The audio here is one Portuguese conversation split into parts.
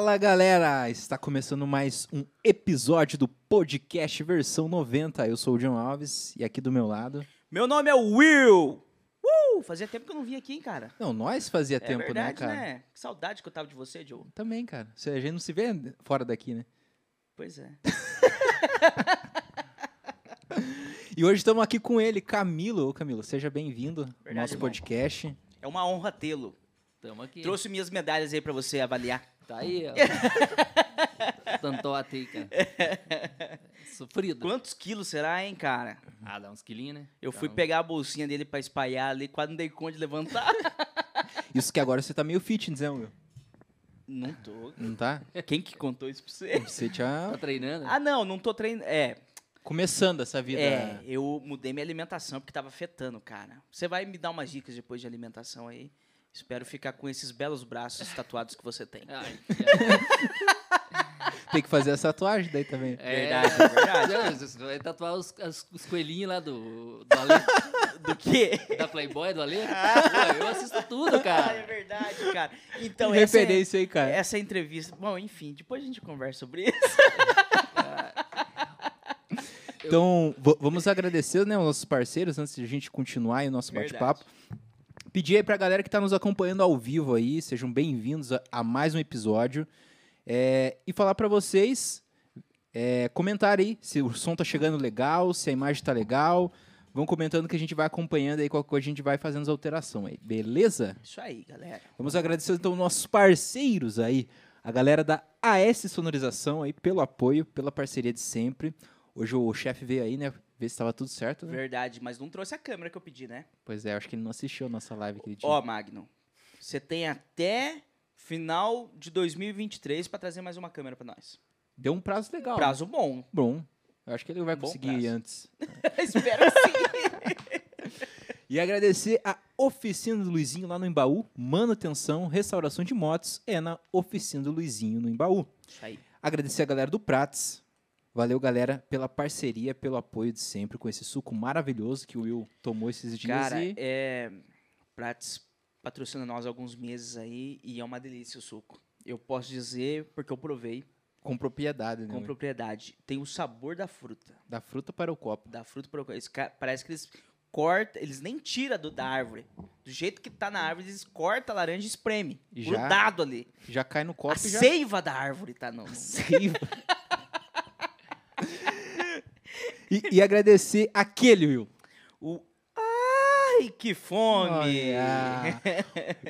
Fala galera! Está começando mais um episódio do podcast versão 90. Eu sou o John Alves e aqui do meu lado. Meu nome é Will! Uh! Fazia tempo que eu não vim aqui, hein, cara? Não, nós fazia é tempo, verdade, né, cara? né? Que saudade que eu tava de você, Joe. Também, cara. Se A gente não se vê fora daqui, né? Pois é. E hoje estamos aqui com ele, Camilo. Ô, Camilo, seja bem-vindo ao nosso irmão. podcast. É uma honra tê-lo. Tamo aqui. Trouxe minhas medalhas aí pra você avaliar. Tá aí, ó. Tantote aí, cara. Sofrido. Quantos quilos será, hein, cara? Ah, dá uns quilinhos, né? Eu Dá fui um- pegar a bolsinha dele pra espalhar ali, quase não dei conta de levantar. Isso que agora você tá meio fitness, né, meu? não tô. Não tá? Quem que contou isso pra você? Você já Tá treinando? Ah, não, não tô treinando. É, começando essa vida. é, eu mudei minha alimentação porque tava afetando, cara. Você vai me dar umas dicas depois de alimentação aí. Espero ficar com esses belos braços tatuados que você tem. Ai, Tem que fazer essa tatuagem daí também. é, Verdade, verdade. Não, Você vai tatuar os, os coelhinhos lá do, do Ale, Do quê? da Playboy do Ale? Pô, eu assisto tudo, Ah, é cara. verdade, cara. Então, essa é, referência aí, cara. essa entrevista. Bom, enfim, depois a gente conversa sobre isso. Então, vamos agradecer né, os nossos parceiros antes de a gente continuar aí o nosso Verdade. bate-papo. Pedir aí pra galera que tá nos acompanhando ao vivo aí, sejam bem-vindos a, a mais um episódio. É, e falar pra vocês, é, comentar aí se o som tá chegando legal, se a imagem tá legal. Vão comentando que a gente vai acompanhando aí, qualquer coisa a gente vai fazendo as alterações aí, beleza? Isso aí, galera. Vamos agradecer então os nossos parceiros aí, a galera da AS Sonorização aí, pelo apoio, pela parceria de sempre. Hoje o chefe veio aí, né? Ver se estava tudo certo, né? Verdade, mas não trouxe a câmera que eu pedi, né? Pois é, acho que ele não assistiu a nossa live aquele dia. Ó, Magno, você tem até final de 2023 pra trazer mais uma câmera pra nós. Deu um prazo legal. né? Prazo bom. Bom. Eu acho que ele vai Bom conseguir prazo. ir antes. Espero que sim. E agradecer a Oficina do Luizinho lá no Embaú. Manutenção, restauração de motos é na Oficina do Luizinho no Embaú. Isso aí. Agradecer a galera do Prates. Valeu, galera, pela parceria, pelo apoio de sempre com esse suco maravilhoso que o Will tomou esses dias. Cara, e... é. Prats patrocina nós há alguns meses aí e é uma delícia o suco. Eu posso dizer porque eu provei Com propriedade, né? com propriedade. Tem o sabor da fruta. Da fruta para o copo. Da fruta para o ca- Parece que eles cortam, eles nem tiram do, da árvore. Do jeito que tá na árvore, eles cortam a laranja e espreme. Já- Grudado ali. Já cai no copo a e já. seiva da árvore tá no. no- Seiva. E, e agradecer aquele, Will. O... Ai, que fome!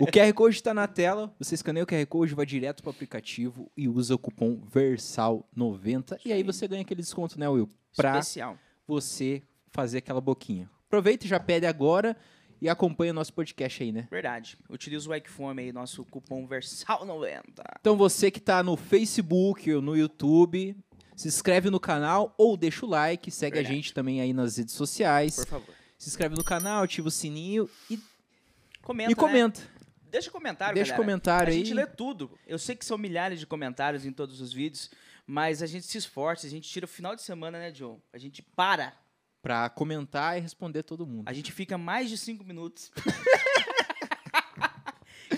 O QR Code está na tela. Você escaneia o QR Code, vai direto para o aplicativo e usa o cupom VERSAL90. E aí você ganha aquele desconto, né, Will? Pra Especial. você fazer aquela boquinha. Aproveita e já pede agora e acompanha o nosso podcast aí, né? Verdade. Utiliza o Wikefome aí, nosso cupom VERSAL90. Então você que está no Facebook ou no YouTube, se inscreve no canal ou deixa o like, segue Verdade. a gente também aí nas redes sociais. Por favor. Se inscreve no canal, ativa o sininho e, Comenta, e comenta. né? Deixa comentário, Deixa galera. comentário A aí. gente lê tudo. Eu sei que são milhares de comentários em todos os vídeos, mas a gente se esforça, a gente tira o final de semana, né, John? A gente para. Pra comentar e responder todo mundo. A gente fica mais de cinco minutos.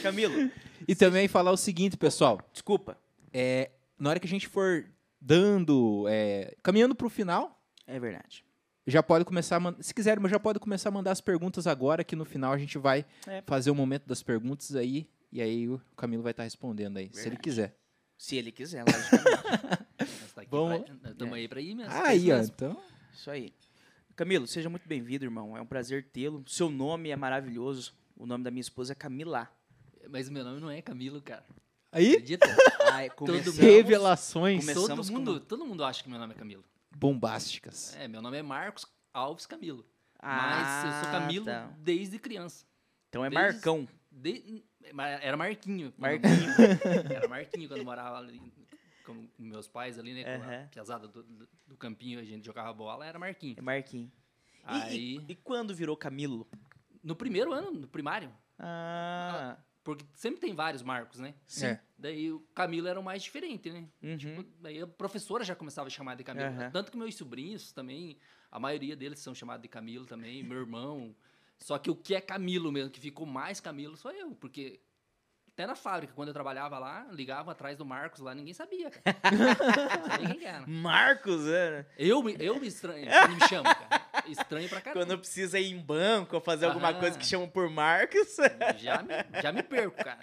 Camilo, E também falar o seguinte, pessoal. desculpa. É, na hora que a gente for dando, é, caminhando pro final, É verdade. já pode começar, a se quiser, mas já pode começar a mandar as perguntas agora, que no final a gente vai É. fazer o momento das perguntas aí, e aí o Camilo vai estar respondendo aí, se ele Verdade. quiser. Se ele quiser, logicamente. Tá Vamos- nós Tamo aí pra ir mesmo. Aí, É ó, então, Isso aí. Camilo, seja muito bem-vindo, irmão. É um prazer tê-lo. Seu nome é maravilhoso. O nome da minha esposa é Camila. Mas meu nome não é Camilo, cara. Aí, Acredita? Ai, começamos- revelações Começamos todo, com- mundo, todo mundo acha que meu nome é Camilo. bombásticas. É, meu nome é Marcos Alves Camilo. Ah, Mas eu sou Camilo tá. desde criança. Então é Desde- Marcão. De- Era Marquinho. Marquinho. Era Marquinho quando eu morava ali com meus pais ali, né? Com a Aham. piazada do, do, do campinho, a gente jogava bola, era Marquinho. É Marquinho. E, Aí, e- e quando virou Camilo? no primeiro ano, no primário, Ah, porque sempre tem vários Marcos, né? Sim. É. Daí o Camilo era o mais diferente, né? uhum. Daí a professora já começava a chamar de Camilo. Aham. Tanto que meus sobrinhos também, a maioria deles são chamados de Camilo também, meu irmão. Só que o que é Camilo mesmo, que ficou mais Camilo, sou eu, porque Até na fábrica, quando eu trabalhava lá, ligava atrás do Marcos lá, ninguém sabia, cara. Não sabia quem que era. Marcos, é. Eu, me- eu me estranho, me chamam, cara. Estranho pra caramba. Quando precisa ir em banco ou fazer alguma Aham. coisa que chamam por Marcos. Já me, já me perco, cara.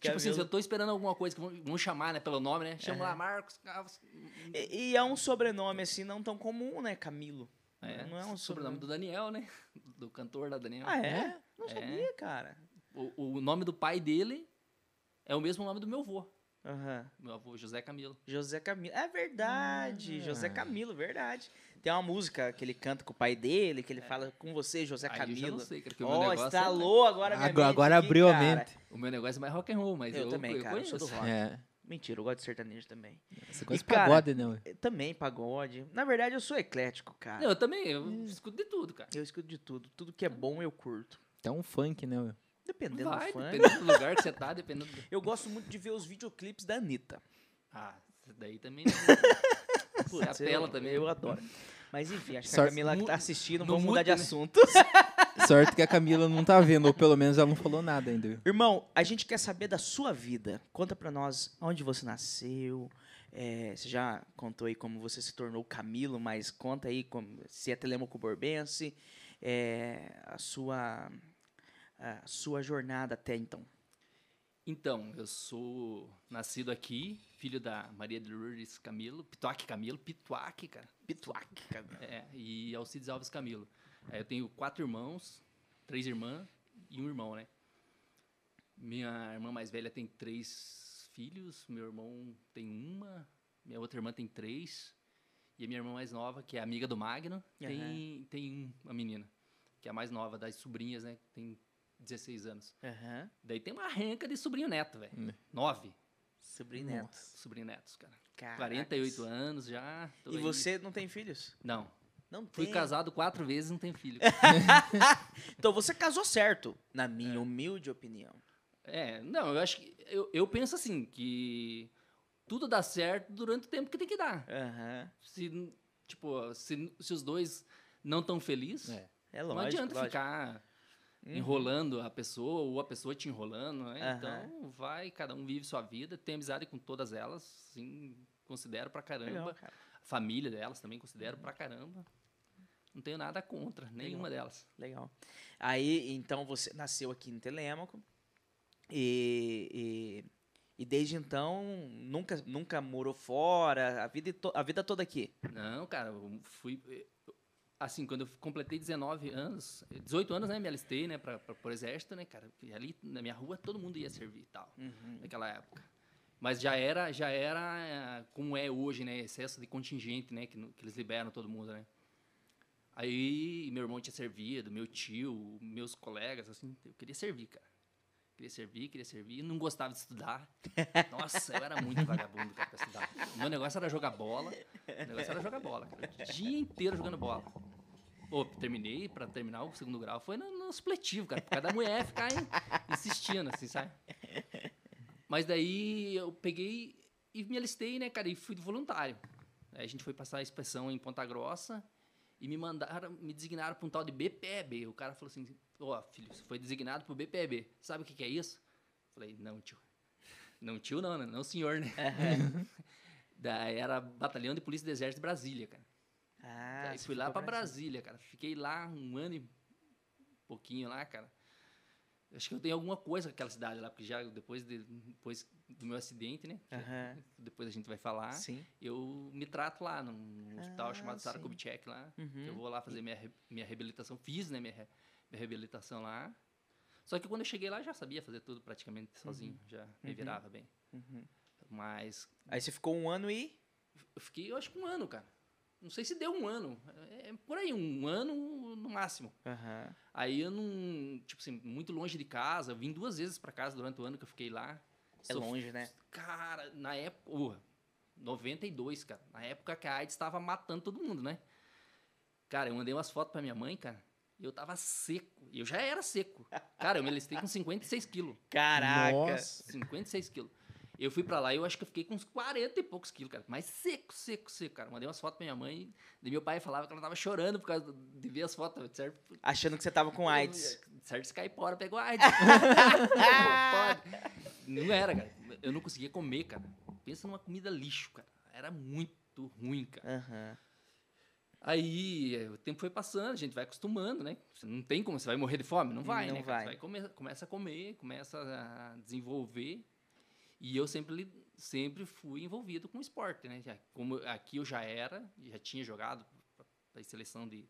Tipo assim, se eu tô esperando alguma coisa que vão, vão chamar, né, pelo nome, né? Chama lá, Aham. Marcos. E, e é um sobrenome assim não tão comum, né? Camilo. É, não é um sobrenome do Daniel, né? Do cantor lá, Daniel. Ah, é? Não É. sabia, cara. O, o nome do pai dele é o mesmo nome do meu avô. Aham. Meu avô, José Camilo. José Camilo. É verdade, Ah. José Camilo, verdade. Tem uma música que ele canta com o pai dele, que ele fala com você, José É. Aí eu já Camilo. não sei, cara, que o meu Ó, negócio estalou agora minha Agora, mente agora aqui, abriu a cara. mente. É, o meu negócio é mais rock and roll, mas Eu eu, também, cara, eu sou do conheço. rock. É. Mentira, eu gosto de sertanejo também. Você gosta E, de pagode, né? ué? Eu também, pagode. Na verdade, eu sou eclético, cara. Não, eu também, eu escuto de tudo, cara. Eu escuto de tudo. Tudo que é bom eu curto. Até um funk, né? ué? Dependendo Vai, do fã. dependendo do lugar que você tá, dependendo do... Eu gosto muito de ver os videoclipes da Anitta. Ah, daí também... Putz, apela eu, também. Eu adoro. Mas enfim, acho que Sorte- a Camila que tá assistindo, não vamos mudar de assunto. Sorte que a Camila não tá vendo, ou pelo menos ela não falou nada ainda. Irmão, a gente quer saber da sua vida. Conta pra nós onde você nasceu. é, você já contou aí como você se tornou Camilo, mas conta aí como, se é Telemaco Borbense, é, a sua a sua jornada até então. Então, eu sou nascido aqui, filho da Maria de Lourdes Camilo, Pituac Camilo, Pituac, cara. Pituac, Camilo. É, e Alcides Alves Camilo. Aí eu tenho quatro irmãos, três irmãs e um irmão, né? Minha irmã mais velha tem três filhos, meu irmão tem uma, minha outra irmã tem três, e a minha irmã mais nova, que é amiga do Magno, tem, tem uma menina, que é a mais nova das sobrinhas, né? Tem 16 anos. Aham. Daí tem uma renca de sobrinho neto, velho. Hum. Nove Sobrinho Neto. sobrinho netos, cara. Caracas. 48 anos já. E aí. você não tem filhos? Não. Não Fui tem. casado quatro vezes não tenho filho. Então você casou certo, na minha humilde opinião. É, não, eu acho que. Eu, eu penso assim, que tudo dá certo durante o tempo que tem que dar. Aham. Se, tipo, se, se os dois não estão felizes, É. É não lógico. adianta lógico. ficar Uhum. enrolando a pessoa ou a pessoa te enrolando, né? Aham. Então, vai, cada um vive sua vida, tem amizade com todas elas, sim, considero pra caramba. Legal, cara. A família delas também considero pra caramba. Não tenho nada contra nenhuma delas. Legal. Aí, então, você nasceu aqui em Telêmaco e, e, e desde então nunca, nunca morou fora, a vida, a vida toda aqui. Não, cara, eu fui. Assim, quando eu completei 19 anos, 18 anos, né, me alistei, né, pra, pro exército, né, cara, e ali na minha rua todo mundo ia servir e tal, naquela época. Mas já era, já era eh, como é hoje, né, excesso de contingente, né, que, que eles liberam todo mundo, né. Aí meu irmão tinha servido, meu tio, meus colegas, assim, eu queria servir, cara. Queria servir, queria servir, não gostava de estudar. Nossa, eu era muito vagabundo, cara, pra estudar. O meu negócio era jogar bola, o negócio era jogar bola, cara. O dia inteiro jogando bola. Pô, terminei, pra terminar o segundo grau, foi no, no supletivo, cara, por causa da mulher ficar in- insistindo, assim, sabe? Mas daí eu peguei e me alistei, né, cara, e fui voluntário. Aí a gente foi passar a inspeção em Ponta Grossa e me mandaram, me designaram para um tal de BPEB. O cara falou assim: Ó, filho, você foi designado pro BPEB. Sabe o que, que é isso? Falei: Não, tio. Não, tio, não, né? Não, senhor, né? Daí era Batalhão de Polícia do Exército de Brasília, cara. Ah, Aí você fui lá pra Brasília, cara. Fiquei lá um ano e pouquinho lá, cara. Acho que eu tenho alguma coisa com aquela cidade lá, porque já depois, de- depois do meu acidente, né? Aham. Depois a gente vai falar. Sim. Eu me trato lá num hospital Ah, chamado Sara. Kubitschek lá. Uhum. Eu vou lá fazer minha, minha reabilitação. Fiz, né, minha, minha reabilitação lá. Só que quando eu cheguei lá, já sabia fazer tudo praticamente sozinho. Já me Uhum. virava bem. Uhum. Mas Aí você ficou um ano e. eu fiquei, eu acho que um ano, cara. Não sei se deu um ano. É é por aí, um ano no máximo. Aham. Aí eu não, tipo assim, muito longe de casa. Eu vim duas vezes pra casa durante o ano que eu fiquei lá. É Sof- longe, né? Cara, na época, uh, 92, cara. Na época que a AIDS estava matando todo mundo, né? Cara, eu mandei umas fotos pra minha mãe, cara. E eu tava seco. E eu já era seco. Cara, eu me alistei com 56 quilos. Caraca. Nossa. 56 quilos. Eu fui pra lá e eu acho que eu fiquei com uns 40 e poucos quilos, cara. Mas seco, seco, seco, cara. Mandei umas fotos pra minha mãe. E meu pai falava que ela tava chorando por causa de ver as fotos, certo? Achando que você tava com AIDS. Certo, caipora pegou AIDS. não era, cara. Eu não conseguia comer, cara. Pensa numa comida lixo, cara. Era muito ruim, cara. Aham. Aí eh, o tempo foi passando, a gente vai acostumando, né? Você não tem como, você vai morrer de fome? Não vai, Não né? vai. Você vai come- começa a comer, começa a desenvolver. E eu sempre, sempre fui envolvido com esporte, né? Já, como aqui eu já era, já tinha jogado para seleção de,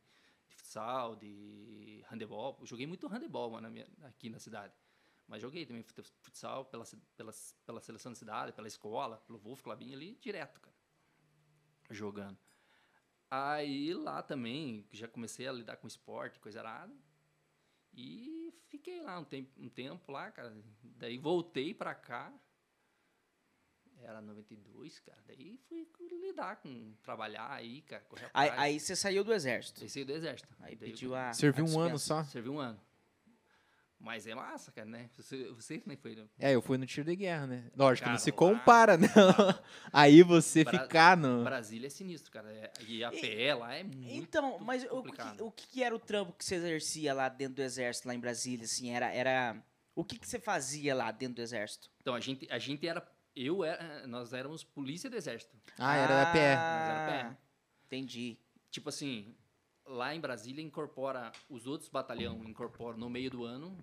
de futsal, de handebol. Eu joguei muito handebol mano, na minha- aqui na cidade. Mas joguei também fut- futsal pela, pela, pela seleção da cidade, pela escola, pelo Wolf Clubinho ali, direto, cara. Jogando. Aí lá também já comecei a lidar com esporte, coisa arada. E fiquei lá um tempo, um tempo lá, cara. Daí voltei pra cá. Era 92, cara. Daí fui lidar com trabalhar aí, cara, correr Aí, aí você saiu do exército. Aí saí do exército. Aí Daí eu pediu a. Serviu um ano só? Servi um ano. Mas é massa, cara, né? Você, você que foi? né? É, eu fui no tiro de guerra, né? Lógico, não Cara, se lá- compara, né? Aí você Bra- ficar no. Brasília é sinistro, cara. É- E a PE lá é muito Então, mas o, que, complicado. o que era o trampo que você exercia lá dentro do exército, lá em Brasília, assim, era, era... O que que você fazia lá dentro do exército? Então, a gente, a gente era... Eu era... Nós éramos polícia do exército. Ah, era da PE. era PE. Entendi. Tipo assim, lá em Brasília incorpora... Os outros batalhão incorporam no meio do ano.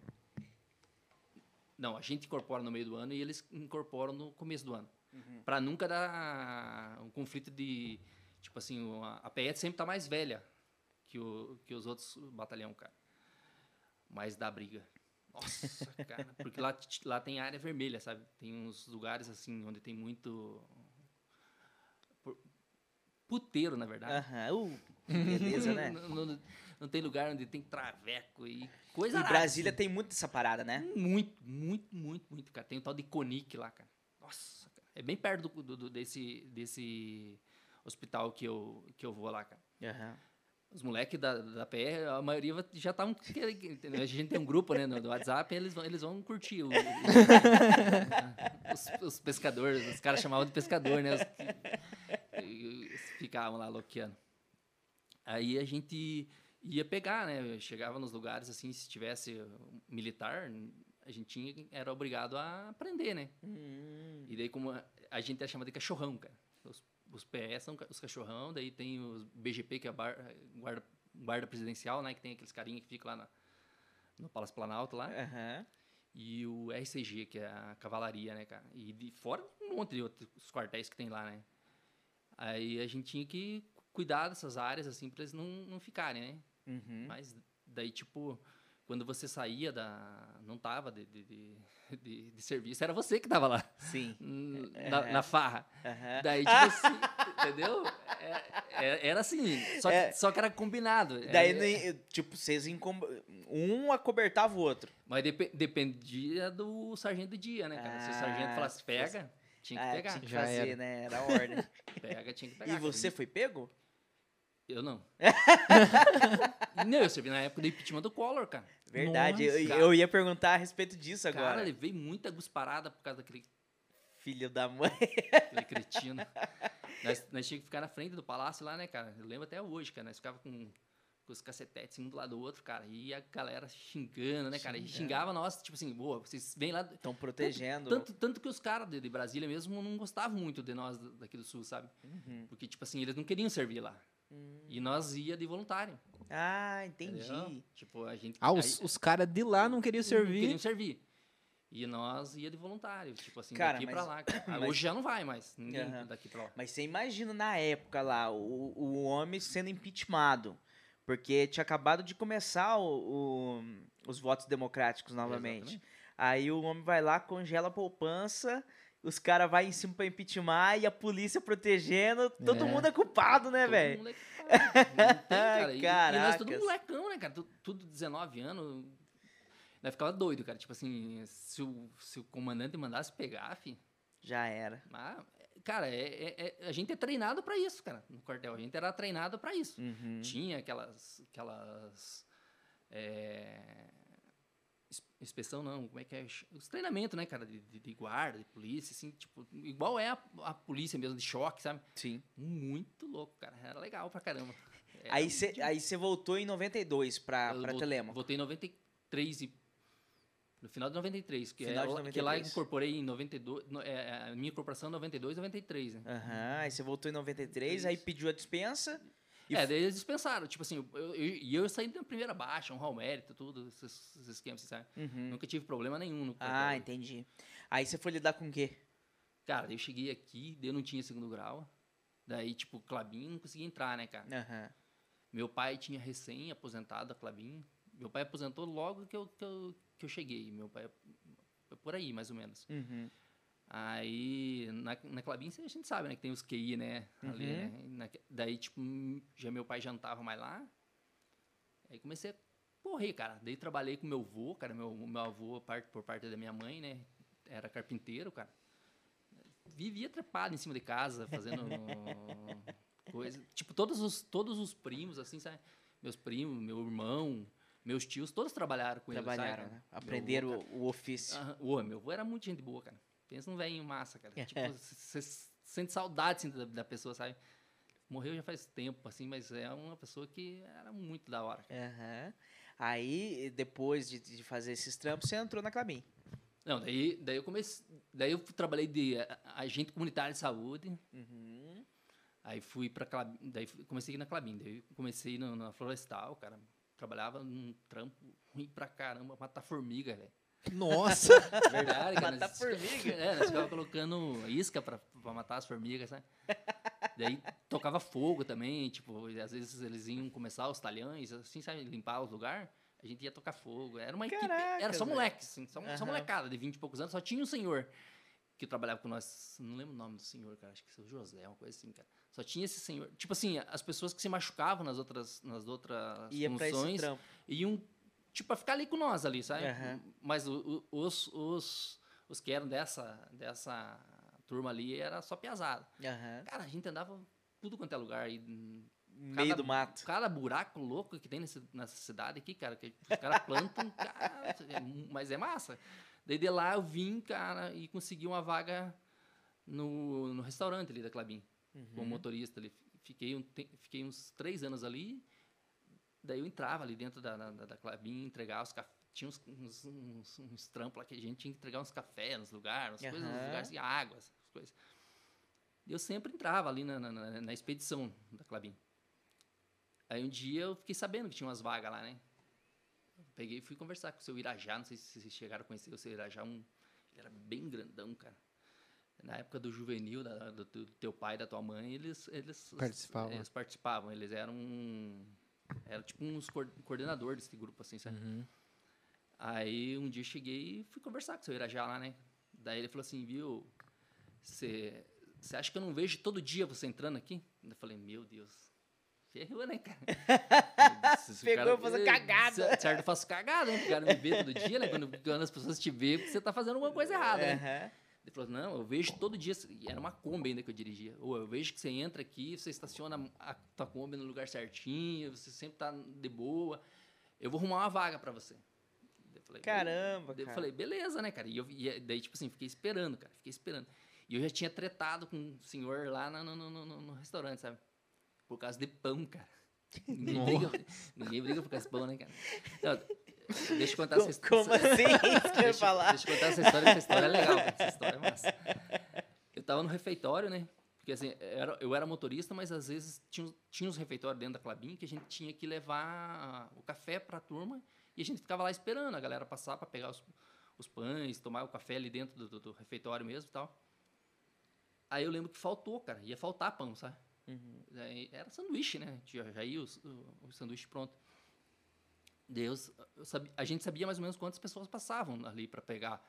Não, a gente incorpora no meio do ano e eles incorporam no começo do ano. Pra nunca dar um conflito de... Tipo assim, a PE sempre tá mais velha que, o, que os outros batalhão, cara. Mas dá briga. Nossa, cara. Porque lá, lá tem área vermelha, sabe? Tem uns lugares assim onde tem muito. pu- Puteiro, na verdade. Aham. Uh, beleza, né? não, não- não tem lugar onde tem traveco e coisa E Brasília assim. tem muito essa parada, né? Muito, muito, muito, muito, cara. Tem o tal de Conic lá, cara. Nossa, cara. É bem perto do, do- do- desse, desse hospital que eu, que eu vou lá, cara. Aham. Os moleques da, da PE, a maioria já estavam. A gente tem um grupo né, no, do WhatsApp, eles vão, eles vão curtir. o- o- os, os pescadores, os caras chamavam de pescador, né? Os que- e- ficavam lá loqueando. Aí a gente ia pegar, né? Chegava nos lugares assim, se tivesse militar, a gente tinha, era obrigado a aprender, né? Hum, E daí, como a, a gente é chamado de cachorrão, cara. Os, os PS são os cachorrão, daí tem os BGP, que é a bar- guarda, guarda presidencial, né? Que tem aqueles carinha que ficam lá na- no Palácio Planalto lá. Aham. E o RCG, que é a cavalaria, né, cara? E de fora um monte de outros quartéis que tem lá, né? Aí a gente tinha que cuidar dessas áreas, assim, pra eles não, não ficarem, né? Uhum. Mas daí, tipo, quando você saía da... Não tava de, de, de, de- de serviço, era você que tava lá. Sim. N- Na, na farra. Aham. Daí, tipo assim, entendeu? É- é- era assim, só que, É. só que era combinado. Daí, nem- tipo, vocês encom... um acobertava o outro. Mas depe- dependia do sargento de dia, né, cara? Se o sargento Ah, falasse se pega, tinha que Ah, pegar. tinha que Já fazer, era. né? Era a ordem. Pega, tinha que pegar. e cara. você foi pego? Eu não. não, eu servi na época do impeachment do Collor, cara. Verdade. Nossa. eu, eu ia perguntar a respeito disso Cara, agora. levei muita gusparada por causa daquele, Filho da mãe. daquele cretino. nós, nós tínhamos que ficar na frente do palácio lá, né, cara? Eu lembro até hoje, cara. Nós ficava com, com os cacetetes um do lado do outro, cara. E a galera xingando, né, cara? E xingava nós, tipo assim, boa, vocês vêm lá. Estão protegendo. Tanto, tanto que os caras de, de Brasília mesmo não gostavam muito de nós daqui do sul, sabe? Uhum. Porque, tipo assim, eles não queriam servir lá. E nós ia de voluntário. Ah, entendi. entendeu? Tipo, a gente. Ah, os, aí- os caras de lá não queriam Não servir. queriam servir. E nós ia de voluntário, tipo assim, Cara, daqui mas- pra lá. mas- Hoje já não vai mais, ninguém Aham. daqui pra lá. Mas você imagina na época lá, o, o homem sendo impeachmentado. Porque tinha acabado de começar o- o- os votos democráticos novamente. Exatamente. Aí o homem vai lá, congela a poupança, os caras vão em cima pra impeachment e a polícia protegendo. Todo É. mundo é culpado, né, Todo velho? mundo é culpado, não tem, cara. E, e nós tudo Caracas. molecão, né, cara? Tu- Tudo 19 anos. Nós ficava doido, cara. Tipo assim, se o, se o comandante mandasse pegar, fi, Já era. ah, cara, é, é- é- a gente é treinado pra isso, cara, no quartel. A gente era treinado pra isso. Uhum. Tinha aquelas. aquelas é, inspeção não, como é que é? Os treinamentos, né, cara, de, de- guarda, de polícia, assim, tipo, igual é a, a polícia mesmo, de choque, sabe? Sim. Muito louco, cara. Era legal pra caramba. Era Aí muito você aí você voltou em 92 pra, Eu pra vol- Telema. Voltei em 93 e. No final de 93, que, Final é, de lá- que lá eu 93. incorporei em 92. no- é, a minha incorporação em 92 93, né? Aham, aí você voltou em 93, Isso. aí pediu a dispensa. E é, daí eles dispensaram. Tipo assim, eu, eu, e eu saí da primeira baixa, um hall mérito, tudo, esses, esses esquemas, sabe? Uhum. Nunca tive problema nenhum no Ah, entendi. Aí você foi lidar com o quê? Cara, eu cheguei aqui, eu não tinha segundo grau. Daí, tipo, Clabin, não conseguia entrar, né, cara? Aham. Meu pai tinha recém aposentado a Clabin. Meu pai aposentou logo que eu, que eu, que eu cheguei. Meu pai foi por aí, mais ou menos. Uhum. Aí, na, na Clabin, a gente sabe, né, que tem os QI, né, ali, Uhum. né? Na- daí, tipo, já meu pai já não tava mais lá. Aí comecei a correr, cara. Daí trabalhei com meu avô, cara. Meu, meu avô, parte, por parte da minha mãe, né, era carpinteiro, cara. Vivia trepado em cima de casa, fazendo coisa. Tipo, todos os, todos os primos, assim, sabe? Meus primos, meu irmão, meus tios, todos trabalharam com ele, Trabalharam, cara? né? Avô, Aprenderam cara. o, o ofício. Ô, meu avô era muito gente boa, cara. Pensa num velhinho massa, cara. Tipo, você sente saudade assim, da, da pessoa, sabe? Morreu já faz tempo, assim, mas é uma pessoa que era muito da hora. Aham. Aí, depois de, de fazer esses trampos, você entrou na Clabin. Não, daí, daí eu comecei. Daí eu trabalhei de agente comunitário de saúde. Uhum. Aí fui pra Clabin, daí comecei na Clabin, daí comecei no- na Florestal, cara. Trabalhava num trampo ruim pra caramba, matar formiga, velho. Nossa! Verdade, cara. Matar nós- formiga? É, nós ficava colocando isca pra, pra matar as formigas, sabe? Daí tocava fogo também, tipo, às vezes eles iam começar os talhões, assim, sabe, limpar os lugares, a gente ia tocar fogo. Era uma equipe, Caraca, era só moleque, assim, só, só Aham. molecada de 20 e poucos anos, só tinha um senhor que trabalhava com nós, não lembro o nome do senhor, cara, acho que é o José, uma coisa assim, cara. Só tinha esse senhor. Tipo assim, as pessoas que se machucavam nas outras, nas outras Ia pra esse funções iam, tipo, pra ficar ali com nós ali, sabe? Aham. Mas o- o- os, os, os que eram dessa, dessa turma ali era só piazada. Aham. Cara, a gente andava tudo quanto é lugar. Hum, Meio cada- do mato. Cada buraco louco que tem nesse, nessa cidade aqui, cara, que os caras plantam, cara, é mas é massa. Daí de lá eu vim, cara, e consegui uma vaga no, no restaurante ali da Clabin, como motorista ali. Fiquei, um, te- fiquei uns três anos ali, daí eu entrava ali dentro da, da, da Clabin, entregava os cafés. Tinha uns, uns, uns, uns trampos lá que a gente tinha que entregar uns cafés nos lugares, umas coisas nos lugares, e água, essas coisas. Eu sempre entrava ali na, na, na- na expedição da Clabin. Aí um dia eu fiquei sabendo que tinha umas vagas lá, né? Peguei e fui conversar com o seu Irajá, não sei se vocês chegaram a conhecer o seu Irajá, um, ele era bem grandão, cara. Na época do juvenil, da- do, do teu pai e da tua mãe, eles, eles Participavam. Eles participavam, eles eram era tipo uns coor- coordenador desse grupo, assim, sabe? Uhum. Aí um dia eu cheguei e fui conversar com o seu Irajá lá, né? Daí ele falou assim, viu, você acha que eu não vejo todo dia você entrando aqui? Eu falei, meu Deus, ferrou, né, cara? Se- se o Pegou pra fazer eh, cagada. Certo, eu faço cagada, né? O cara me vê todo dia, né? Quando, quando as pessoas te vê, você tá fazendo alguma coisa errada, né? Ele falou, não, eu vejo todo dia, e era uma Kombi ainda que eu dirigia. Ou eu vejo que você entra aqui, você estaciona a tua Kombi no lugar certinho, você sempre tá de boa. Eu vou arrumar uma vaga pra você. Eu falei, Caramba, eu cara. falei, beleza, né, cara? E, eu, e daí, tipo assim, fiquei esperando, cara. Fiquei esperando. E eu já tinha tretado com um senhor lá no, no, no, no- restaurante, sabe? Por causa de pão, cara. Ninguém briga, ninguém briga por causa de pão, né, cara? Não, deixa eu contar Co- essa história. Como assim? Isso que eu ia Deixa, falar. deixa eu contar essa história, essa história é legal. Essa história é massa. Eu tava no refeitório, né? Porque assim, era- eu era motorista, mas às vezes tinha, tinha uns refeitórios dentro da Clabin que a gente tinha que levar o café pra turma e a gente ficava lá esperando a galera passar pra pegar os, os pães, tomar o café ali dentro do, do- do refeitório mesmo e tal. Aí eu lembro que faltou, cara. Ia faltar pão, sabe? Uhum. Era sanduíche, né? Já, já ia o, o, o sanduíche pronto. Deus, eu sabia- a gente sabia mais ou menos quantas pessoas passavam ali para pegar.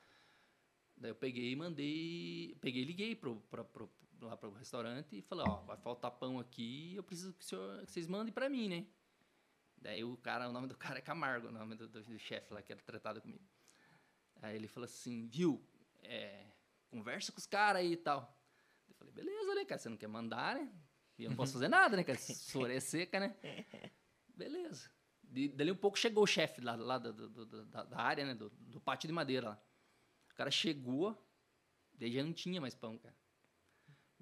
Daí eu peguei e mandei, peguei e liguei pro, pra, pro, lá pro restaurante e falei, ó, vai faltar pão aqui, eu preciso que, o senhor, que vocês mandem para mim, né? Daí o cara, o nome do cara é Camargo, o nome do, do, do chefe lá que era tratado comigo. Aí ele falou assim, viu, é, conversa com os caras aí e tal. Eu falei, beleza, né, cara, você não quer mandar, né? E eu não posso fazer nada, né, cara? Sora é seca, né? Beleza. De, dali um pouco chegou o chefe lá, lá da, da, da área, né? Do, do pátio de madeira lá. O cara chegou, daí já não tinha mais pão, cara.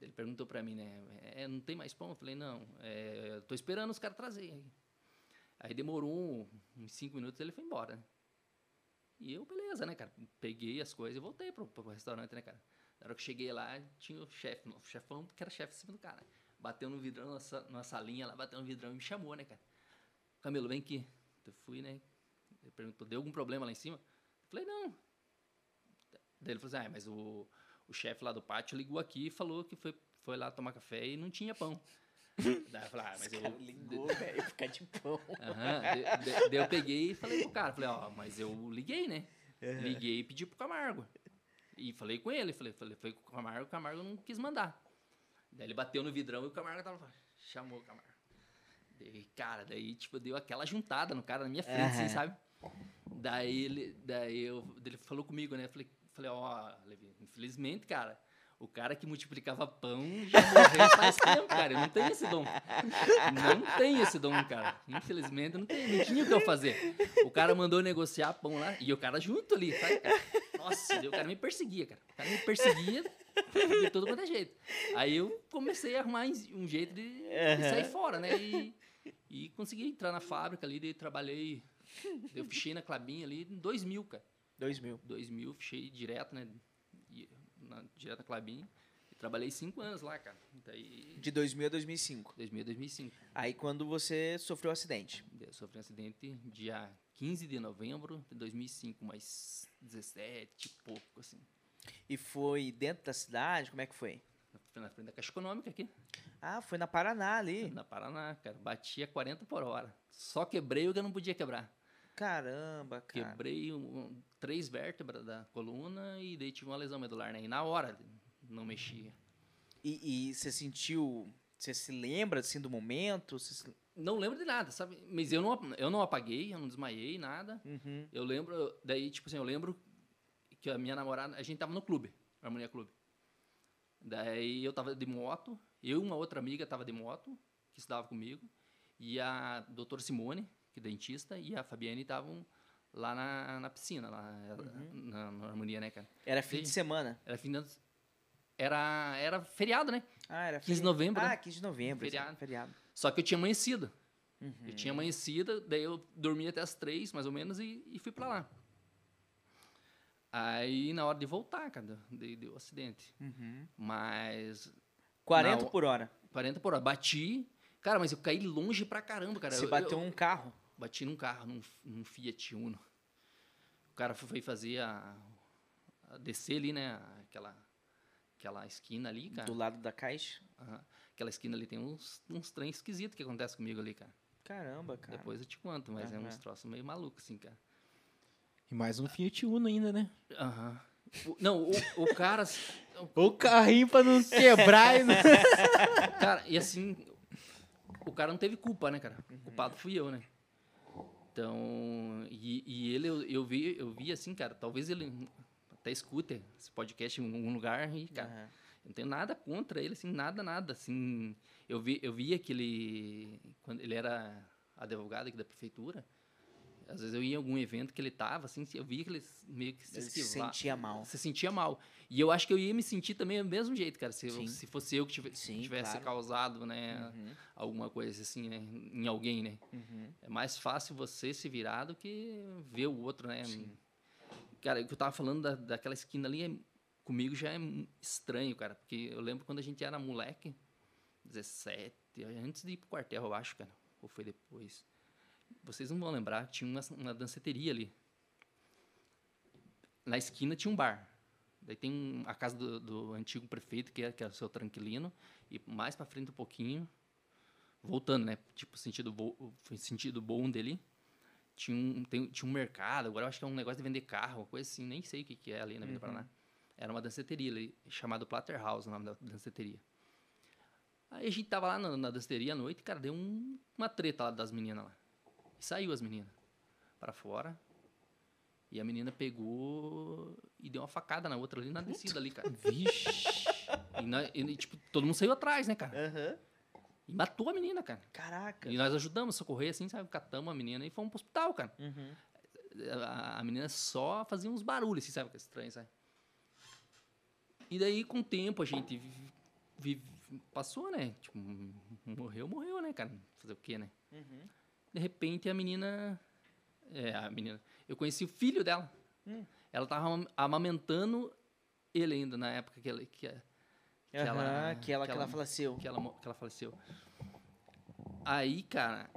Ele perguntou pra mim, né? É, não tem mais pão? Eu falei, não, é, eu tô esperando os caras trazerem. Aí demorou uns cinco minutos ele foi embora, né? E eu, beleza, né, cara? Peguei as coisas e voltei pro, pro restaurante, né, cara? Na hora que eu cheguei lá, tinha o chefe, o chefão, que era chefe em cima do cara. Bateu no vidrão, numa salinha lá, bateu no vidrão e me chamou, né, cara? Camilo, vem aqui. Eu fui, né? Ele perguntou, deu algum problema lá em cima? Eu falei, não. Daí ele falou assim, ah, mas o, o chefe lá do pátio ligou aqui e falou que foi, foi lá tomar café e não tinha pão. Daí eu falei, ah, mas eu... Ligou, velho, ficar de pão. Daí eu peguei e falei pro cara, falei, ó, mas eu liguei, né? Liguei e pedi pro Camargo. E falei com ele, falei, falei, foi com o Camargo, o Camargo não quis mandar. Daí ele bateu no vidrão e o Camargo tava, chamou o Camargo. Daí, cara, daí, tipo, deu aquela juntada no cara na minha frente, assim, Aham. sabe? Daí ele, daí eu, ele falou comigo, né? Falei, falei, ó, Levi, infelizmente, cara, o cara que multiplicava pão já morreu faz tempo, cara. Eu não tenho esse dom. Não tenho esse dom, cara. Infelizmente, não, tem, não tinha o que eu fazer. O cara mandou negociar pão lá e o cara junto ali, sabe, cara? Nossa, o cara me perseguia, cara. O cara me perseguia de todo quanto é jeito. Aí eu comecei a arrumar um jeito de, de sair fora, né? E, e consegui entrar na fábrica ali, daí trabalhei. Eu fichei na Clabinha ali em 2000, cara. Dois mil. 2000, fichei direto, né? Na, direto na Clabinha. E trabalhei cinco anos lá, cara. Daí, De 2000 a 2005. 2000 2005. Aí quando você sofreu o acidente. Eu sofri um acidente dia 15 de novembro de 2005, mais 17 e pouco, assim. E foi dentro da cidade? Como é que foi? Foi na frente da Caixa Econômica aqui, Ah, foi na Paraná ali. na Paraná, cara. Batia 40 por hora. Só quebrei o que eu não podia quebrar. Caramba, cara. Quebrei um- três vértebras da coluna e daí tive uma lesão medular, né? E na hora não mexia. E, você sentiu. Você se lembra assim do momento? Se- Não lembro de nada, sabe? Mas eu não, eu não apaguei, eu não desmaiei, nada. Uhum. Eu lembro, daí, tipo assim, eu lembro que a minha namorada, a gente tava no clube, Harmonia Clube. Daí eu tava de moto, eu e uma outra amiga tava de moto, que estudava comigo, e a doutora Simone, que é dentista, e a Fabiane estavam lá na, na piscina, lá na, na Harmonia, né, cara? Era fim de Sim. semana. Era fim de... Era, era feriado, né? Ah, era 15 de feri- novembro, Ah, né? 15 de novembro. Feriado. feriado. Só que eu tinha amanhecido. Uhum. Eu tinha amanhecido, daí eu dormi até as três, mais ou menos, e, e fui pra lá. Aí, na hora de voltar, cara, deu, deu acidente. Uhum. Mas, 40 Não. por hora. 40 por hora, bati. Cara, mas eu caí longe pra caramba, cara. Você Eu- bateu eu, um carro. Bati num carro, num, num Fiat Uno. O cara foi fazer a, a descer ali, né, aquela, aquela esquina ali, cara. Do lado da caixa. Aham. Aquela esquina ali tem uns, uns trem esquisitos que acontece comigo ali, cara. Caramba, cara. Depois eu te conto, mas é Aham. uns troços meio malucos, assim, cara. E mais um Fiat Uno ainda, né? Aham. O- Não, o, o cara. O carrinho pra não quebrar e não... Cara, e assim. O cara não teve culpa, né, cara? O culpado fui eu, né? Então. E, e ele, eu, eu, vi, eu vi assim, cara, talvez ele até escute esse podcast em algum lugar e, cara, Aham. eu não tenho nada contra ele, assim, nada, nada. Assim, eu, vi, eu via que ele. Quando ele era advogado aqui da prefeitura. Às vezes eu ia em algum evento que ele tava, assim, eu via que ele meio que se Ele se esquivava. sentia mal. se sentia mal. E eu acho que eu ia me sentir também do mesmo jeito, cara. Se, eu- se fosse eu que tive- Sim, tivesse claro. causado, né, Uhum. alguma coisa assim, né, em alguém, né? Uhum. É mais fácil você se virar do que ver o outro, né? Sim. Cara, o que eu tava falando da, daquela esquina ali, é- comigo já é estranho, cara. Porque eu lembro quando a gente era moleque, 17, antes de ir pro quartel, eu acho, cara. Ou foi depois. Vocês não vão lembrar, tinha uma, uma danceteria ali. Na esquina tinha um bar. Daí tem a casa do, do antigo prefeito, que é, que é o seu Tranquilino. E mais pra frente um pouquinho, voltando, né? Tipo, sentido, bo, sentido bom dele. Tinha um, tem- tinha um mercado, agora eu acho que é um negócio de vender carro, uma coisa assim, nem sei o que, que é ali na Vila Paraná. Era uma danceteria ali, chamada Platter House, o nome da danceteria. Aí a gente tava lá na, na danceteria à noite, cara, deu um- uma treta lá das meninas lá. E saiu as meninas para fora. E a menina pegou e deu uma facada na outra ali na descida ali, cara. Vixe. E, na- e, tipo, todo mundo saiu atrás, né, cara? Aham. E matou a menina, cara. Caraca. E nós ajudamos a socorrer, assim, sabe? Catamos a menina e fomos pro hospital, cara. Uhum. A, a menina só fazia uns barulhos, assim, sabe? Que é estranho, sabe? E daí, com o tempo, a gente vi- vi- passou, né? Tipo, morreu, morreu, né, cara? Fazer o quê, né? Uhum. De repente, a menina... É, a menina... Eu conheci o filho dela. Hum. Ela tava ama- amamentando ele ainda, na época que ela... Que, Aham, ela- que ela, que que ela faleceu. que ela, que ela faleceu. Aí, cara,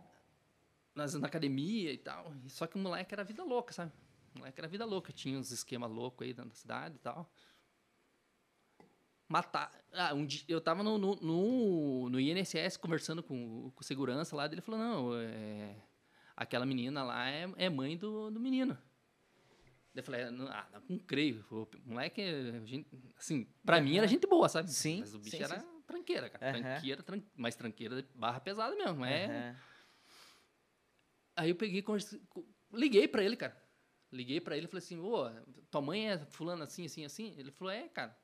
nós na academia e tal, só que o moleque era vida louca, sabe? O moleque era vida louca, tinha uns esquemas loucos aí dentro da cidade e tal. Matar. Ah, um dia, eu tava no, no, no, no INSS conversando com, o- com segurança lá, dele falou: não, é, aquela menina lá é, é mãe do, do menino. Daí eu falei, não, ah, não creio. O moleque, gente- assim, pra mim era gente boa, sabe? Sim, Mas o bicho sim, era sim. tranqueira, cara. Aham. Tranqueira, tran... mas tranqueira barra pesada mesmo. não É... Aí eu peguei, conversei- co- liguei pra ele, cara. Liguei pra ele e falei assim, ô, tua mãe é fulana assim, assim, assim? Ele falou, é, cara.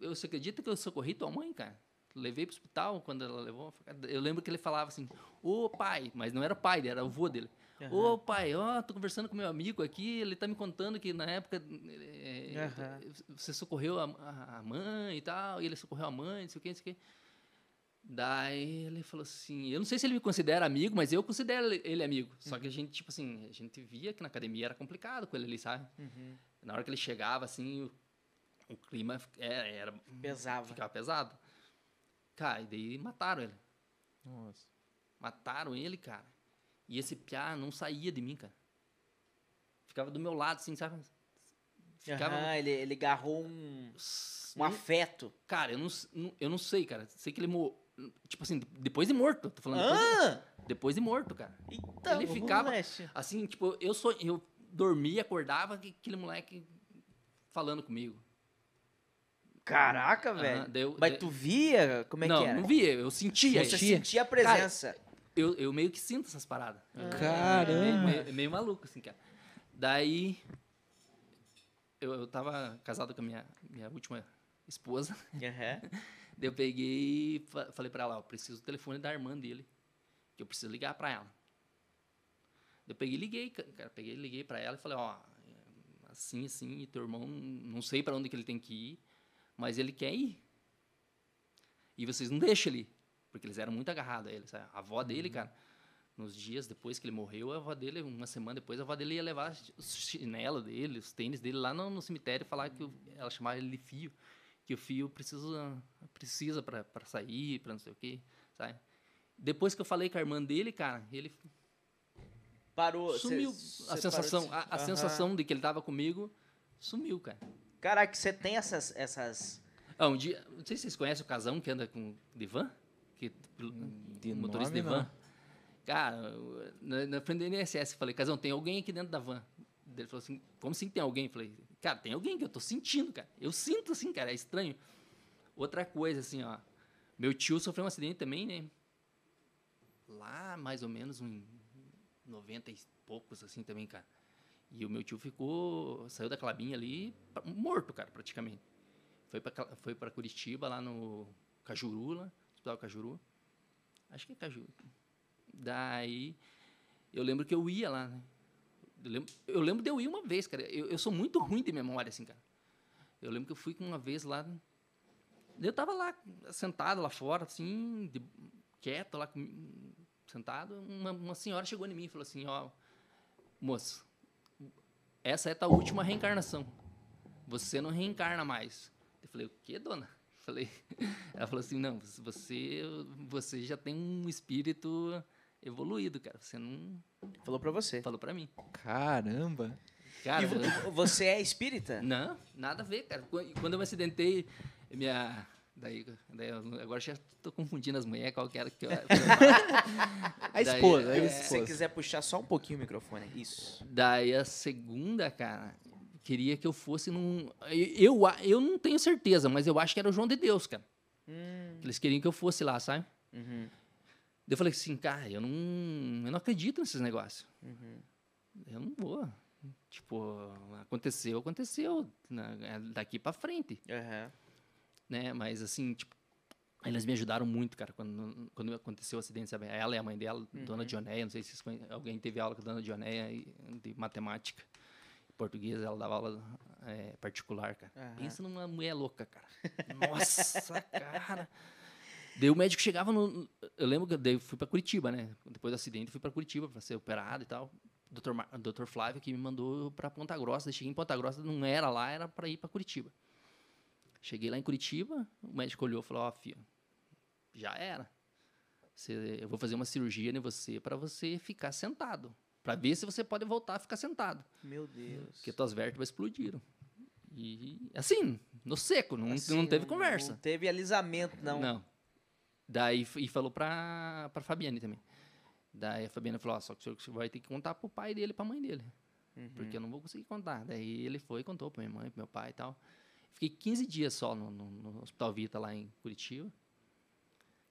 Eu, você acredita que eu socorri tua mãe, cara? Levei pro hospital quando ela levou. Eu lembro que ele falava assim, ô pai, mas não era o pai, era o avô dele. Ô pai, ó, tô conversando com meu amigo aqui, ele tá me contando que na época eh, Aham. você socorreu a, a- a mãe e tal, e ele socorreu a mãe, não sei o que, não sei o que. Daí ele falou assim, eu não sei se ele me considera amigo, mas eu considero ele- ele amigo. Só que a gente, tipo assim, a gente via que na academia era complicado com ele ali, sabe? Uhum. Na hora que ele chegava, assim, o, clima era, era, Pesava. ficava pesado. Cara, e daí mataram ele. Nossa. Mataram ele, cara. E esse piá não saía de mim, cara. Ficava do meu lado, assim, sabe? Ficava. Aham, ele, ele agarrou um, um Não- afeto. Cara, eu não, eu não sei, cara. Sei que ele morreu. Tipo assim, depois de morto. Tô falando depois, Ah! de, depois de morto, cara. Eita, Ele ficava- moleque. Assim, tipo, eu, sou, eu dormia, acordava, que aquele moleque falando comigo. Caraca, velho. daí eu- Mas daí- tu via? Como é não, que era? não via, eu sentia. Você isso. sentia a presença. Eu, eu meio que sinto essas paradas. Caramba. É meio, meio- meio maluco, assim, cara. Daí, eu, eu tava casado com a minha, minha última esposa. Aham. Daí eu peguei e fa- falei pra ela, ó, eu preciso do telefone da irmã dele, que eu preciso ligar pra ela. Eu peguei e liguei, ca- cara, peguei liguei pra ela e falei, ó, assim, assim, e teu irmão, não sei pra onde que ele tem que ir, mas ele quer ir. E vocês não deixam ele ir, porque eles eram muito agarrados a ele, sabe? A avó dele, cara, nos dias depois que ele morreu, a avó dele, uma semana depois, a avó dele ia levar os chinelo dele, os tênis dele lá no, no cemitério e falar que o- ela chamava ele de fio que o fio precisa precisa para sair, para não sei o quê, sabe? Depois que eu falei com a irmã dele, cara, ele Parou. sumiu. cê- a cê sensação, parou de- a, a Aham. sensação de que ele tava comigo sumiu, cara. Caraca, você tem essas. essas... Ah, um dia, não sei se vocês conhecem o casão que anda com de van, que de motorista de nome, van. não. Cara, na, na frente do INSS, eu falei, casão, tem alguém aqui dentro da van. Ele falou assim, como assim tem alguém? Eu falei, cara, tem alguém que eu tô sentindo, cara. Eu sinto assim, cara, é estranho. Outra coisa, assim, ó. Meu tio sofreu um acidente também, né? Lá, mais ou menos, em 90 e poucos, assim, também, cara. E o meu tio ficou, saiu da Clabinha ali, morto, cara, praticamente. Foi pra, Cla- foi pra Curitiba, lá no Cajuru, lá, Hospital Cajuru. Acho que é Cajuru. Daí, eu lembro que eu ia lá, né? Eu lembro, eu lembro de eu ir uma vez, cara. Eu, eu sou muito ruim de memória, assim, cara. Eu lembro que eu fui uma vez lá. Eu tava lá, sentado lá fora, assim, de- quieto lá, sentado. Uma, uma senhora chegou em mim e falou assim: Ó, moça, essa é a tua última reencarnação. Você não reencarna mais. Eu falei: O que, dona? Eu Falei, ela falou assim: Não, você, você já tem um espírito evoluído, cara. Você não Falou pra você. falou pra mim. Caramba. Cara, E você é espírita? não, nada a ver, cara. Qu- Quando eu me acidentei, minha. Daí, daí agora já tô confundindo as mulheres, qual que era que eu. A Daí, esposa, a é, Se você esposa. quiser puxar só um pouquinho o microfone. Isso. Daí a segunda, cara, queria que eu fosse num. Eu, eu, eu não tenho certeza, mas eu acho que era o João de Deus, cara. Hum, Eles queriam que eu fosse lá, sabe? uhum, Daí eu falei assim, cara, eu não, eu não acredito nesses negócios. uhum. Eu não vou. Tipo, aconteceu, aconteceu. né, Daqui pra frente. Aham. Né? Mas assim, tipo, Eles me ajudaram muito, cara, quando, quando aconteceu o acidente, sabe? Ela e a mãe dela, Uhum. Dona Dionéia, não sei se vocês conhe- alguém teve aula com a Dona Dionéia de matemática. Português, ela dava aula eh, particular, cara. Aham. Pensa numa mulher louca, cara. Nossa, cara. Daí o médico chegava no. Eu lembro que daí eu fui pra Curitiba, né? Depois do acidente, eu fui pra Curitiba pra ser operado e tal. Dr. Mar- Dr. Flávio que me mandou pra Ponta Grossa. Daí cheguei em Ponta Grossa, não era lá, era pra ir pra Curitiba. Cheguei lá em Curitiba, o médico olhou e falou: Ó, filho, já era. Você- eu vou fazer uma cirurgia em você pra você ficar sentado. Pra ver se você pode voltar a ficar sentado. Meu Deus. Porque tuas vértebras explodiram. E assim, no seco, não, Assim, não teve conversa. Não teve alisamento, não. Não. Daí e falou pra, pra Fabiane também. Daí a Fabiane falou: ó, só que o senhor vai ter que contar pro pai dele e pra mãe dele. Uhum. Porque eu não vou conseguir contar. Daí ele foi e contou pra minha mãe, pro meu pai e tal. Fiquei 15 dias só no, no- no Hospital Vita lá em Curitiba.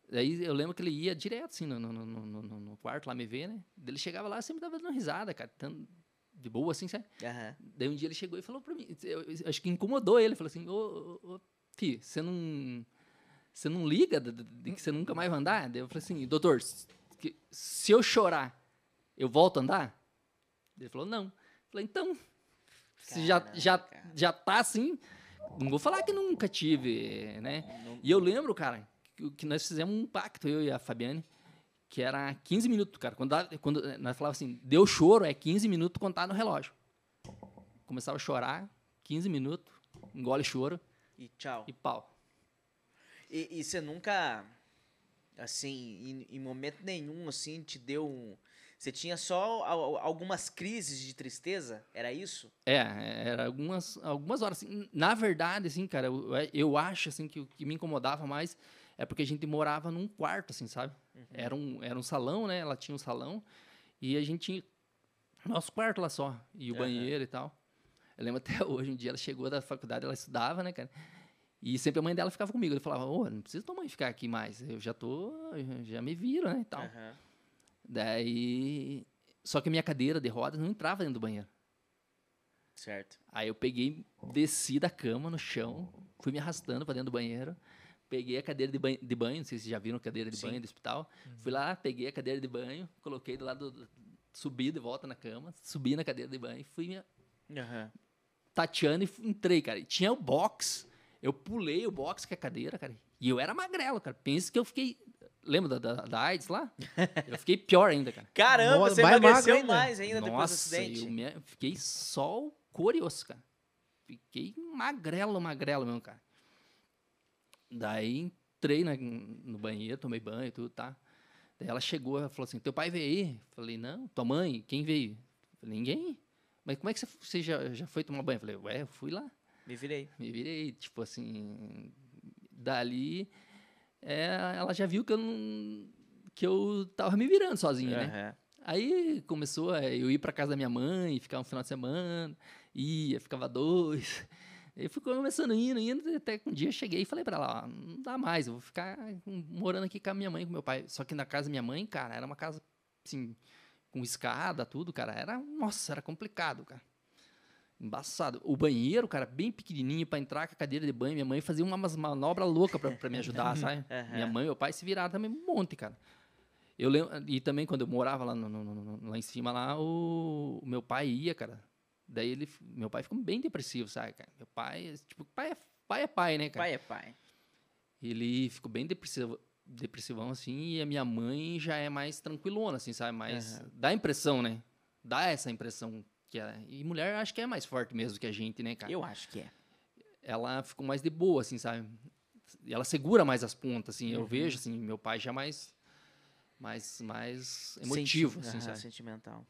Daí eu lembro que ele ia direto, assim, no, no, quarto lá me ver, né? Daí ele chegava lá, sempre tava dando risada, cara. tão de boa, assim, sabe? Aham. Daí um dia ele chegou e falou pra mim, eu, eu acho que incomodou ele, falou assim, ô, ô, você não, você não liga de, de- que você nunca mais vai andar? Daí eu falei assim, doutor, se eu chorar, eu volto a andar? Ele falou, não. Eu falei, então, se já, já, já tá assim, não vou falar que nunca tive, né? E eu lembro, cara, que, nós fizemos um pacto, eu e a Fabiane, que era 15 minutos, cara. Quando, quando nós falávamos assim, deu choro, é 15 minutos contar no relógio. Começava a chorar, 15 minutos, engole choro E tchau. e pau. E, e você nunca, assim, em, em momento nenhum, assim, te deu um... Você tinha só al- algumas crises de tristeza? Era isso? É, era algumas, algumas horas. assim. Na verdade, assim, cara, eu, eu acho assim, que o que me incomodava mais é porque a gente morava num quarto, assim, sabe? Era, um, era um salão, né? Ela tinha um salão e a gente tinha nosso quarto lá só, e o banheiro e tal. Eu lembro até hoje, um dia ela chegou da faculdade, ela estudava, né, cara? E sempre a mãe dela ficava comigo. Ele falava, ô, não precisa tua mãe ficar aqui mais, eu já tô, já me viro, né, e tal. Aham. Daí, só que a minha cadeira de rodas não entrava dentro do banheiro. Certo. Aí eu peguei, desci da cama no chão, fui me arrastando para dentro do banheiro, peguei a cadeira de banho, de banho, não sei se vocês já viram cadeira de Sim. banho do hospital. Fui lá, peguei a cadeira de banho, coloquei do lado, do, subi de volta na cama, subi na cadeira de banho e fui me Aham. tateando e entrei, cara. E tinha o box, eu pulei o box com a cadeira, cara, e eu era magrelo, cara. Pensa que eu fiquei, lembra da, da, da AIDS lá? Eu fiquei pior ainda, cara. Caramba, Nossa, você emagreceu magro ainda. mais ainda depois do Nossa, acidente. eu me- fiquei só o couro osso, cara. Fiquei magrelo, magrelo mesmo, cara. Daí entrei na- no banheiro, tomei banho e tudo, tá? Daí ela chegou, ela falou assim, teu pai veio aí? Falei, não, tua mãe, quem veio? Falei, ninguém. Mas como é que você, você já, já foi tomar banho? Falei, ué, eu fui lá, Me virei. me virei, tipo assim, dali, é, ela já viu que eu não, que eu tava me virando sozinho, né? Aham. Aí começou a eu ir para casa da minha mãe, ficar um final de semana, ia, ficava dois. Aí fui começando indo, indo, até que um dia eu cheguei e falei para ela, ó, não dá mais, eu vou ficar morando aqui com a minha mãe, com meu pai. Só que na casa da minha mãe, cara, era uma casa assim, com escada, tudo, cara, era, nossa, era complicado, cara. Embaçado. O banheiro, cara, bem pequenininho para entrar com a cadeira de banho. Minha mãe fazia umas manobras loucas para me ajudar, sabe? Aham. Minha mãe e meu pai se viraram também um monte, cara. Eu lembro, e também quando eu morava lá, no- no- no- lá em cima, lá, o, o meu pai ia, cara. Daí ele, meu pai ficou bem depressivo, sabe, cara? Meu pai, tipo, pai é pai, é pai né, cara? Pai é pai. Ele ficou bem depressivo, depressivão, assim, e a minha mãe já é mais tranquilona, assim, sabe? Mais, Aham. dá a impressão, né? Dá essa impressão que é, e mulher acho que é mais forte mesmo que a gente, né, cara? Eu acho que é. ela ficou mais de boa, assim, sabe? Ela segura mais as pontas, assim. Eu Uhum. vejo, assim, meu pai já mais, mais, mais emotivo, Senti- assim, Aham, sabe? Sentimental.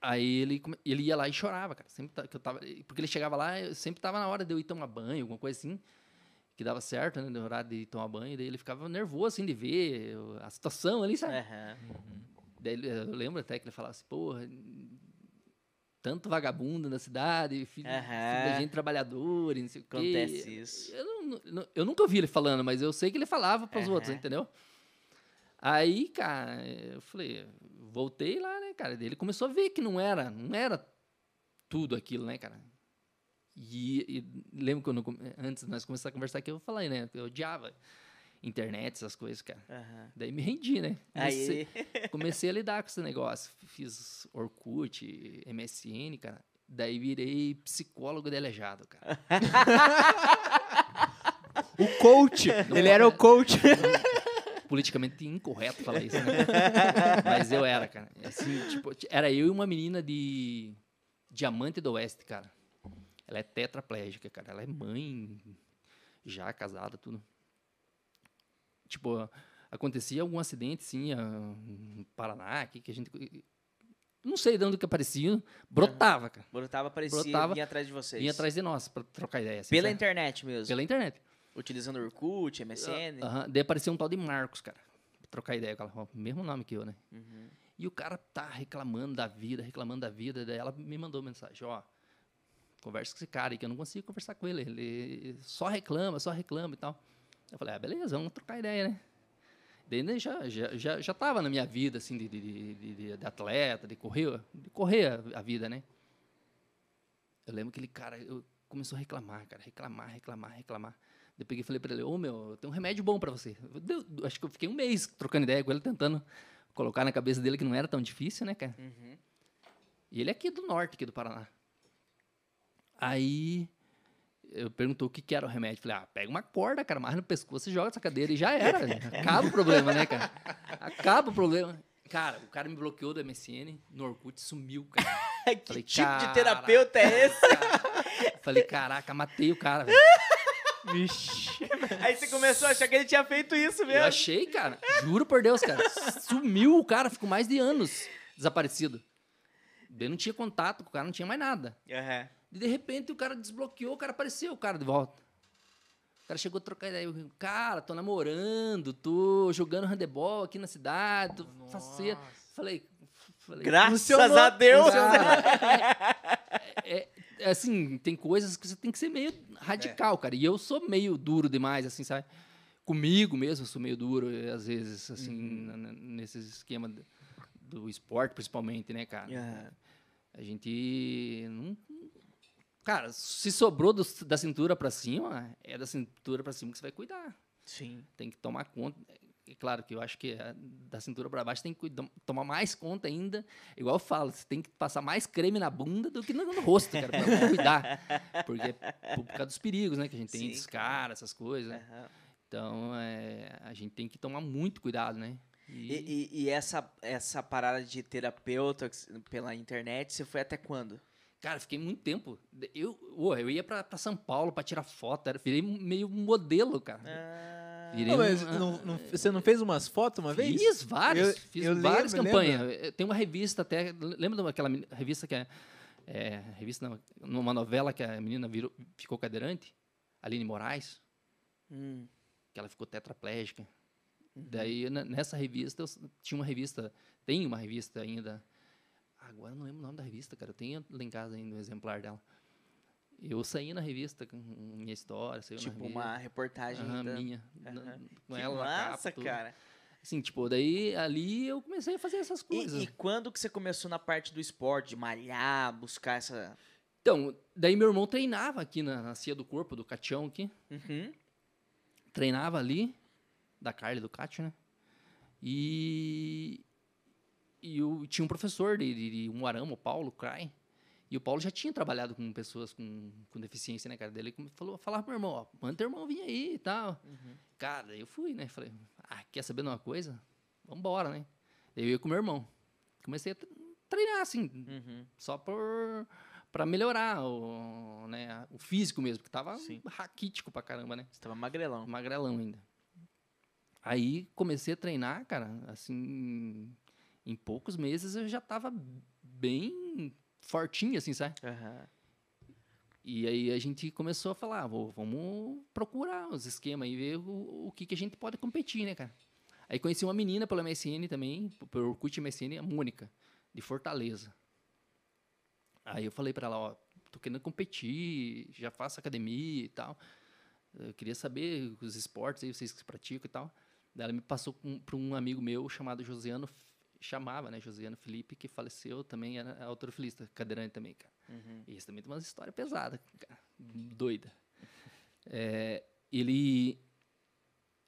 Aí ele, ele ia lá e chorava, cara. Sempre tá- que eu tava, porque ele chegava lá, eu sempre tava na hora de eu ir tomar banho, alguma coisa assim, que dava certo, né, no horário de ir tomar banho. Daí ele ficava nervoso, assim, de ver eu- a situação ali, sabe? Aham. Daí eu lembro até que ele falava assim, porra, tanto vagabundo na cidade, filho, filho da gente trabalhador, e não sei o quê. Acontece isso. Eu, não- eu nunca ouvi ele falando, mas eu sei que ele falava para os outros, entendeu? Aí, cara, eu falei, voltei lá, né, cara? Ele começou a ver que não era, não era tudo aquilo, né, cara? E, e lembro quando, antes de nós começar a conversar aqui, eu falei, né, eu odiava. Internet, essas coisas, cara. Aham. Daí me rendi, né? Comecei, Aí, comecei a lidar com esse negócio. Fiz Orkut, MSN, cara. Daí virei psicólogo de aleijado, cara. O coach. ele era o coach. Politicamente incorreto falar isso, né? Mas eu era, cara. Assim, tipo, era eu e uma menina de Diamante do Oeste, cara. Ela é tetraplégica, cara. Ela é mãe, já casada, tudo. Tipo, acontecia algum acidente, sim, ah, no Paraná, aqui, que a gente... Não sei de onde que aparecia, brotava, cara. brotava, aparecia Brotava, vinha atrás de vocês. Vinha atrás de nós pra trocar ideia. assim, Pela sabe? internet mesmo. Pela internet. Utilizando Orkut, MSN. Aham, Daí apareceu um tal de Marcos, cara. Pra trocar ideia com ela. Mesmo nome que eu, né? Uhum. E o cara tá reclamando da vida, reclamando da vida. Daí ela me mandou mensagem, ó. Conversa com esse cara aí, que eu não consigo conversar com ele. Ele só reclama, só reclama e tal. Eu falei, ah, beleza, vamos trocar ideia, né? Daí né, já, já, já, já tava na minha vida, assim, de, de, de, de- atleta, de correr, de correr a, a vida, né? Eu lembro que aquele cara eu, começou a reclamar, cara, reclamar, reclamar, reclamar. Eu peguei e falei pra ele, ô meu, eu tenho um remédio bom pra você. Eu deu- acho que eu fiquei um mês trocando ideia com ele, tentando colocar na cabeça dele que não era tão difícil, né, cara? Uhum. E ele é aqui do norte, aqui do Paraná. Aí eu perguntou o que, que era o remédio. Falei, ah, pega uma corda, cara, amarra no pescoço e joga essa cadeira e já era. Acaba o problema, né, cara? Acaba o problema. Cara, o cara me bloqueou do MSN, no Orkut sumiu, cara. que Falei, tipo de "Caraca." terapeuta é esse? Falei, caraca, matei o cara, velho. Vixe. Aí você começou a achar que ele tinha feito isso Eu mesmo. achei, cara. Juro por Deus, cara. Sumiu o cara, ficou mais de anos desaparecido. Daí não tinha contato com o cara, não tinha mais nada. Aham. E de repente o cara desbloqueou, o cara apareceu, o cara de volta. O cara chegou a trocar ideia. Eu, Cara, tô namorando, tô jogando handebol aqui na cidade, tô faceiro. Falei, falei. Graças a Deus. é, é, assim, tem coisas que você tem que ser meio radical, cara. E eu sou meio duro demais, assim, sabe? Comigo mesmo, eu sou meio duro, às vezes, assim, na- nesse esquema do, esporte, principalmente, né, cara? Aham. A gente não. Cara, se sobrou do- da cintura pra cima, é da cintura pra cima que você vai cuidar. Sim. Tem que tomar conta. É claro que eu acho que é da cintura pra baixo tem que tomar mais conta ainda. Igual eu falo, você tem que passar mais creme na bunda do que no, no rosto, cara, pra cuidar. Porque é por causa dos perigos, né, que a gente tem, Sim, descara, essas coisas. né? Aham. Então, é, a gente tem que tomar muito cuidado, né? E, e- e essa, essa parada de terapeuta pela internet, você foi até quando? Cara, fiquei muito tempo. Eu, ô, eu ia pra, pra São Paulo pra tirar foto, era, virei meio modelo, cara. Ah, Virei Não, mas um- não- não- você não fez umas fotos uma vez? Fiz várias, Eu- fiz eu várias lembro, campanhas. Tem uma revista até, lembra daquela revista que é, é, revista não, numa novela que a menina virou, ficou cadeirante, Aline Moraes, hum, que ela ficou tetraplégica. Uhum. Daí nessa revista eu tinha uma revista, tem uma revista ainda. Agora eu não lembro o nome da revista, cara. Eu tenho lá em casa ainda um exemplar dela. Eu saí na revista com minha história, saiu na tipo revista. uma reportagem Aham, da- minha, na- Aham. com Que ela na capa, massa, cara. Assim, tipo, daí ali eu comecei a fazer essas coisas. E, e quando que você começou na parte do esporte, de malhar, buscar essa... Então, daí meu irmão treinava aqui na, na Cia do Corpo, do Catião aqui. Uhum. Treinava ali, da Carly do Catio, né? E, e eu tinha um professor de, de, de Umuarama, o Paulo Cray. E o Paulo já tinha trabalhado com pessoas com, com deficiência, né, cara? Daí ele falou, falava pro meu irmão, ó, manda teu irmão vir aí e tal. Uhum. Cara, eu fui, né? Falei, ah, quer saber de uma coisa? Vambora, né? Daí eu ia com meu irmão. Comecei a tre- treinar, assim, Uhum. só por para melhorar o, né, o físico mesmo, que tava Sim. raquítico pra caramba, né? Você tava magrelão. Magrelão ainda. Aí comecei a treinar, cara, assim, em poucos meses eu já tava bem fortinho, assim, sabe? Aham. E aí a gente começou a falar, "Vô, vamos procurar os esquemas e ver o, o que, que a gente pode competir, né, cara? Aí conheci uma menina pela MSN também, pelo Orkut MSN, a Mônica, de Fortaleza. Aí eu falei pra ela, ó, tô querendo competir, já faço academia e tal. Eu queria saber os esportes aí, vocês que praticam e tal. Daí ela me passou para um amigo meu chamado Josiano, chamava, né, Josiano Felipe, que faleceu também, era autorofilista, cadeirante também, cara. Uhum. E esse também tem uma história pesada, cara. Doida. É, ele.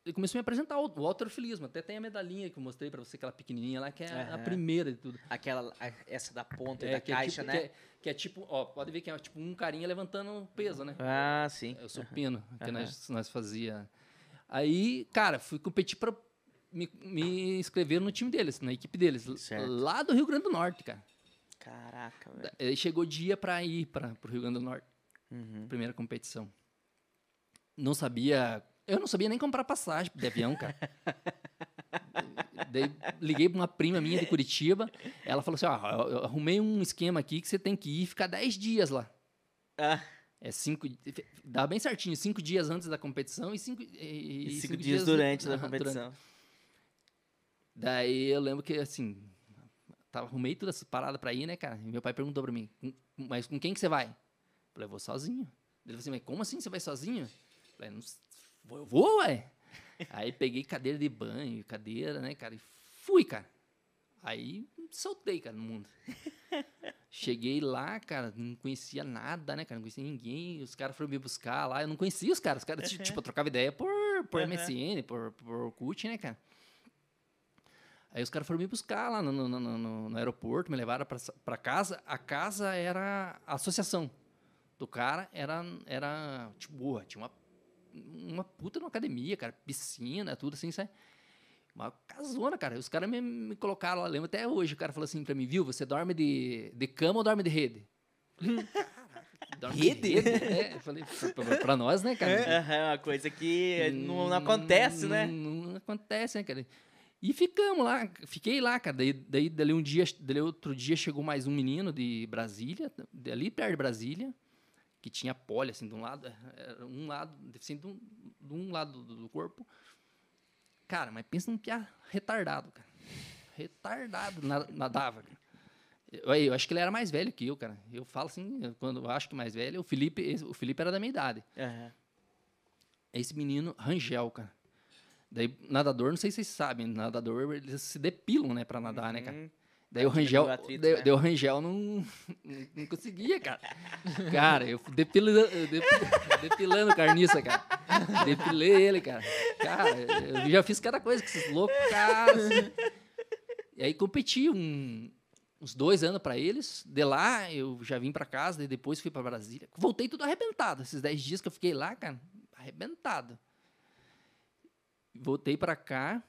ele começou a me apresentar o alterofilismo. Até tem a medalhinha que eu mostrei pra você, aquela pequenininha lá, que é a- a primeira de tudo. Aquela, a- essa da ponta e É, da que, é caixa, tipo, né? que, é, que é tipo, ó, pode ver que é tipo um carinha levantando peso, né? Ah, sim. Eu sou pino, que Aham. nós, nós fazia. Aí, cara, fui competir pra me, me inscrever no time deles, na equipe deles, Certo. lá do Rio Grande do Norte, cara. Caraca, velho. Aí chegou o dia pra ir para pro Rio Grande do Norte, Uhum. primeira competição. Não sabia, eu não sabia nem comprar passagem de avião, cara. Daí liguei pra uma prima minha de Curitiba, ela falou assim: ó, eu, eu arrumei um esquema aqui que você tem que ir e ficar 10 dias lá. Ah, É cinco. Dá bem certinho, cinco dias antes da competição e cinco, e, e cinco, dias, durante da competição. Daí eu lembro que, assim, tava, arrumei toda essa parada pra ir, né, cara? E meu pai perguntou pra mim, "Com- mas com quem que você vai? Eu falei, eu vou sozinho. Ele falou assim, mas como assim você vai sozinho? Eu falei, não, vou, eu vou, ué. Aí peguei cadeira de banho, cadeira, né, cara, e fui, cara. Aí soltei, cara, no mundo. Cheguei lá, cara, não conhecia nada, né, cara? Não conhecia ninguém. Os caras foram me buscar lá. Eu não conhecia os caras. Os caras, ti- tipo, eu trocava ideia por, por Aham. MSN, por, por Orkut, né, cara? Aí os caras foram me buscar lá no, no, no- no- aeroporto, me levaram pra casa. A casa era a associação do cara, era, era tipo, boa, tinha uma, uma puta numa academia, cara, piscina, tudo assim, sabe? Uma casona, cara. Os caras me, me colocaram lá, lembro até hoje. O cara falou assim pra mim, viu, você dorme de, de cama ou dorme de rede? Dorme Rede? de rede? É, eu falei, pra, pra nós, né, cara? Aham, uma coisa que não, não acontece, né? Não, não acontece, né, cara? E ficamos lá, fiquei lá, cara. Daí, daí dali um dia, dali outro dia chegou mais um menino de Brasília, ali perto de Brasília, que tinha pole, assim, de um lado, um lado, deficiente de um, de um lado do, do corpo. Cara, mas pensa num piá retardado, cara. Retardado, na- nadava, cara. Eu, eu acho que ele era mais velho que eu, cara. Eu falo assim, quando eu acho que mais velho, o Felipe, o Felipe era da minha idade. Aham. Esse menino, Rangel, cara. Daí, nadador, não sei se vocês sabem, nadador, eles se depilam, né, pra nadar, né, cara? Uhum. Daí o Rangel, atrito, daí, né? daí o Rangel não, não, conseguia, cara. Cara, eu depilando, eu depi- depilando carniça, cara. Depilei ele, cara. Cara, eu já fiz cada coisa com esses loucos, cara. assim. E aí competi um- uns dois anos pra eles. De lá, eu já vim pra casa, daí depois fui pra Brasília. Voltei tudo arrebentado. Esses dez dias que eu fiquei lá, cara, arrebentado. Voltei pra cá,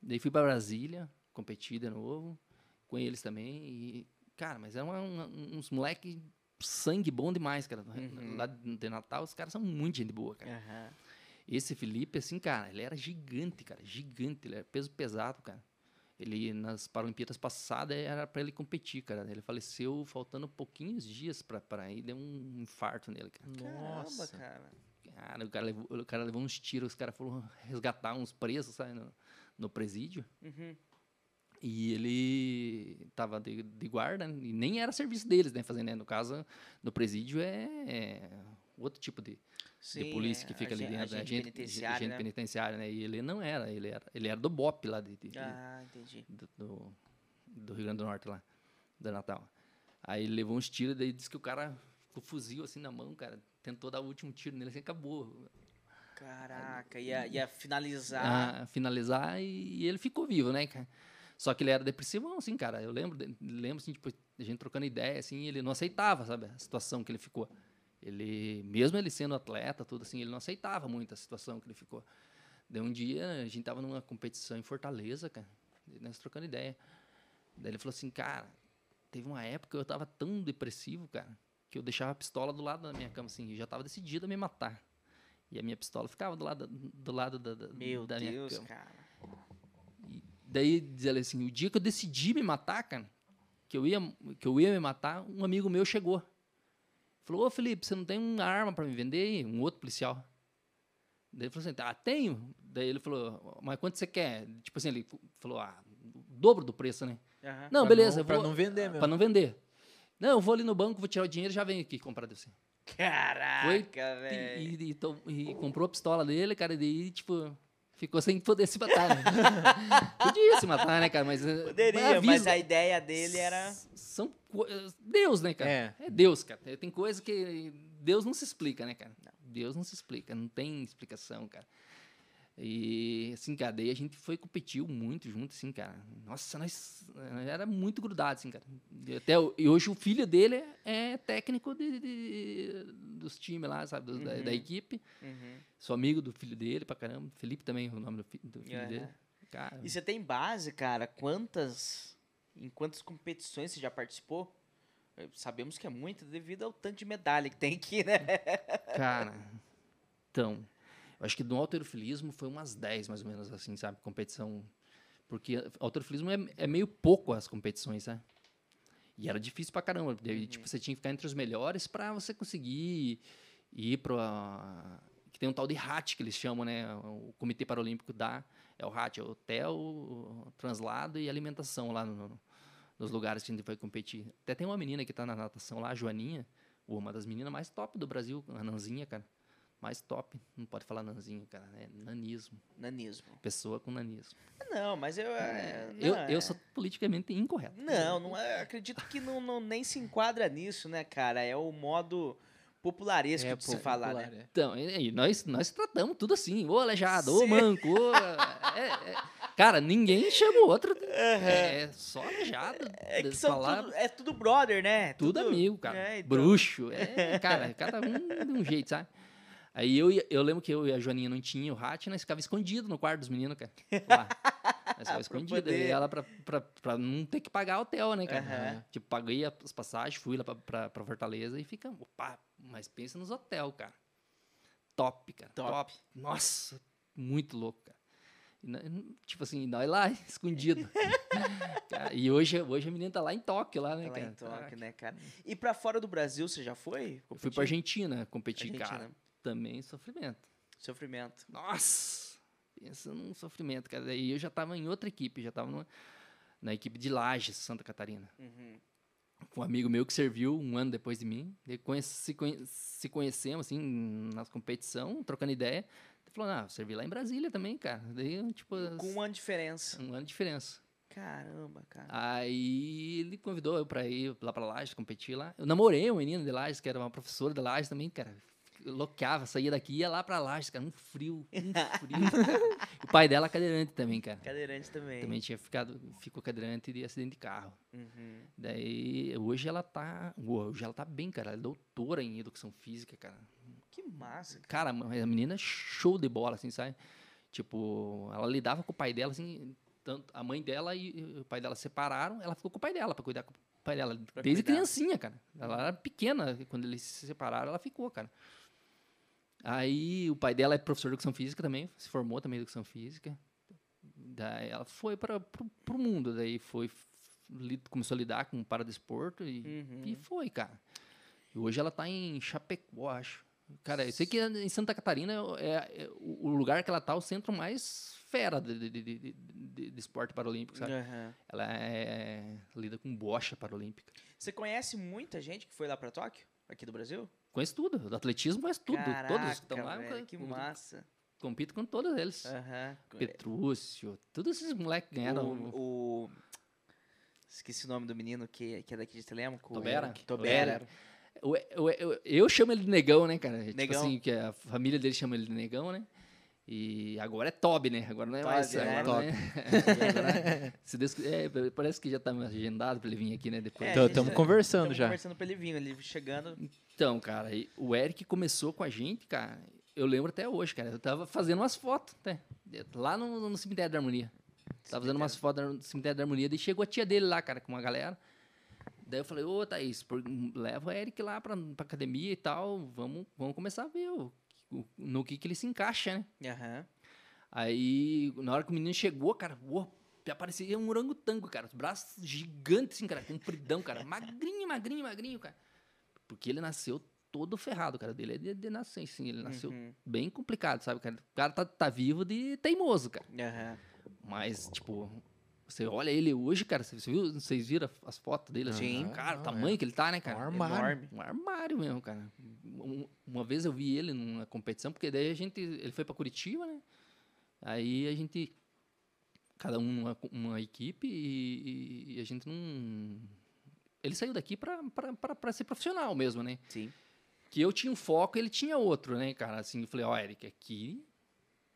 daí fui pra Brasília, competi de novo com eles também. E, cara, mas é uma- uma- uns moleque sangue bom demais, cara. Uhum. Lá de Natal, os caras são muito gente boa, cara. Aham. Esse Felipe, assim, cara, ele era gigante, cara, gigante. Ele era peso pesado, cara. Ele, nas Paralimpíadas passadas, era pra ele competir, cara. Ele faleceu faltando pouquinhos dias pra, pra ir, deu um infarto nele, cara. Caramba, Nossa. cara. Cara, o cara levou, o cara levou uns tiros, os caras foram resgatar uns presos, sabe, no, no presídio. Uhum. E ele tava de, de guarda, né, e nem era serviço deles, né, fazendo, né? No caso, no presídio é, é outro tipo de, Sim, de polícia que é, fica ali dentro, né, agente penitenciário, agente né? penitenciário, né? E ele não era, ele era, ele era do BOP lá de- de- Ah, entendi. do, do- do Rio Grande do Norte lá, da Natal. Aí ele levou uns tiros, daí disse que o cara com o fuzil assim na mão, cara, tentou dar o último tiro nele, assim, acabou. Caraca, ia, ia finalizar. a finalizar e, e ele ficou vivo, né, cara? Só que ele era depressivo, assim, cara. Eu lembro, de- lembro assim, tipo, a gente trocando ideia, assim, ele não aceitava, sabe, a situação que ele ficou. Ele, mesmo ele sendo atleta, tudo assim, ele não aceitava muito a situação que ele ficou. Daí um dia a gente tava numa competição em Fortaleza, cara, nós trocando ideia. Daí ele falou assim, cara, teve uma época que eu tava tão depressivo, cara, que eu deixava a pistola do lado da minha cama, assim, e já tava decidido a me matar. E a minha pistola ficava do lado, do lado da, da, Meu da minha Deus, cama. cara. E daí diz ele assim, o dia que eu decidi me matar, cara, que eu ia, que eu ia me matar, um amigo meu chegou. Falou, ô Felipe, você não tem uma arma para me vender aí? Um outro policial. Daí ele falou assim, ah, tenho. Daí ele falou, mas quanto você quer? Tipo assim, ele falou, ah, o dobro do preço, né? Aham. Não, Pra beleza, não- eu pra vou, não vender mesmo. Pra não vender. Não, eu vou ali no banco, vou tirar o dinheiro e já venho aqui comprar de você. Caraca, velho. E, e, e comprou a pistola dele, cara, e daí, tipo, ficou sem poder se matar, né? Podia se matar, né, cara? Mas. eh, Poderia, avisa- mas a ideia dele era. São co- Deus, né, cara? É. É. Deus, cara. Tem coisa que Deus não se explica, né, cara? Deus não se explica, não tem explicação, cara. E, assim, cara, daí a gente foi competiu muito junto, assim, cara. Nossa, nós eh, era muito grudado, assim, cara. E, até, e hoje o filho dele é, técnico de, de- dos times lá, sabe, dos- da, da Uhum. equipe. Uhum. Sou amigo do filho dele pra caramba. Felipe também é o nome do, fi- do filho dele. Cara, E você tem base, cara? Quantas. Em quantas competições você já participou? Eh, Sabemos que é muito devido ao tanto de medalha que tem aqui, né? Cara, então, acho que no alterofilismo foi umas 10, mais ou menos, assim, sabe? Competição. Porque alterofilismo é, é meio pouco as competições, né? E era difícil pra caramba. Daí, tipo, você tinha que ficar entre os melhores pra você conseguir ir pra. Que tem um tal de RAT que eles chamam, né? O Comitê Paralímpico dá. É o RAT, é o hotel, o translado e alimentação lá no- nos lugares que a gente vai competir. Até tem uma menina que tá na natação lá, a Joaninha, uma das meninas mais top do Brasil, a Nanzinha, cara. Mais top. Não pode falar Nanzinha, cara. É nanismo. Nanismo. Pessoa com nanismo. Não, mas eu. é, eu, não, eu é- sou politicamente incorreto. Não, não é, acredito que não, não- nem se enquadra nisso, né, cara? É o modo popularesco É, de se falar, né? é. Então, e, e nós, nós tratamos tudo assim. Ô aleijado, ô Sim. manco. ô- é- é- cara, ninguém chama o outro. É só aleijado. É que são palavras. tudo, é tudo brother, né? Tudo amigo, cara. é, então. Bruxo. É, cara, cada um de um jeito, sabe? Aí eu, eu lembro que eu e a Joaninha não tinha o hat, nós ficava escondido no quarto dos meninos, cara. Lá. Nós ficava escondido. poder- E ela pra, pra, pra não ter que pagar hotel, né, cara? Aham. Tipo, paguei as passagens, fui lá pra, pra, pra Fortaleza e ficamos. Opa, mas pensa nos hotel, cara. Top, cara. Top. Top. Nossa, muito louco, cara. Tipo assim, nós lá, escondido. E hoje, hoje a menina tá lá em Tóquio, lá, né, Lá cara? em Tóquio, né, cara? E pra fora do Brasil, você já foi? eu fui pra Argentina competir, Argentina. cara. Também sofrimento. Sofrimento. Nossa! Pensa num sofrimento, cara. Daí eu já tava em outra equipe, já tava numa- na equipe de Lages, Santa Catarina. Uhum. Com um amigo meu que serviu um ano depois de mim. Conhece- se, conhe- se conhecemos, assim, nas competição, trocando ideia. Ele falou, ah, eu servi lá em Brasília também, cara. Daí, tipo, Com uma diferença. um ano de diferença. Caramba, cara. Aí ele convidou eu pra ir lá pra Lages, competir lá. Eu namorei uma menina de Lages, que era uma professora de Lages também, cara. Loqueava, saía daqui e ia lá pra Lages, cara. Um frio, um frio. o pai dela cadeirante também, cara. Cadeirante também. Também tinha ficado, ficou cadeirante de acidente de carro. Uhum. Daí, hoje ela tá, hoje ela tá bem, cara. Ela é doutora em educação física, cara. Que massa, cara. Cara, a menina é show de bola, assim, sabe? Tipo, ela lidava com o pai dela, assim, tanto a mãe dela e o pai dela separaram, ela ficou com o pai dela pra cuidar com o pai dela Pra desde cuidar. criancinha, cara. Ela era pequena quando eles se separaram, ela ficou, cara. Aí o pai dela é professor de educação física também, se formou também em educação física. Daí ela foi para pro, pro mundo, daí foi começou a lidar com o paradesporto e, Uhum. e foi, cara. E hoje ela tá em Chapecó, acho. Cara, eu sei que em Santa Catarina é, é o o lugar que ela tá, o centro mais fera de, de, de, de- de- esporte paralímpico, sabe? Aham. Ela é, lida com bocha paralímpica. Você conhece muita gente que foi lá pra Tóquio? Aqui do Brasil? Conhece tudo, do atletismo conhece tudo. todos que estão lá, velho, que massa. compito com todos eles. Aham. Petrúcio, todos esses moleques ganharam. O, o- Esqueci o nome do menino que, que é daqui de Telemaco. Tobera? Eric. Tobera. Eu, eu, eu, eu chamo ele de negão, né, cara? Tipo Negão. assim, que a família dele chama ele de negão, né? E agora é Toby, né? Agora não é Toby, mais. né? Agora, né? Agora, se Deus, é, parece que já tá agendado pra ele vir aqui, né? Depois. É, tá- conversando já. conversando pra ele vir, ele chegando. Então, cara, o Eric começou com a gente, cara. Eu lembro até hoje, cara. Eu tava fazendo umas fotos, até, lá no, no cemitério da Harmonia. Tava fazendo umas fotos no cemitério da Harmonia. Daí chegou a tia dele lá, cara, com uma galera. Daí eu falei, ô, Thaís, por- leva o Eric lá pra, pra academia e tal. Vamos, vamos começar a ver o- o- no que, que ele se encaixa, né? Aham. Aí, na hora que o menino chegou, cara, uou, aparecia um orangotango, cara. Os braços gigantes, assim, cara, compridão, cara. Magrinho, magrinho, magrinho, cara. Porque ele nasceu todo ferrado, cara. Dele é de, de nascença, assim. Ele nasceu Uhum. bem complicado, sabe, cara? O cara tá, tá vivo de teimoso, cara. Aham. Mas, tipo, você olha ele hoje, cara, você viu, vocês viram as fotos dele? assim? Sim. Cara, o tamanho que ele tá, né, Um cara? armário. Enorme. Um armário mesmo, cara. Um- Uma vez eu vi ele numa competição, porque daí a gente. Ele foi pra Curitiba, né? Aí a gente. Cada um uma, uma equipe e, e a gente não. Ele saiu daqui pra ser profissional mesmo, né? Sim. Que eu tinha um foco ele tinha outro, né, cara? Assim, eu falei, ó, Eric, aqui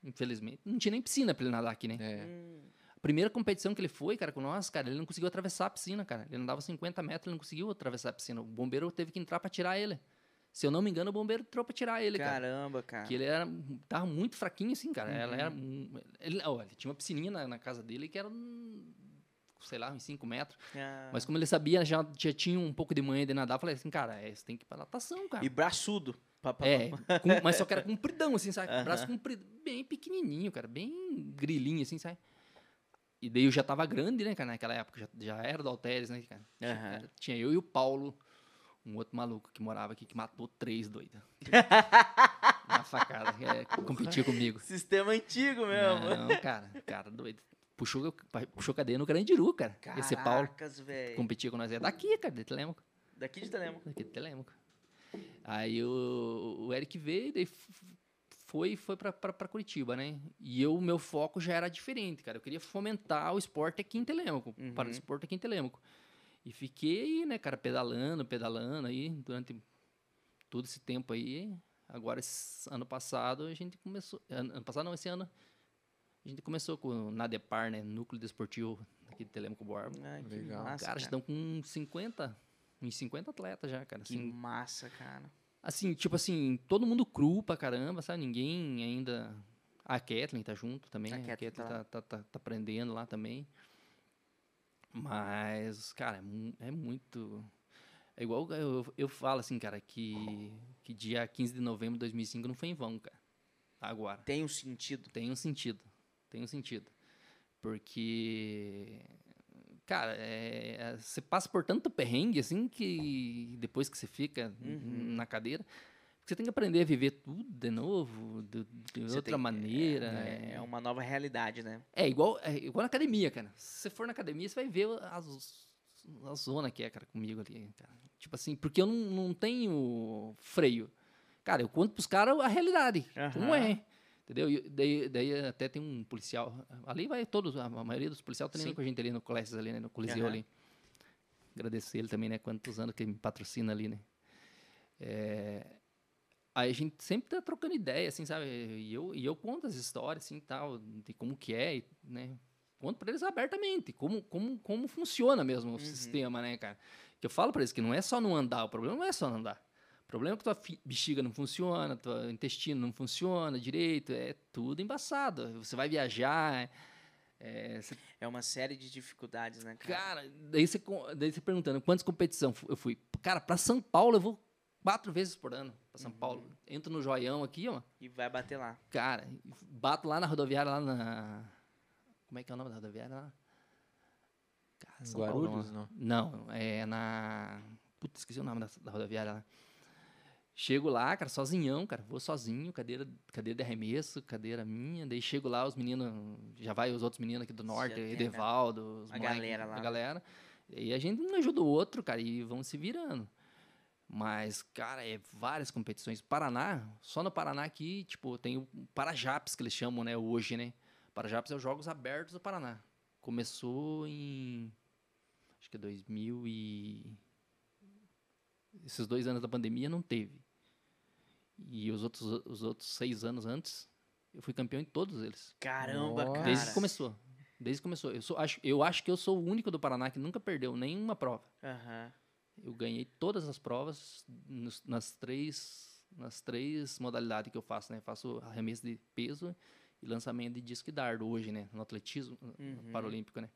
infelizmente. Não tinha nem piscina pra ele nadar aqui, né? É. Hum, A primeira competição que ele foi, cara, com nós, cara, ele não conseguiu atravessar a piscina, cara. Ele andava 50 metros, ele não conseguiu atravessar a piscina. O bombeiro teve que entrar pra tirar ele. Se eu não me engano, o bombeiro entrou pra tirar ele, cara. caramba, cara. Que ele era, tava muito fraquinho, assim, cara. Ela Uhum. era. mu- Ele, ó, ele tinha uma piscininha na, na casa dele que era, sei lá, uns 5 metros. Ah. Mas como ele sabia, já, já tinha um pouco de manhã de nadar, eu falei assim, cara, é, você tem que ir pra natação, cara. E braçudo. Pa- pa- É, com- mas só que era compridão, assim, sabe? Braço comprido, bem pequenininho, cara, bem grilinho, assim, sabe? E daí eu já tava grande, né, cara, naquela época, já, já era do Alteres, né, cara? Tinha eu e o Paulo, um outro maluco que morava aqui, que matou três doidos. Na facada, é, competia comigo. Sistema antigo mesmo. Não, cara, cara doido. Puxou, puxou cadeia no Carandiru, cara. Esse Paulo Caracas, velho. competia com nós. É daqui, cara, de Telemaco. Daqui de Telemo. Daqui de Telemaco. Aí o, o Eric veio, daí foi, foi pra Curitiba, né? E eu, meu foco já era diferente, cara. Eu queria fomentar o esporte aqui em Telemaco, para o Uhum. esporte aqui em Telemaco. E fiquei aí, né, cara, pedalando, pedalando aí durante todo esse tempo aí. Agora, esse ano passado, a gente começou. Ano passado, não, esse ano. A gente começou com o Nadepar, né? Núcleo Desportivo aqui de Telemaco Borba. Ai, que Legal. massa, cara, já estão com 50, uns 50 atletas já, cara. Que Assim, massa, cara. assim, tipo assim, todo mundo cru pra caramba, sabe? Ninguém ainda. A Kathleen tá junto também. A A Kathleen tá tá, tá, tá, tá aprendendo lá também. Mas, cara, é, é muito. É igual eu, eu falo assim, cara, que, que dia 15 de novembro de 2005 não foi em vão, cara. Agora. Tem um sentido. Tem um sentido. Tem um sentido. Porque. Cara, é, é, você passa por tanto perrengue assim que depois que você fica Uhum. na cadeira, você tem que aprender a viver tudo de novo, de, de outra tem- maneira. É, é uma nova realidade, né? É igual, é igual na academia, cara. Se você for na academia, você vai ver as, a zona que é, cara, comigo ali, cara. Tipo assim, porque eu não, não tenho freio. Cara, eu conto pros caras a realidade, como Aham. é. Entendeu? E daí, daí até tem um policial. Ali vai todos, a maioria dos policiais treinando com a gente ali no colégio ali, né? No Coliseu Aham. ali. Agradecer ele também, né? Quantos anos que ele me patrocina ali, né? É, Aí a gente sempre tá trocando ideia, assim, sabe? E eu, e eu conto as histórias, assim, tal, de como que é, e, né? Conto pra eles abertamente, como, como, como funciona mesmo o Uhum. sistema, né, cara? Que eu falo pra eles que não é só não andar, o problema não é só não andar. O problema é que tua bexiga não funciona, teu intestino não funciona direito, é tudo embaçado. Você vai viajar, é, você É uma série de dificuldades, né, cara? Cara, daí você, daí você perguntando quantas competições eu fui. Cara, pra São Paulo eu vou quatro vezes por ano pra São Paulo. Entro no joião aqui, ó. E vai bater lá. Cara, bato lá na rodoviária, lá na. Como é que é o nome da rodoviária lá? Cara, São Paulo, Guarulhos, não. não? Não, é na. Putz, esqueci o nome da, da rodoviária lá. Chego lá, cara, sozinhão, cara. Vou sozinho, cadeira, cadeira de arremesso, cadeira minha. Daí chego lá, os meninos. Já vai os outros meninos aqui do norte, tem, né? Edevaldo, os A moleque- galera lá. A galera. E a gente um ajuda o outro, cara, e vão se virando. Mas, cara, é várias competições. Paraná, só no Paraná aqui, tipo, tem o Parajaps, que eles chamam, né, hoje, né? Parajaps é os Jogos Abertos do Paraná. Começou em. Acho que é 2000 e. Esses dois anos da pandemia não teve. E os outros, os outros seis anos antes, eu fui campeão em todos eles. Caramba, Nossa. cara. Desde que começou. Desde que começou. Eu, sou, acho, eu acho que eu sou o único do Paraná que nunca perdeu nenhuma prova. Aham. Eu ganhei todas as provas nos- nas três nas três modalidades que eu faço, né? Faço arremesso de peso e lançamento de disco e dardo hoje, né? No atletismo Uhum. paralímpico, né?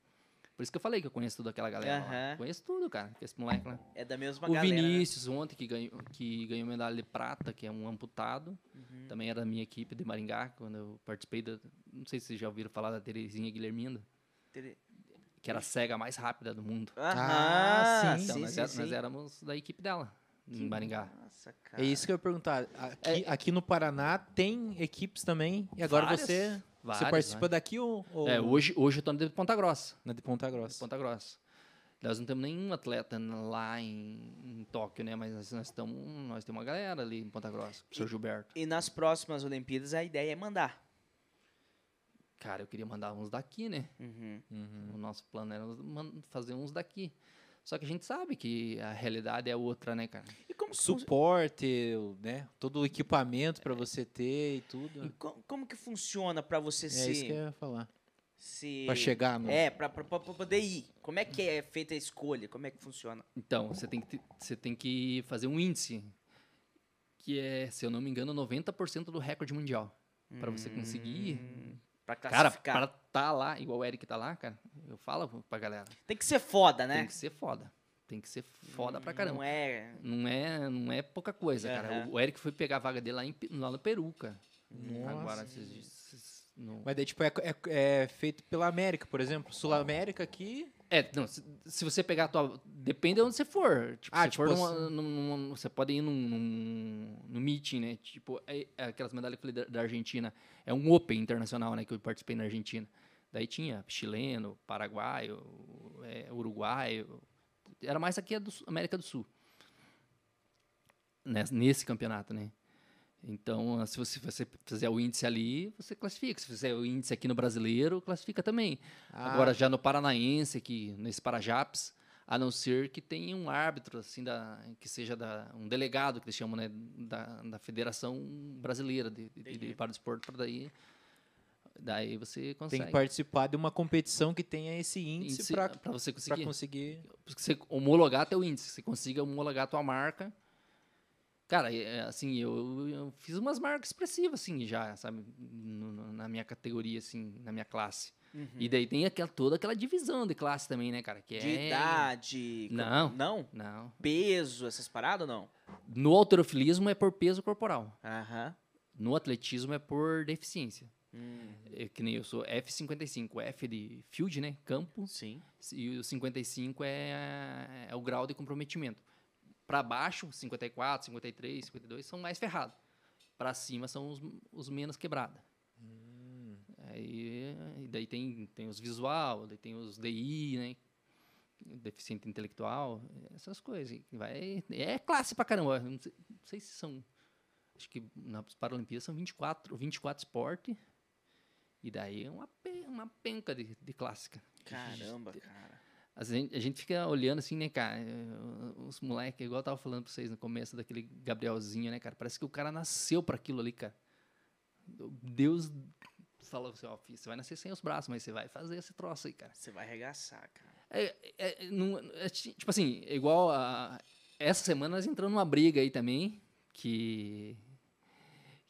Por isso que eu falei que eu conheço toda aquela galera lá. Aham. Conheço tudo, cara. Esse moleque lá. É da mesma o galera. né? Vinícius, ontem, que ganhou, que ganhou medalha de prata, que é um amputado. Uhum. Também era da minha equipe de Maringá, quando eu participei da... Não sei se vocês já ouviram falar da Terezinha Guilherminda, Tele- que era a cega mais rápida do mundo. Aham. Ah, sim, Então, sim, nós, sim, nós éramos da equipe dela, em Maringá. Nossa, cara. É isso que eu ia perguntar. Aqui, aqui no Paraná tem equipes também. E agora Várias, você, você várias, participa daqui ou, ou É, hoje, hoje eu tô de Ponta Grossa. na de Ponta Grossa? Ponta Grossa. Nós não temos nenhum atleta lá em, em Tóquio, né? Mas nós, nós, estamos, nós temos uma galera ali em Ponta Grossa. O professor Gilberto. E nas próximas Olimpíadas a ideia é mandar. Cara, eu queria mandar uns daqui, né? Uhum. Uhum. O nosso plano era fazer uns daqui. Só que a gente sabe que a realidade é outra, né, cara? E como, Suporte, né? Todo o equipamento pra você ter e tudo. e co- como que funciona pra você É isso que se... eu ia falar. se... Pra chegar no. É, pra, pra, pra- pra poder ir. Como é que é feita a escolha? Como é que funciona? Então, você tem que, você tem que fazer um índice, que é, se eu não me engano, 90% do recorde mundial. Pra você conseguir. Pra Cara, classificar. para tá lá, igual o Eric tá lá, cara, eu falo pra galera. Tem que ser foda, né? Tem que ser foda. Tem que ser foda pra caramba. Não é... Não é, não é pouca coisa, cara. Aham. O Eric foi pegar a vaga dele lá, em lá no Peru, cara. Nossa. Agora, esses- esses- no- Mas daí, tipo, é, é- é feito pela América, por exemplo. Sul América aqui. É, não, se, se você pegar a tua. Depende de onde você for. Tipo, Ah, se tipo for numa- assim. num- num- você pode ir num, num, num meeting, né? Tipo, é- é aquelas medalhas que eu falei da, da Argentina. É um Open internacional, né? Que eu participei na Argentina. Daí tinha chileno, paraguaio, é, uruguaio. Era mais aqui a do América do Sul. Nes- Nesse campeonato, né? Então, se você, você fizer o índice ali, você classifica. Se fizer o índice aqui no brasileiro, classifica também. Ah, Agora, já no Paranaense, aqui, nesse Parajaps, a não ser que tenha um árbitro, assim, da, que seja da, um delegado, que eles chamam, né, da, da Federação Brasileira de, de, de, para o esporte, para daí, daí você tem consegue. que participar de uma competição que tenha esse índice, Índice pra você pra conseguir. conseguir. você homologar teu índice, você consiga homologar tua marca. Cara, é, assim, eu, eu fiz umas marcas expressivas, assim, já, sabe, no- na minha categoria, assim, na minha classe. E daí tem aquela, toda aquela divisão de classe também, né, cara? Que De é... idade? Não. Não? Não. Peso, essas paradas ou não? No alterofilismo é por peso corporal. Aham. No atletismo é por deficiência. Hum, É que nem eu sou F55, F de field, né? Campo. sim. E o 55 é, é o grau de comprometimento. Para baixo, 54, 53, 52 são mais ferrados. Para cima são os, os menos quebrados. Aí, e daí tem, tem os visual, daí tem os DI, né? Deficiente intelectual, essas coisas. E Vai, é classe pra caramba. Não sei, não sei se são. Acho que nas Paralimpíadas são 24, 24 esportes. E daí é uma, uma penca de, de clássica. Caramba, cara. A gente, a gente fica olhando assim, né, cara? eh, Os moleques, igual eu tava falando pra vocês no começo daquele Gabrielzinho, né, cara? Parece que o cara nasceu pra aquilo ali, cara. Deus falou assim, ó, filho, você vai nascer sem os braços, mas você vai fazer esse troço aí, cara. Você vai arregaçar, cara. É, é- é- não- é ti- tipo assim, igual a. Essa semana nós entramos numa briga aí também, que.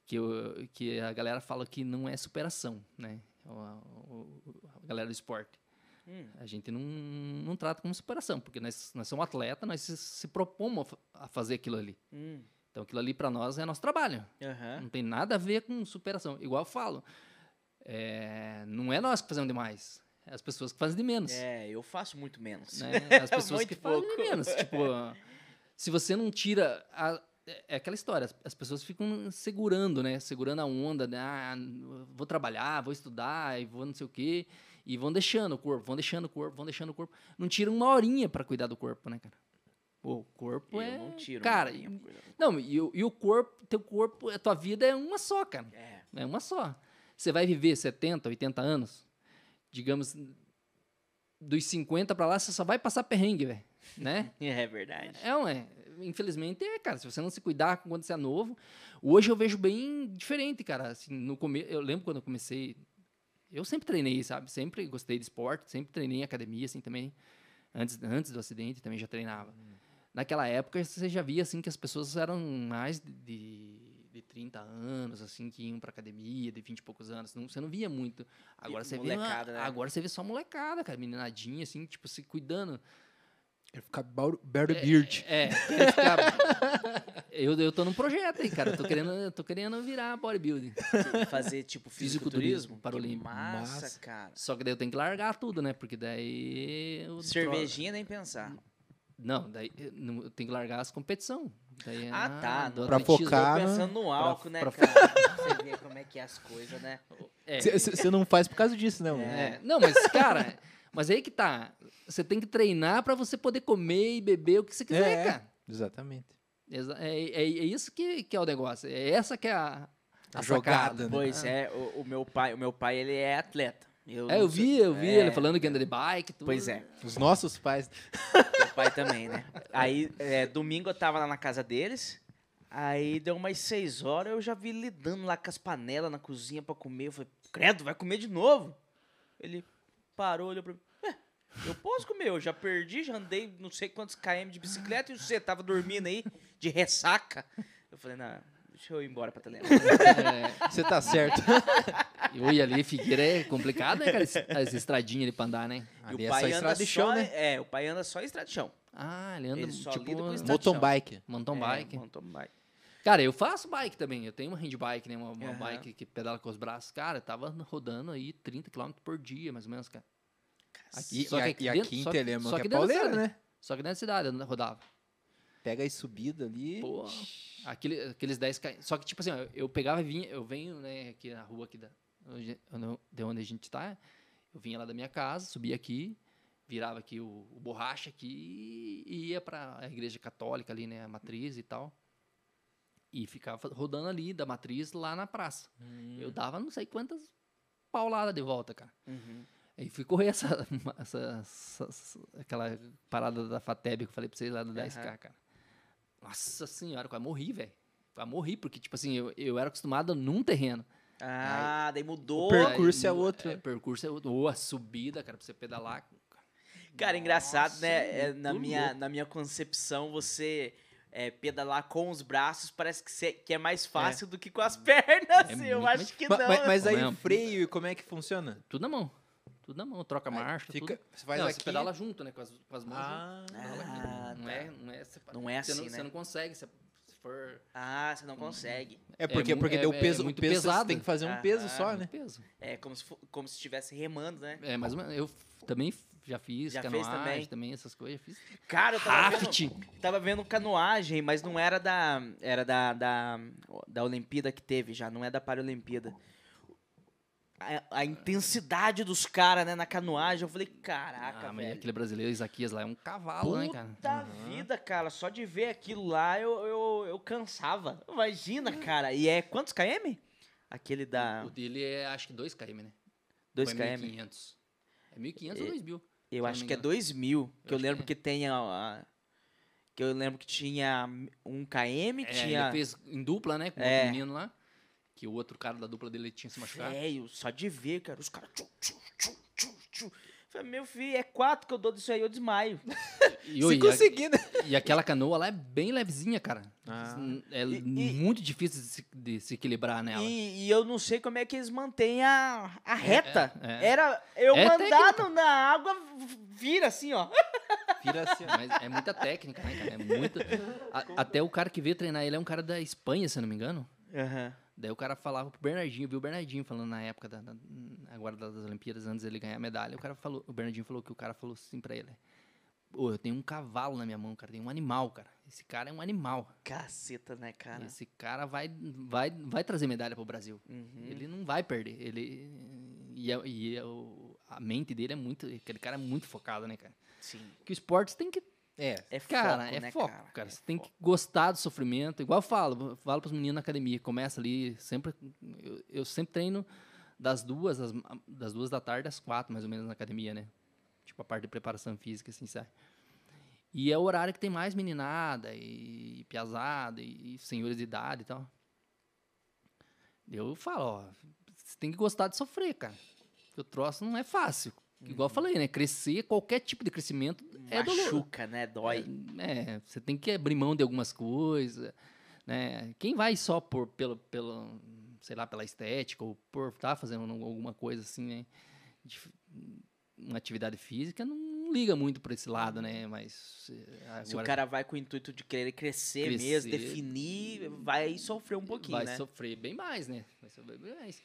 Que, eu- que a galera fala que não é superação, né? O- o- a galera do esporte. Hum. A gente não, não trata como superação, porque nós, nós somos atleta, nós se, se propomos a fa- a fazer aquilo ali. Hum. Então aquilo ali para nós é nosso trabalho. Aham. Não tem nada a ver com superação. Igual eu falo, é, não é nós que fazemos demais, é as pessoas que fazem de menos. É, eu faço muito menos. né? As pessoas que fazem pouco. de menos. Tipo, se você não tira. a- é é aquela história, as- as pessoas ficam segurando, né? Segurando a onda, né? Ah, vou trabalhar, vou estudar, e vou não sei o quê. E vão deixando o corpo, vão deixando o corpo, vão deixando o corpo. Não tiram uma horinha pra cuidar do corpo, né, cara? Pô, o corpo Eu é. não tiro. Cara, e- não, e, o- e o corpo, teu corpo, a tua vida é uma só, cara. É. É uma só. Você vai viver 70, 80 anos, digamos, dos 50 pra lá, você só vai passar perrengue, velho. Né? É verdade. É, ué. Infelizmente, é, cara. Se você não se cuidar quando você é novo. Hoje eu vejo bem diferente, cara. Assim, no come... Eu lembro quando eu comecei. Eu sempre treinei, sabe? Sempre gostei de esporte, sempre treinei em academia, assim, também. Antes, antes do acidente, também já treinava. Naquela época, você já via, assim, que as pessoas eram mais de, de, de 30 anos, assim, que iam pra academia, de 20 e poucos anos. Não, você não via muito. Agora E você vê. uma- molecada, né? Agora você vê só molecada, cara. Meninadinha, assim, tipo, se cuidando. Quero ficar the Beard. É, quero ficar- eu, eu tô num projeto aí, cara. Eu tô querendo, eu tô querendo virar bodybuilding. Fazer tipo Fisiculturismo? Que paralímpico. massa, Massa. cara. Só que daí eu tenho que largar tudo, né? Porque daí. eu Cervejinha nem pensar. Não, daí eu eu tenho que largar as competições. Daí, Ah, tá, do pra focar. Tô no- pensando no álcool, né, pra- cara? Pra você ver como é que é as coisas, né? É, Você não faz por causa disso, não. é. Não, mas, cara, mas aí que tá. Você tem que treinar pra você poder comer e beber o que você quiser, É. cara. Exatamente. Exa- É, é, é isso que, que é o negócio. É essa que é a, A a jogada, né? Pois é, o, o meu pai, o meu pai, ele é atleta. Eu É, eu vi, eu vi É, ele falando que anda de bike. Tudo. Pois é. Os nossos pais. Meu pai também, né? Aí, é, domingo eu tava lá na casa deles. Aí deu umas seis horas, eu já vi ele lidando lá com as panelas na cozinha pra comer. Eu falei, credo, vai comer de novo? Ele parou, olhou pra mim. "Ué, eu posso comer, eu já perdi, já andei não sei quantos km de bicicleta e você tava dormindo aí de ressaca. Eu falei, não, deixa eu ir embora pra Telema. É, Você tá certo. eu ia ali, Figueira é complicado, né, cara? As estradinhas ali pra andar, né? Ali e é o só pai anda estrada de chão, só, né? É, o pai anda só em estrada de chão. Ah, ele anda Ele só tipo. Mountain bike. mountain bike. É, mountain bike. Cara, eu faço bike também. Eu tenho uma handbike, né? Uma, uma Aham. bike que pedala com os braços. Cara, eu tava rodando aí 30 km por dia, mais ou menos, cara. E, Só e que a- aqui dentro- aqui em que- que é pauleira, cidade. né? Só que dentro da cidade eu rodava. Pega as subidas ali. Pô, aquele, aqueles 10 km. Só que, tipo assim, eu, eu pegava e vinha, eu venho, né, aqui na rua aqui da, onde- de onde a gente tá. Eu vinha lá da minha casa, subia aqui, virava aqui o, o borracha aqui e ia pra a igreja católica ali, né, a matriz e tal. E ficava rodando ali da matriz lá na praça. Eu dava não sei quantas pauladas de volta, cara. Uhum. Aí fui correr essa, essa, essa- essa- aquela parada da FATEB que eu falei pra vocês lá do 10K, Aham. cara. Nossa senhora, quase morri, velho. Quase morri, porque, tipo assim, eu, eu era acostumado num terreno. Ah, daí mudou. O percurso é Aí, outro. É, percurso é outro. Ou a subida, cara, pra você pedalar. Cara, engraçado, Nossa, né? É, na, minha, louco. na minha concepção, você é, pedalar com os braços parece que, cê- que é mais fácil do que com as pernas. É eu muito acho que não. ma- Mas, aí o freio, como é que funciona? Tudo na mão. Tudo na mão. Troca marcha, Fica, tudo. você faz não, aqui. você pedala junto, né? Com as, com as mãos Ah. Ah, não, tá. é, não é separado. Não é Você assim, não, né? Você não consegue, se, se for... Ah, você não consegue. é porque, mu- porque é- deu é peso, o muito peso você pesado. tem que fazer um peso Ah, só, né? peso. É como se, como se estivesse remando, né? É, mais ou menos. Eu também já fiz Já fez canoagem também? essas coisas. Já fiz. Cara, eu tava vendo, tava vendo canoagem, mas não era da. Era da, da, da Olimpíada que teve já, não é da Paralimpíada. A, a intensidade dos caras, né, na canoagem, eu falei, caraca, Ah, velho. aquele brasileiro Isaquias lá é um cavalo, né, cara? Puta vida, cara, só de ver aquilo lá eu, eu, eu cansava. Imagina, cara. E é quantos km? Aquele da O dele é, acho que 2 km, né? 2 Ou é km. 1.500. É 1.500 ou 2.000? Eu acho que é engano. 2 mil. Que eu, Eu lembro que que, tem a, a- Que eu lembro que tinha 1 km, É, tinha. ele fez em dupla, né? Com É. outro menino lá. Que o outro cara da dupla dele tinha se machucado. Velho, só de ver, cara. Os caras. Falei, meu filho, é quatro que eu dou disso aí, eu desmaio. E, Se conseguir, né? e aquela canoa lá é bem levezinha, cara. Ah. É E- e- muito difícil de se, de se equilibrar nela. E, e eu não sei como é que eles mantêm a, a reta. é, é. Era eu É mandado técnica. na água, vira assim, ó. Vira assim. ó. Mas é muita técnica, né, cara? É muita... A- até o cara que veio treinar ele é um cara da Espanha, se eu não me engano. Aham. Daí o cara falava pro Bernardinho, viu o Bernardinho falando na época da, da- agora das Olimpíadas, antes dele ganhar a medalha, o cara falou, o Bernardinho falou que o cara falou assim pra ele. Pô, eu tenho um cavalo na minha mão, cara, tem um animal, cara. Esse cara é um animal. Caceta, né, cara? Esse cara vai, vai, vai trazer medalha pro Brasil. Uhum. Ele não vai perder. Ele e, a, e a, o- a mente dele é muito, aquele cara é muito focado, né, cara? Sim. Que o esporte tem que É. É Cara, foco, é né, foco, cara? cara. É Você tem que gostar do sofrimento. Igual eu falo, eu falo pros meninos na academia, começa ali, sempre. Eu, eu sempre treino das duas, às- das duas da tarde às quatro, mais ou menos, na academia, né? Tipo, a parte de preparação física, assim, sabe? E é o horário que tem mais meninada e, piazada e, senhores de idade e tal. Eu falo, ó, você tem que gostar de sofrer, cara. Porque o troço não é fácil. Igual eu falei, né? Crescer, qualquer tipo de crescimento é doloroso. Machuca, né? Dói. É, você tem que abrir mão de algumas coisas, né? Quem vai só por pelo, pelo sei lá, pela estética ou por estar fazendo alguma coisa assim, né? de- uma atividade física não liga muito para esse lado, né? Mas eh, Se o agora cara vai com o intuito de querer crescer, Crescer. mesmo, definir, vai sofrer um pouquinho, vai né? sofrer bem mais, né? Vai sofrer bem mais.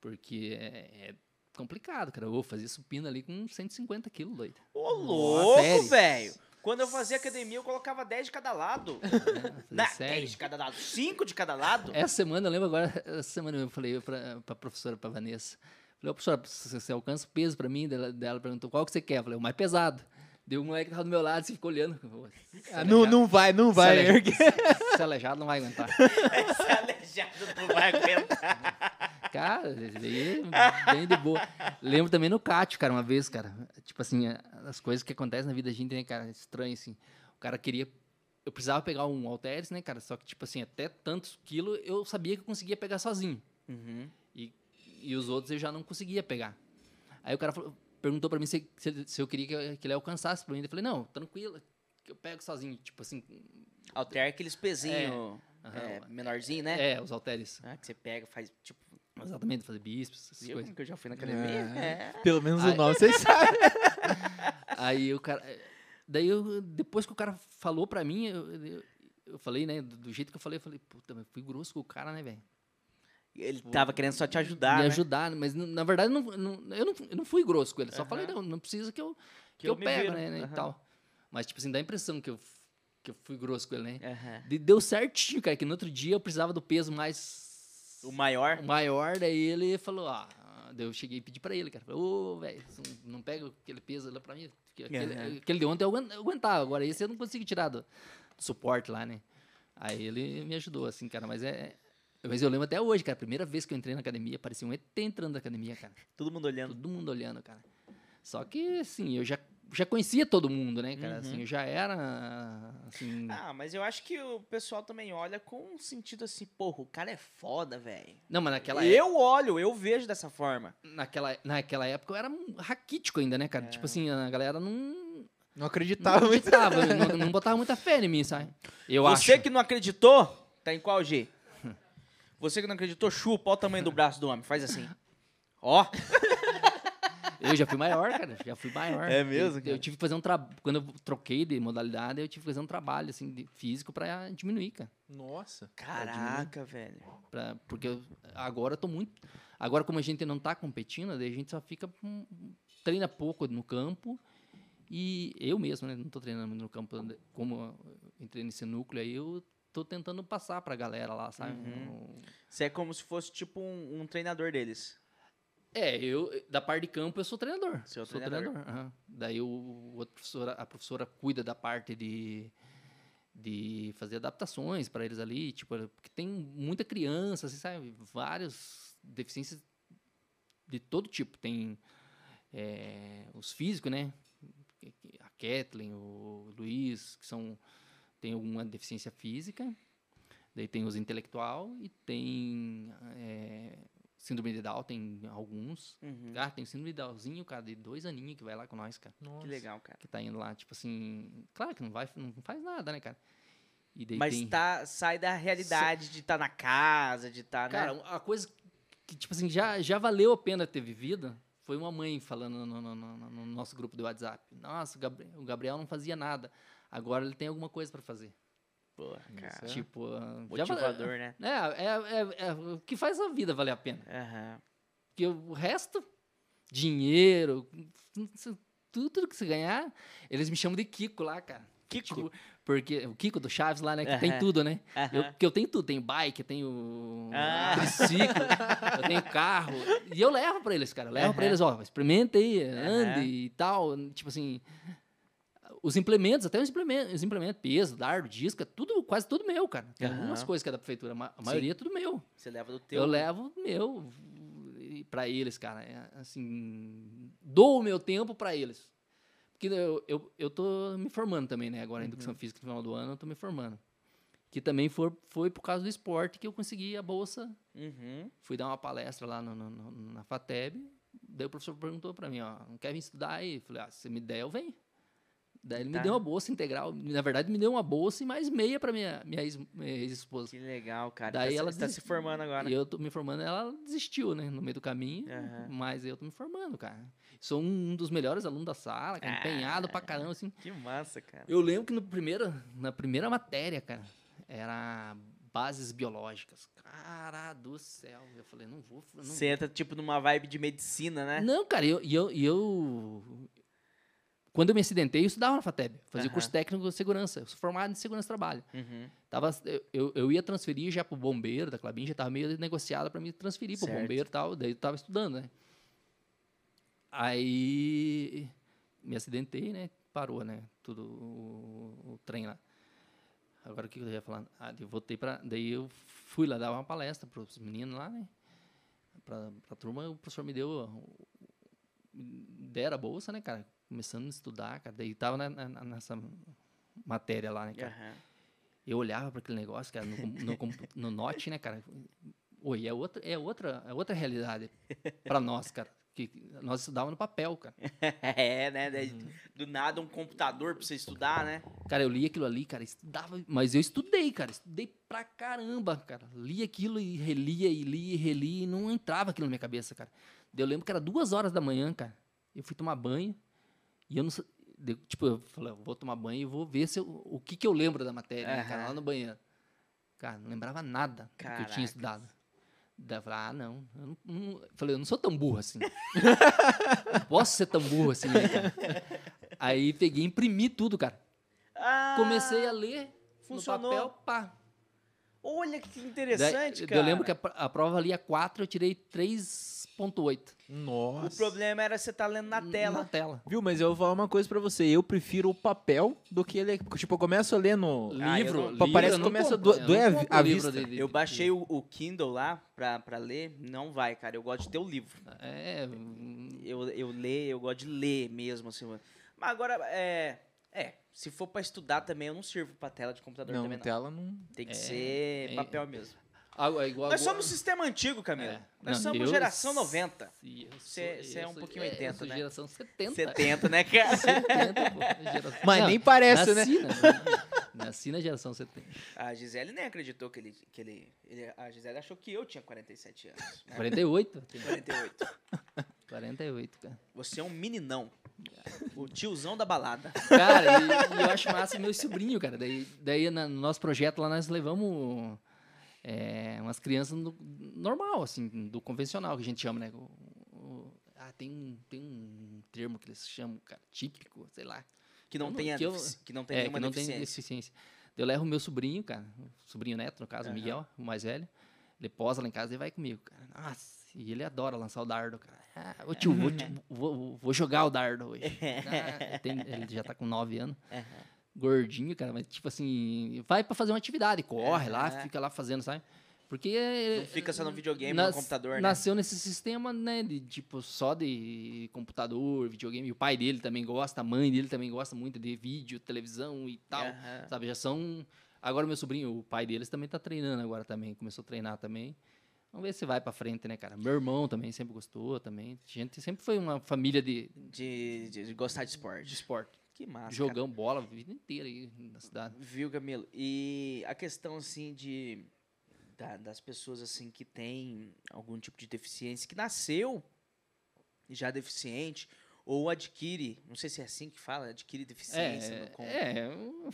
Porque é, é complicado, cara. Eu vou fazer supino ali com 150 quilos, doido. Ô, louco, velho! Quando eu fazia academia, eu colocava 10 de cada lado. Sério. 10 de cada lado. 5 de cada lado. Essa semana, eu lembro agora, essa semana eu falei pra, pra professora, pra Vanessa. Falei, ô professora, você, você alcança o peso pra mim? Dela, dela perguntou, qual que você quer? Eu falei, o mais pesado. Deu um moleque que tava do meu lado, assim, ficou olhando. Não, não vai, não vai. aleijado- ergue. Esse aleijado não vai aguentar. Esse aleijado não vai aguentar. Cara, bem de boa. Lembro também no Cátio, cara, uma vez, cara. Tipo assim, as coisas que acontecem na vida da gente, né, cara? Estranho, assim. O cara queria. Eu precisava pegar um halteres, né, cara? Só que, tipo assim, até tantos quilos eu sabia que eu conseguia pegar sozinho. Uhum. E, e os outros eu já não conseguia pegar. Aí o cara falou- perguntou pra mim se, se, se eu queria que, que ele alcançasse pra mim. Eu falei, não, tranquilo, que eu pego sozinho. Tipo assim, Alter é aqueles pezinhos Aham. é, menorzinho, né? é, os halteres. Ah, que você pega, faz tipo. Exatamente, fazer bíceps, essas coisas. que eu já fui na academia? É. Pelo menos o Ai. nome vocês sabem. Aí o cara. Daí eu, depois que o cara falou pra mim, eu, eu, eu falei, né, do, do jeito que eu falei, eu falei, puta, mas fui grosso com o cara, né, velho? Ele tava querendo só te ajudar, Me né? ajudar, mas na verdade não, não- eu, não, eu não fui grosso com ele, só falei, não, não precisa que eu, que Que eu, pego, né, né, Aham. e tal. Mas, tipo assim, dá a impressão que eu, que eu fui grosso com ele, né? Aham. De- Deu certinho, cara, que no outro dia eu precisava do peso mais O maior. maior, daí ele falou, ah, daí eu cheguei e pedi pra ele, cara, falei, ô, velho, não- pega aquele peso lá pra mim, porque aquele, Aham. aquele de ontem eu aguent- eu aguentava, agora esse eu não consigo tirar do, do suporte lá, né? Aí ele me ajudou, assim, cara, mas é... Mas eu lembro até hoje, cara, a primeira vez que eu entrei na academia, parecia um ET entrando na academia, cara. Todo mundo olhando. Todo mundo olhando, cara. Só que, assim, eu já, já conhecia todo mundo, né, cara? Assim, Uhum. eu já era, assim... Ah, mas eu acho que o pessoal também olha com um sentido assim, porra, o cara é foda, velho. Não, mas naquela época... Eu olho, eu vejo dessa forma. naquela, naquela época eu era um raquítico ainda, né, cara? É. Tipo assim, a galera não, não Não acreditava muito. acreditava, não, não botava muita fé em mim, sabe? Eu Você acho. que não acreditou, tá em qual G? Você que não acreditou, chupa, olha o tamanho do braço do homem, faz assim. Ó, Eu já fui maior, cara, já fui maior. É mesmo, Eu, eu tive que fazer um trabalho, quando eu troquei de modalidade, eu tive que fazer um trabalho, assim, de físico pra diminuir, cara. Nossa. caraca, velho. Pra, porque eu- agora eu tô muito... Agora, como a gente não tá competindo, daí a gente só fica... Treina pouco no campo e eu mesmo, né? Não tô treinando muito no campo. Como eu entrei nesse núcleo aí, eu tô tentando passar pra galera lá, sabe? Uhum. Você é como se fosse tipo um, um treinador deles. É, eu, da parte de campo, eu sou treinador. Seu sou treinador. aham. Daí o, outro professor, a professora cuida da parte de, de fazer adaptações para eles ali, tipo, porque tem muita criança, assim, sabe? Várias deficiências de todo tipo. Tem é, os físicos, né? A Kathleen, o Luiz, que são tem alguma deficiência física. Daí tem os intelectual e tem é, síndrome de Down, tem alguns. Uhum. Ah, tem síndrome de Downzinho, cara, de dois aninhos que vai lá com nós, cara. Que legal, cara. Que tá indo lá, tipo assim. Claro que não vai, não faz nada, né, cara? Mas tem. tá, sai da realidade de estar na casa, de estar, Cara, né? a coisa que, tipo assim, já, já valeu a pena ter vivido foi uma mãe falando no, no- no- no- no nosso grupo do WhatsApp. Nossa, o Gabri- o Gabriel não fazia nada. Agora ele tem alguma coisa pra fazer. Cara. é. Tipo, ah, já Motivador, né? É, é, é, é o que faz a vida valer a pena. Aham. Porque o resto, dinheiro, tudo que você ganhar, eles me chamam de Kiko lá, cara. Kiko? Tipo, porque o Kiko do Chaves lá, né? Que tem tudo, né? Eu, Aham. que eu tenho tudo, tenho bike, eu tenho Ah. triciclo, eu tenho carro. E eu levo pra eles, cara. Eu levo pra Aham. eles, ó, experimenta aí, ande e tal. Tipo assim. Os implementos, até os implementos, os implementos, peso, dardo, disco, é tudo, quase tudo meu, cara. Tem Aham. algumas coisas que é da prefeitura, a maioria é tudo meu. Você leva do teu. Eu levo o meu pra eles, cara. É, assim, dou o meu tempo pra eles. Porque eu, eu, eu tô me formando também, né? Agora em Educação Física no final do ano, eu tô me formando. Que também foi, foi por causa do esporte que eu consegui a bolsa. Uhum. Fui dar uma palestra lá no, no- no- na FATEB. Daí o professor perguntou pra mim, ó, não quer vir estudar aí? Eu falei, ah, se você me der, eu venho. Daí ele Tá. me deu uma bolsa integral. Na verdade, me deu uma bolsa e mais meia pra minha, minha ex- minha ex-esposa. Que legal, cara. Daí tá, ela tá des- se formando agora. E eu tô me formando, ela desistiu, né? No meio do caminho. Aham. Mas eu tô me formando, cara. Sou um dos melhores alunos da sala, cara, empenhado pra caramba, assim. Que massa, cara. Eu lembro que no primeiro, na primeira matéria, cara, era bases biológicas. Cara do céu. Eu falei, não vou. Não, Você entra, tipo, numa vibe de medicina, né? não cara, e eu, eu, eu. Quando eu me acidentei, eu estudava na FATEB. Fazia Aham. curso técnico de segurança. Eu sou formado em segurança do trabalho. Uhum. Tava, eu- eu, ia transferir já pro bombeiro da Clabin, já tava meio negociada para me transferir pro Certo. bombeiro e tal, daí eu tava estudando, né? Aí me acidentei, né? Parou, né? Tudo o, o trem lá. Agora o que eu ia falar? Ah, eu voltei para, daí eu fui lá dar uma palestra para os meninos lá, né? pra, pra turma, o professor me deu. Dera a bolsa, né, cara? Começando a estudar, cara. Daí tava na- na- nessa matéria lá, né, cara? Aham. Eu olhava para aquele negócio, cara, no, no, no Note, né, cara? Oi, é outra, é outra, é outra realidade para nós, cara. Que nós estudávamos no papel, cara. É, né? Uhum. Do nada um computador pra você estudar, né? Cara, eu li aquilo ali, cara, estudava, mas eu estudei, cara, estudei pra caramba, cara. Li aquilo e relia e li e relia e não entrava aquilo na minha cabeça, cara. Eu lembro que era duas horas da manhã, cara. Eu fui tomar banho e eu não tipo, eu falei, eu vou tomar banho e vou ver se eu- o que que eu lembro da matéria, né, cara, lá no banheiro. Cara, não lembrava nada do que eu tinha estudado. Daí eu falei, ah, não. Eu não, não- falei, eu não sou tão burro assim. não posso ser tão burro assim, né, cara? Aí peguei e imprimi tudo, cara. Ah, Comecei a ler funcionou. no papel, pá. Olha que interessante, daí cara. Eu lembro que a, a prova valia 4, eu tirei 3.8 Nossa. O problema era você estar lendo na tela. Na tela. Viu, mas eu vou falar uma coisa pra você. Eu prefiro o papel do que ele. Tipo, eu começo a ler no. Ah, eu livro, não- livro, Parece que começa compro, do- eu doer não a a livro vista. de- de- Eu baixei o, o Kindle lá pra, pra ler, não vai, cara. Eu gosto de ter o livro. É, hum, Eu, eu ler, eu gosto de ler mesmo, assim. Mas agora, é. É, se for pra estudar também, eu não sirvo pra tela de computador Não, também, não. tela não. Tem que É, ser é- papel mesmo. Ah, é igual Nós somos sistema antigo, Camilo. É. Nós Não, somos eu- geração 90. Sim, eu sou- Cê- cê é eu um pouquinho eu 80, sou né? geração 70. 70, né, cara? 70, pô, geração- Mas Não, nem parece, né? nasci, né? Nasci na geração 70. A Gisele nem acreditou que ele. Que ele, ele- a Gisele achou que eu tinha 47 anos. né? 48? Tem 48. 48, cara. Você é um meninão. O tiozão da balada. Cara, e, e eu acho massa meu sobrinho, cara. Daí, daí na- no nosso projeto lá nós levamos é, umas crianças no- normal, assim, do convencional, que a gente chama, né? O- o- ah, tem um, tem um termo que eles chamam, cara, típico, sei lá. Que não, não- tenha que eu- que não tem é, nenhuma que não tem deficiência. deficiência. Daí Eu levo o meu sobrinho, cara, o sobrinho neto, no caso, o Aham. Miguel, o mais velho. Ele posa lá em casa e vai comigo, cara. Nossa, e ele adora lançar o dardo, cara. Ah, ô tio, vou, vou, vou jogar o dardo hoje. Ah, ele, tem- ele já tá com 9 anos. Gordinho, cara, mas tipo assim, vai pra fazer uma atividade, corre lá, Aham. fica lá fazendo, sabe? Porque é, Não fica só no videogame, nas- no computador, né? Nasceu nesse sistema, né, de tipo, só de computador, videogame. E o pai dele também gosta, a mãe dele também gosta muito de vídeo, televisão e tal. Aham. Sabe, já são. Agora, meu sobrinho, o pai deles também tá treinando agora também, começou a treinar também. Vamos ver se vai pra frente, né, cara? Meu irmão também sempre gostou também. A gente sempre foi uma família de, De, de- de gostar de de esporte. Que massa. Jogamos bola a vida inteira aí na cidade. Viu, Camilo? E a questão, assim, de... da- das pessoas, assim, que têm algum tipo de deficiência, que nasceu já deficiente, ou adquire, não sei se é assim que fala, adquire deficiência É, no- é,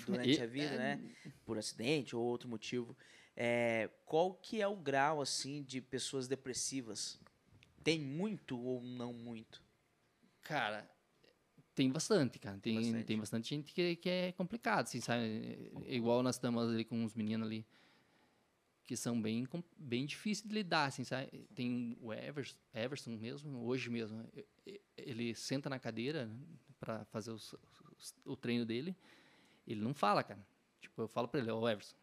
durante a vida, é, né? Por acidente ou outro motivo. É, qual que é o grau, assim, de pessoas depressivas? Tem muito ou não muito? Cara, tem bastante, cara. Tem, Bastante. tem bastante gente que, que é complicado, assim, sabe? Igual nós estamos ali com uns meninos ali que são bem, bem difíceis de lidar, assim, sabe? Tem o Everson, Everson mesmo, hoje mesmo, ele senta na cadeira para fazer os- os- o treino dele, ele não fala, cara. Tipo, eu falo para ele, ó, Everson,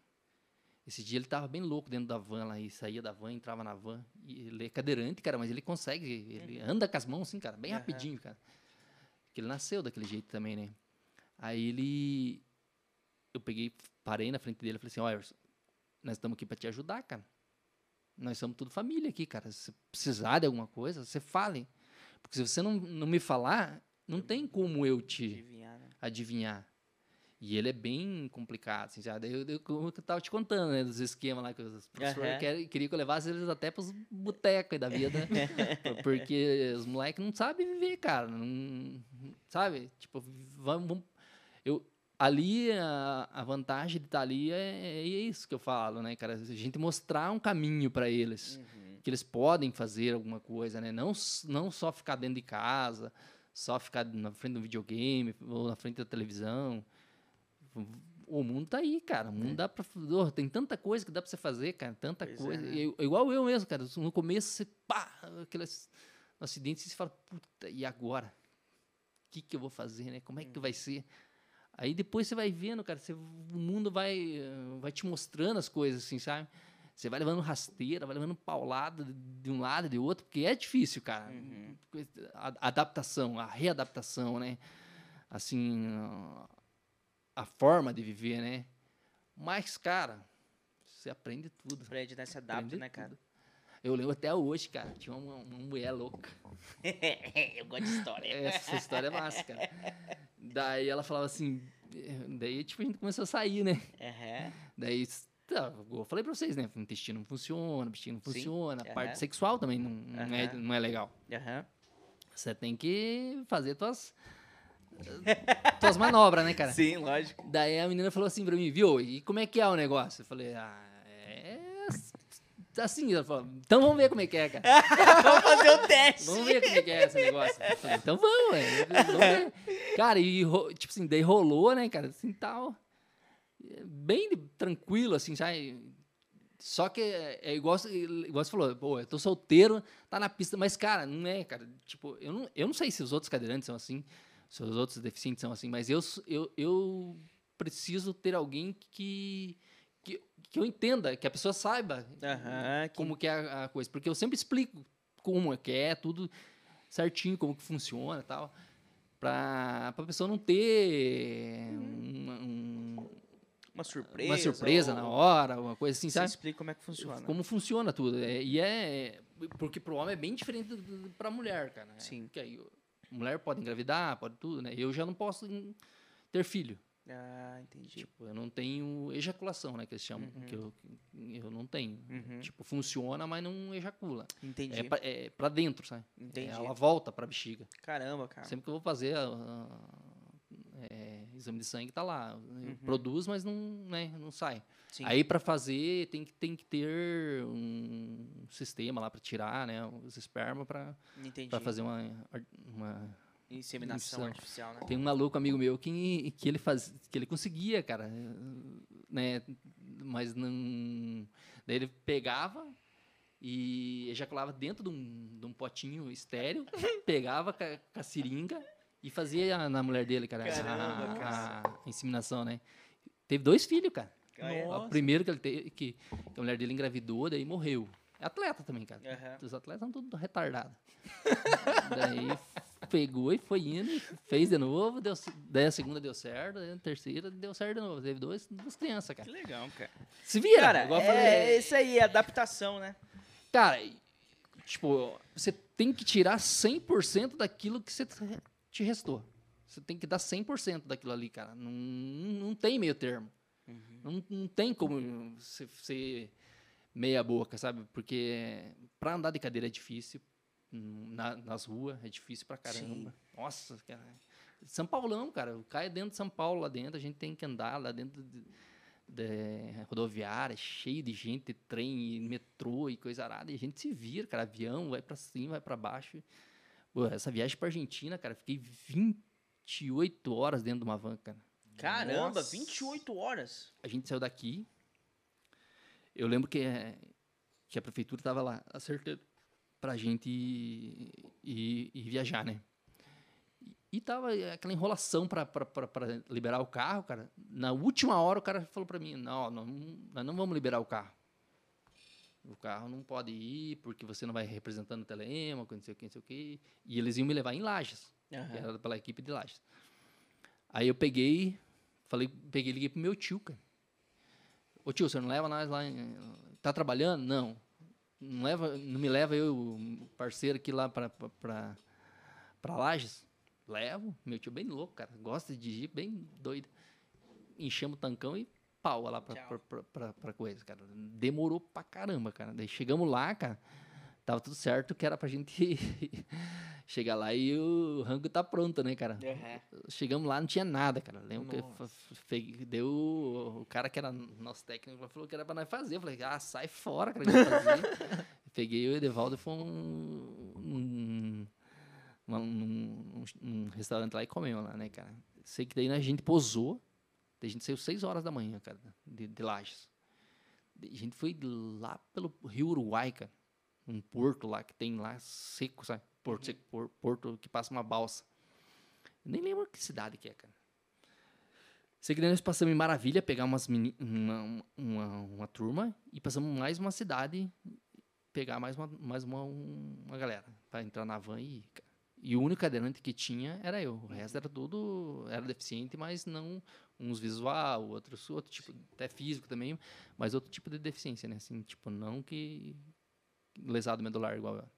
esse dia ele tava bem louco dentro da van lá, e saía da van, entrava na van, e ele é cadeirante, cara, mas ele consegue, ele anda com as mãos, assim, cara, bem Aham. rapidinho, cara. Porque ele nasceu daquele jeito também, né? Aí ele. Eu peguei, parei na frente dele e falei assim: Ó, nós estamos aqui para te ajudar, cara. Nós somos tudo família aqui, cara. Se precisar de alguma coisa, você fale. Porque se você não, não me falar, não tem como eu te Adivinhar, né? adivinhar. E ele é bem complicado, assim? Daí Eu, eu, como eu tava te contando, né? Dos esquemas lá que os professores Aham. querem- queriam que eu levasse eles até pros botecos da vida. porque os moleques não sabem viver, cara. Não, sabe? Tipo, vamos. vamos- eu, ali, a, a vantagem de estar ali é, é isso que eu falo, né, cara? A gente mostrar um caminho para eles Uhum. que eles podem fazer alguma coisa, né? Não, não só ficar dentro de casa, só ficar na frente do videogame ou na frente da televisão. O mundo tá aí, cara. O mundo dá pra. oh, tem tanta coisa que dá pra você fazer, cara. Tanta Pois é, coisa. né? E- igual eu mesmo, cara. No começo, você pá, aqueles acidentes, você fala, puta, e agora? O que, que eu vou fazer, né? Como é que vai ser? Aí depois você vai vendo, cara, você- o mundo vai, vai te mostrando as coisas, assim, sabe? Você vai levando rasteira, vai levando paulada de- de um lado e de outro, porque é difícil, cara. Uhum. A adaptação, a readaptação, né? Assim, a forma de viver, né? Mas, cara, você aprende tudo. Fred, né? Se adapta, aprende né, cara? tudo. Eu lembro até hoje, cara, tinha uma, uma mulher louca. Eu gosto de história. Essa história é massa, cara. Daí ela falava assim, daí tipo a gente começou a sair, né? Aham. Daí, tá, eu falei pra vocês, né? O intestino não funciona, o intestino não Sim, funciona, a aham. parte sexual também não, não, é, não é legal. Você tem que fazer tuas, tuas manobras, né, cara? Sim, lógico. Daí a menina falou assim pra mim, viu, e como é que é o negócio? Eu falei, ah, é assim. Ela falou, então vamos ver como é que é, cara. Vamos fazer o teste. Vamos ver como é que é esse negócio. Eu falei, então vamos, ué. Vamos ver. Cara, e tipo assim, daí rolou, né, cara, assim, tal. Bem tranquilo, assim, sabe? Só que é, é igual, você- igual você falou, pô, eu tô solteiro, tá na pista, mas, cara, não é, cara. Tipo, eu não, eu não sei se os outros cadeirantes são assim, se os outros deficientes são assim, mas eu, eu, eu preciso ter alguém que, que, que eu entenda, que a pessoa saiba que- como que é a, a coisa. Porque eu sempre explico como é que é, tudo certinho, como que funciona e tal. Pra, pra pessoa não ter uma, um- Uma surpresa. uma surpresa ou- na hora, uma coisa assim, Você sabe? explica como é que funciona. Como funciona tudo. É, e é. Porque pro homem é bem diferente do- pra mulher, cara. Sim. Porque aí, mulher pode engravidar, pode tudo, né? Eu já não posso ter filho. Ah, entendi. Tipo, eu não tenho ejaculação, né? Que eles chamam. Que eu, eu não tenho. Uhum. Tipo, funciona, mas não ejacula. Entendi. É pra, é pra dentro, sabe? Entendi. Ela volta pra bexiga. Caramba, cara. Sempre que eu vou fazer a- a- é, exame de sangue, tá lá. Uhum. Produz, mas não, né, não sai. Sim. Aí pra fazer tem que, tem que ter um sistema lá pra tirar, né? Os esperma pra, Entendi. pra fazer uma, uma Inseminação Inseminação. artificial, né? tem um maluco amigo meu que, que ele faz, que ele conseguia, cara, né? Mas não. Daí ele pegava e ejaculava dentro de um, de um potinho estéreo, pegava com a, com a seringa e fazia na mulher dele, cara, a- Caramba, a, cara. a inseminação, né? Teve dois filhos, cara. É? O primeiro que ele teve, que, que a mulher dele engravidou, daí morreu. É atleta também, cara. Aham. Os atletas são tudo retardados. daí pegou e foi indo, e fez de novo, deu, daí a segunda deu certo, daí a terceira deu certo de novo. Teve dois, duas crianças, Que cara. legal, cara. Se vira, Cara, igual eu é falei. isso aí, adaptação, né? Cara, tipo, você tem que tirar 100% daquilo que você te- restou. Você tem que dar 100% daquilo ali, cara. Não, não tem meio termo. Não, não tem como você ser meia boca, sabe? Porque pra andar de cadeira é difícil. na- nas ruas é difícil pra caramba. Nossa, cara. São Paulão, cara. O Cai é dentro de São Paulo, lá dentro. A gente tem que andar lá dentro de, de rodoviária, cheio de gente, trem, metrô e coisa arada. E a gente se vira, cara. Avião, vai pra cima, vai pra baixo. Pô, essa viagem pra Argentina, cara, fiquei 28 horas dentro de uma van, cara. Caramba, Nossa. 28 horas. A gente saiu daqui. Eu lembro que, que a prefeitura tava lá acertando pra gente ir, ir- ir viajar, né? E, tava aquela enrolação pra liberar o carro, cara. Na última hora o cara falou pra mim, não, não, nós não vamos liberar o carro. O carro não pode ir porque você não vai representando o Telemaco, não sei o que, não sei o que. E eles iam me levar em Lages que era pela equipe de Lages. Aí eu peguei, falei, peguei liguei pro meu tio, cara. Ô tio, você não leva nós lá, em- tá trabalhando? Não. Não, leva, não me leva eu, parceiro aqui lá pra, pra, pra, pra Lages? Levo. Meu tio é bem louco, cara. Gosta de dirigir, bem doido. Enchemos o tancão e pau lá pra, Tchau. pra, pra, pra, coisa, cara. Demorou pra caramba, cara. Daí chegamos lá, cara. Tava tudo certo que era pra gente chegar lá e o rango tá pronto, né, cara? Chegamos lá, não tinha nada, cara. Lembro que fa- fe- deu. O cara que era nosso técnico falou que era pra nós fazer. Eu falei, ah, sai fora, cara. que. Peguei o Edevaldo e fomos um, um, um, um restaurante lá e comemos lá, né, cara? Sei que daí a gente posou. A gente saiu 6 horas da manhã, cara, de, de Lages. A gente foi lá pelo Rio Uruguai, cara. Um porto lá que tem lá seco, sabe? Porto seco, por- porto que passa uma balsa. Eu nem lembro que cidade que é, cara. Sei que nós passamos em Maravilha, pegar umas meni- uma, uma, uma turma e passamos mais uma cidade, pegar mais uma, mais uma, uma galera para entrar na van e cara. E o único cadeirante que tinha era eu. O resto era tudo. Era deficiente, mas não. Uns visual, outros outro tipo, até físico também, mas outro tipo de deficiência, né? Assim, tipo, não que. lesado medular igual eu.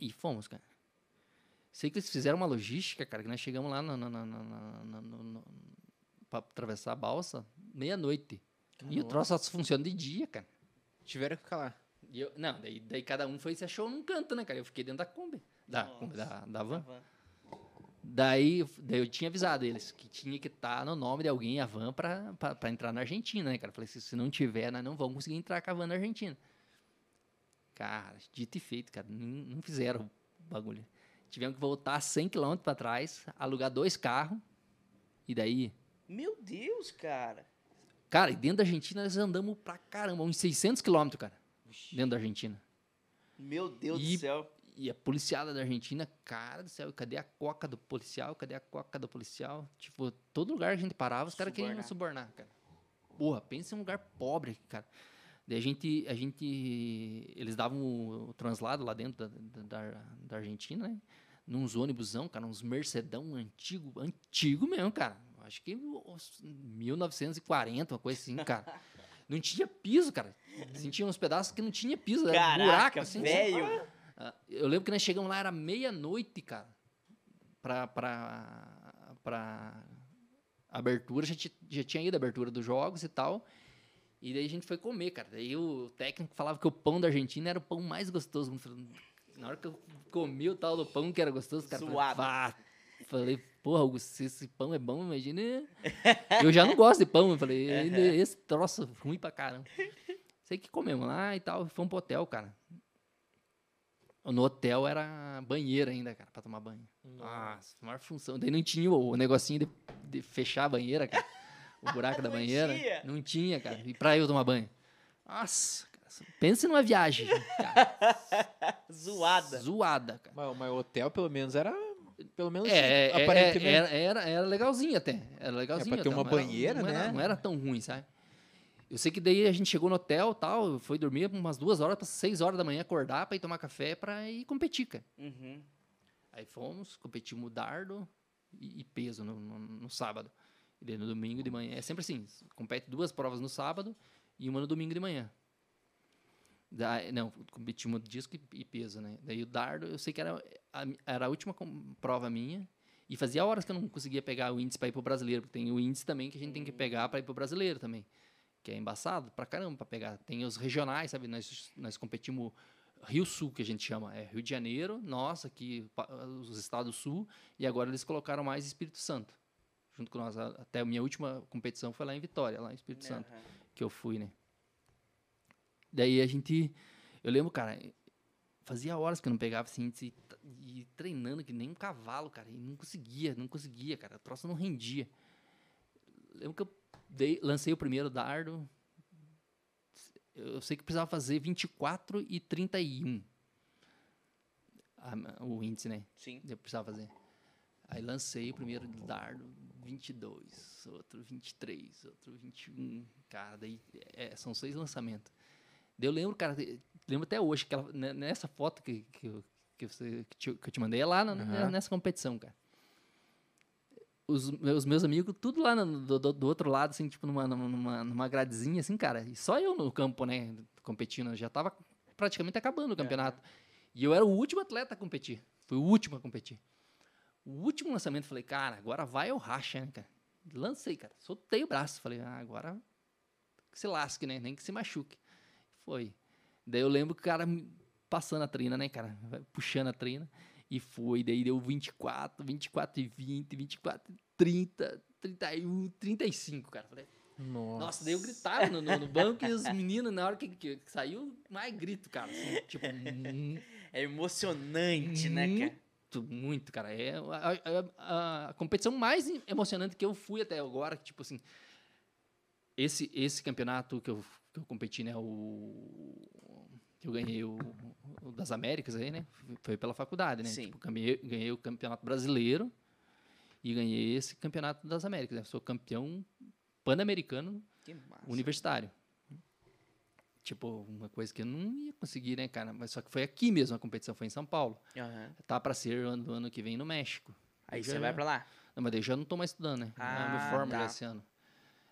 E fomos, cara. Sei que eles fizeram uma logística, cara, que nós chegamos lá na, na, na, na, na- na- no- no- pra atravessar a balsa meia-noite. E o troço só funciona de dia, cara. Tiveram que ficar lá. E eu, não, daí, daí cada um foi e se achou num canto, né, cara? Eu fiquei dentro da Kombi. Da, Kombi, da, da van. Daí, daí eu tinha avisado eles que tinha que estar no nome de alguém a van pra entrar na Argentina, né, cara? Falei, se, se não tiver, nós não vamos conseguir entrar com a van na Argentina. Cara, dito e feito, cara. Não, fizeram o bagulho. Tivemos que voltar 100 km pra trás, alugar dois carros. E daí, Meu Deus, cara. cara, e dentro da Argentina nós andamos pra caramba, uns 600 km, cara. Dentro da Argentina. Meu Deus E- do céu. E a policiada da Argentina, cara do céu, cadê a coca do policial? Cadê a coca do policial? Tipo, todo lugar que a gente parava, os caras queriam subornar, cara. Porra, pensa em um lugar pobre, cara. Daí a gente, a gente, eles davam o, o translado lá dentro da, da, da- Argentina, né? Nos ônibusão, cara, uns Mercedão antigo, antigo mesmo, cara. Acho que os 1940, uma coisa assim, cara. Não tinha piso, cara. Sentia uns pedaços que não tinha piso, era Caraca, buraco, assim. velho. Ah, Eu lembro que nós chegamos lá, era meia-noite, cara. Pra, pra, pra abertura, já, ti- já tinha ido a abertura dos jogos e tal. E daí a gente foi comer, cara. Daí o técnico falava que o pão da Argentina era o pão mais gostoso. Na hora que eu comi o tal do pão que era gostoso, cara, Suado. falei, falei, porra, Augusto, se esse pão é bom, imagina. Eu já não gosto de pão, eu falei, "Ainda esse troço ruim pra caramba. Sei que comemos lá e tal, fomos pro hotel, cara. No hotel era banheiro ainda, cara, pra tomar banho. Nossa, maior função. Daí não tinha o negocinho de, de fechar a banheira, cara. O buraco da Não banheira. tinha. Não tinha, cara. E pra eu tomar banho. Nossa, cara, pense numa viagem, cara. Zoada. Zoada, cara. Mas, mas o hotel, pelo menos, era. Pelo menos, É, é, aparentemente. é, era, era, era legalzinho até. Era legalzinho. É, pra ter até, uma banheira, não era- né? não era tão ruim, sabe? Eu sei que daí a gente chegou no hotel tal, foi dormir umas duas horas para seis horas da manhã acordar para ir tomar café para ir competir, cara. Uhum. Aí fomos, competimos dardo e, e peso no, no- no sábado. E daí no domingo de manhã. É sempre assim: compete duas provas no sábado e uma no domingo de manhã. Daí, não, competimos disco e, e peso, né? Daí o dardo, eu sei que era a, era a última prova minha. E fazia horas que eu não conseguia pegar o índice para ir pro brasileiro. Porque tem o índice também que a gente tem que pegar para ir pro brasileiro também. Que é embaçado pra caramba para pegar. Tem os regionais, sabe? Nós, nós competimos Rio Sul, que a gente chama. É Rio de Janeiro, nossa, aqui os estados sul. E agora eles colocaram mais Espírito Santo. Junto com nós. A- Até a minha última competição foi lá em Vitória, lá em Espírito Santo Aham. que eu fui, né? Daí a gente. Eu lembro, cara, fazia horas que eu não pegava assim, e, e treinando que nem um cavalo, cara, e não conseguia, não conseguia, cara, o troço não rendia. Lembro que eu dei- lancei o primeiro dardo. Eu sei que precisava fazer 24 e 31. A- o índice, né? Sim. Eu precisava fazer. Aí lancei o primeiro dardo, 22, outro 23, outro 21. Cara, daí é, são seis lançamentos. Daí eu lembro, cara, lembro até hoje, que ela, né, nessa foto que, que, eu, que, você, que, te- que eu te mandei, é lá na- Aham. nessa competição, cara. Os meus, meus amigos, tudo lá no- do, do, do outro lado, assim, tipo numa, numa, numa gradezinha, assim, cara. E só eu no campo, né, competindo. Eu já tava praticamente acabando o campeonato. E eu era o último atleta a competir. Fui o último a competir. O último lançamento, falei, cara, agora vai ou racha, né, cara? Lancei, cara. Soltei o braço. Falei, ah, agora que se lasque, né? Nem que se machuque. Foi. Daí eu lembro que o cara passando a trina, né, cara? Puxando a trina. E foi. Daí deu 24, 24 e 20, 24 e 30, 31, 35, cara. Falei, Nossa. nossa, daí eu gritava no, no- no banco e os meninos, na hora que, que saiu, mais grito, cara. assim, tipo, mu- É emocionante, né, cara? muito, muito, cara. É a, a- a- competição mais emocionante que eu fui até agora, que, tipo assim, esse, esse campeonato que eu, que eu competi, né, o que eu ganhei o, o das Américas aí, né, foi pela faculdade, né, Sim. tipo, ganhei, ganhei o campeonato brasileiro e ganhei esse campeonato das Américas. Né? Sou campeão pan-americano universitário. Tipo, uma coisa que eu não ia conseguir, né, cara? Mas só que foi aqui mesmo a competição, foi em São Paulo. Aham. Tá pra ser ano, ano que vem no México. Aí você vai pra lá. Não, mas daí já não tô mais estudando, né? eu Ah, me formo tá. esse ano.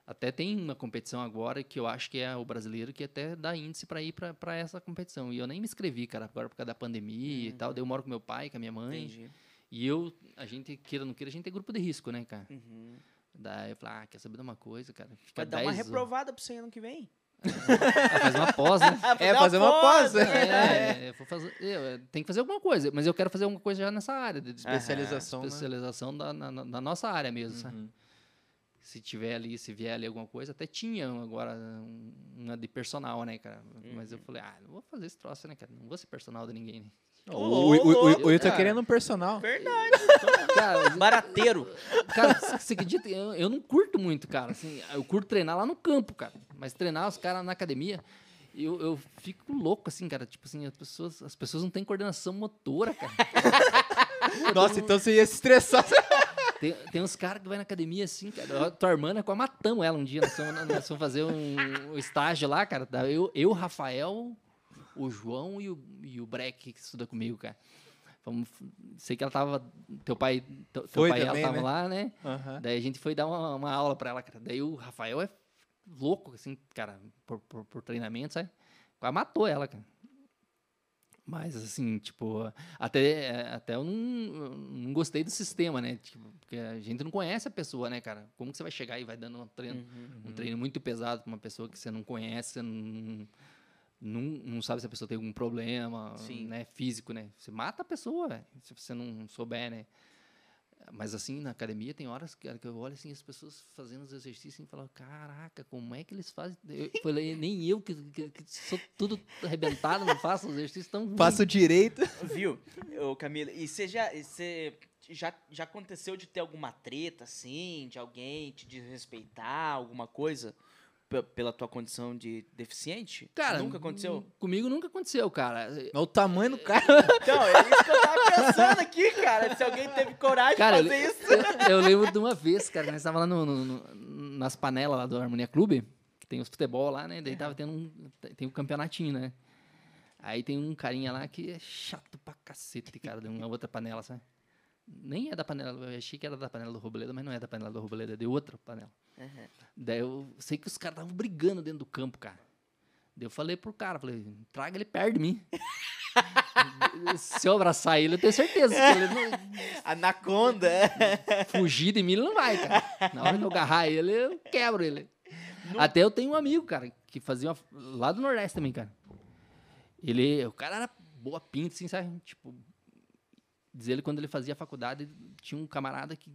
Até tem uma competição agora que eu acho que é o brasileiro que até dá índice pra ir pra essa competição. E eu nem me inscrevi, cara, agora por causa da pandemia e tal. Daí eu moro com meu pai, com a minha mãe. Entendi. E eu, a gente, queira ou não queira, a gente tem grupo de risco, né, cara? Uhum. Daí eu falei, ah, quer saber de uma coisa, cara? Fica Vai dar uma 10 anos- reprovada pra você ano que vem. Ah, faz uma pós, né? É, fazer uma pós, né? É, fazer, eu, tem que fazer alguma coisa, mas eu quero fazer alguma coisa já nessa área, de Especialização, né? especialização da, na, na- na nossa área mesmo, sabe? Uhum. Se tiver ali, se vier ali alguma coisa, até tinha agora um- uma de personal, né, cara? Mas eu falei, ah, não vou fazer esse troço, né, cara? Não vou ser personal de ninguém, né? O, Ô, o, o, tá querendo um personal. Verdade. Cara, Barateiro. cara, você- você acredita? Eu, eu não curto muito, cara. Assim, eu curto treinar lá no campo, cara. Mas treinar os caras na academia, eu, eu fico louco, assim, cara. Tipo assim, as pessoas, as pessoas não têm coordenação motora, cara. Nossa, então você ia se estressar. Tem, tem uns caras que vai na academia assim, cara. Tua irmã, nós quase matamos ela um dia. Nós fomos, nós fomos fazer um, um estágio lá, cara. Daí Eu, eu, o Rafael, o João e o, e o Breck que estuda comigo, cara. Fomos, sei que ela tava. Teu pai, teu, Foi pai e ela também, estavam né? lá, né? Aham. Daí a gente foi dar uma, uma aula pra ela, cara. Daí o Rafael é louco, assim, cara, por, por, por treinamento, sabe? Quase matou ela, cara. Mas, assim, tipo, até, até eu não, não gostei do sistema, né? Tipo, porque a gente não conhece a pessoa, né, cara? Como que você vai chegar e vai dando um treino, Uhum. um treino muito pesado pra uma pessoa que você não conhece, você não, não, não sabe se a pessoa tem algum problema, Sim. né, físico, né? Você mata a pessoa, se você não souber, né? Mas assim, na academia tem horas que, eu olho assim, as pessoas fazendo os exercícios e falo, caraca, como é que eles fazem? Eu falei, nem eu que, que, que sou tudo arrebentado, não faço os exercícios tão ruins." Faço direito. Viu, ô Camila? E você já, e você já, já aconteceu de ter alguma treta, assim, de alguém te desrespeitar, alguma coisa, pela tua condição de deficiente? Cara, Nunca aconteceu? Comigo nunca aconteceu, cara. Olha o tamanho do cara. Então, é isso que eu tava pensando aqui, cara. Se alguém teve coragem Cara, de eu, fazer isso. eu- eu lembro de uma vez, cara, nós estávamos lá no, no- no- nas panelas lá do Harmonia Clube, que tem os futebol lá, né? Daí tava tendo um, tem um campeonatinho, né? Aí tem um carinha lá que é chato pra cacete, cara, de uma outra panela, sabe? Nem é da panela, eu achei que era da panela do Robledo, mas não é da panela do Robledo, é de outra panela. Uhum. Daí eu sei que os caras estavam brigando dentro do campo, cara. Daí eu falei pro cara, falei, traga ele perto de mim. Se eu abraçar ele, eu tenho certeza ele não, Anaconda. fugir de mim, ele não vai, cara. Na hora que eu agarrar ele, eu quebro ele. Até eu tenho um amigo, cara, que fazia uma, lá do Nordeste também, cara. Ele, o cara era boa pinta, assim, sabe? Tipo, diz ele quando ele fazia faculdade, tinha um camarada que,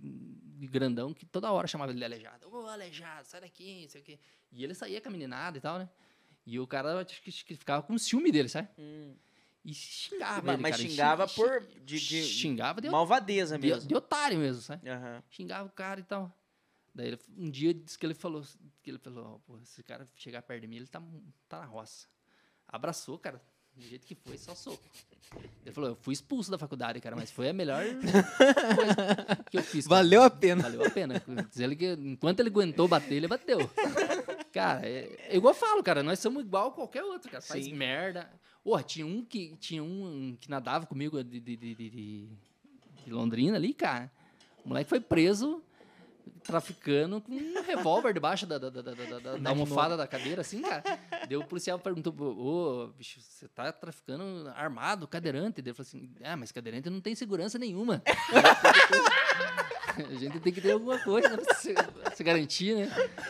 grandão que toda hora chamava ele de aleijado. Ô, aleijado, sai daqui, não sei o quê. E ele saía com a meninada e tal, né? E o cara acho que, ficava com ciúme dele, sabe? Hum. E xingava Ma- ele, mas cara, xingava xing- por- de- de- Xingava de, Malvadeza de, mesmo. de otário mesmo, sabe? Aham. xingava o cara e tal. Daí ele- um dia disse que ele falou, que ele falou, ó, pô, esse cara chegar perto de mim, ele tá, tá na roça. Abraçou, cara. Do jeito que foi, só soco. Ele falou, eu fui expulso da faculdade, cara, mas foi a melhor coisa que eu fiz. cara. Valeu a pena. Valeu a pena. Diz ele que enquanto ele aguentou bater, ele bateu. Cara, é, é igual eu falo, cara, nós somos igual a qualquer outro, cara. Faz Sim. merda. Porra, tinha um que tinha um que nadava comigo de, de, de- de- de Londrina ali, cara. O moleque foi preso traficando com um revólver debaixo da, da, da, da, da- da- da almofada da cadeira, assim, cara. Daí o policial perguntou, ô, bicho, você tá traficando armado, cadeirante? Daí ele falou assim, ah, mas cadeirante não tem segurança nenhuma. A gente tem que ter alguma coisa né, pra se, pra se garantir, né?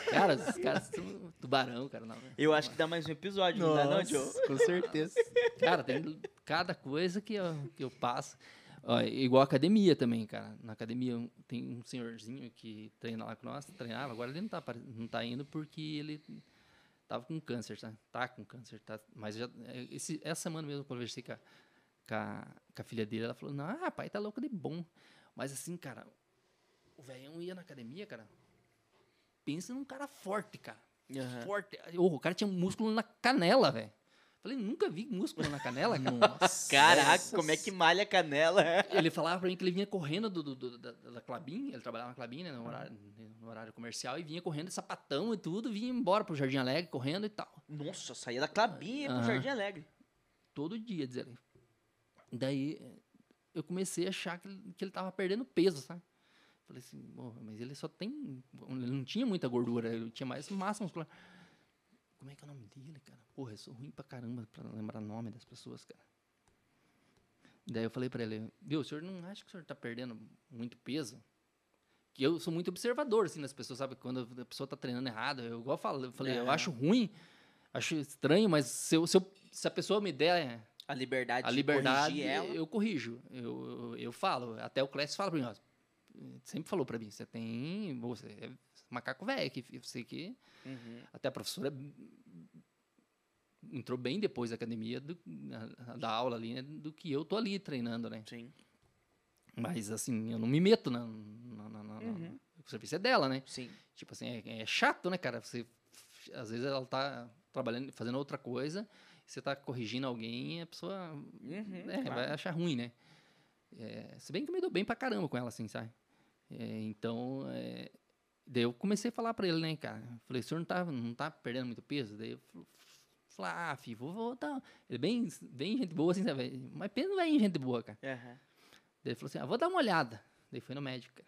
Cara, esses caras são tubarão, cara. Não, Eu acho que dá mais um episódio, não dá não, Joe? Nossa, com certeza. Cara, tem cada coisa que eu, que eu passo. Ó, igual a academia também, cara. Na academia tem um senhorzinho que treina lá com nós, treinava. Agora ele não tá, não tá indo porque ele tava com câncer, tá? Tá com câncer, tá? Mas já, é, esse, essa semana mesmo eu conversei com a, com, a, com a filha dele. Ela falou: Não, pai tá louco de bom. Mas assim, cara, o velhão ia na academia, cara. Pensa num cara forte, cara Aham. forte. Ô, o cara tinha um músculo na canela, velho. Falei, nunca vi músculo na canela, cara. Nossa. Caraca, como é que malha a canela? Ele falava pra mim que ele vinha correndo do, do- do- da, da Clabin, ele trabalhava na Clabin, né, no horário, no horário comercial, e vinha correndo de sapatão e tudo, vinha embora pro Jardim Alegre, correndo e tal. Nossa, saía da Clabinha pro. Jardim Alegre. Todo dia, diz ele. Daí eu comecei a achar que ele, que ele tava perdendo peso, sabe? Falei assim, "Pô, mas ele só tem. Ele não tinha muita gordura, ele tinha mais massa muscular. Como é que é o nome dele, cara? Porra, eu sou ruim pra caramba pra lembrar o nome das pessoas, cara. Daí eu falei pra ele, viu, o senhor não acha que o senhor tá perdendo muito peso? Que eu sou muito observador, assim, das pessoas, sabe? Quando a pessoa tá treinando errado, eu igual eu falo, eu falei, eu Aham. acho ruim, acho estranho, mas se, eu- se, eu- se a pessoa me der A liberdade a de liberdade, corrigir ela. eu corrijo. Eu, eu, eu falo. Até o Clécio fala pra mim, ó. Sempre falou pra mim, você tem. Você é macaco velho, que você que. Uhum. Até a professora entrou bem depois da academia, do, da aula ali, né, do que eu tô ali treinando, né? Sim. Mas assim, eu não me meto na. na, na- na- Uhum. O serviço é dela, né? Sim. Tipo assim, é, é chato, né, cara? Você, às vezes ela tá trabalhando, fazendo outra coisa, você tá corrigindo alguém a pessoa Uhum, é, claro. vai achar ruim, né? É, se bem que eu me dou bem pra caramba com ela, assim, sabe? É, então, é, daí eu comecei a falar pra ele, né, cara? Falei, o senhor não tá, não tá perdendo muito peso? Daí eu fal- falei, ah, filho, vou voltar. Ele bem, bem gente boa, assim, sabe? Mas pensa não é em gente boa, cara. Aham. Daí ele falou assim, ah, vou dar uma olhada. Daí foi no médico, cara.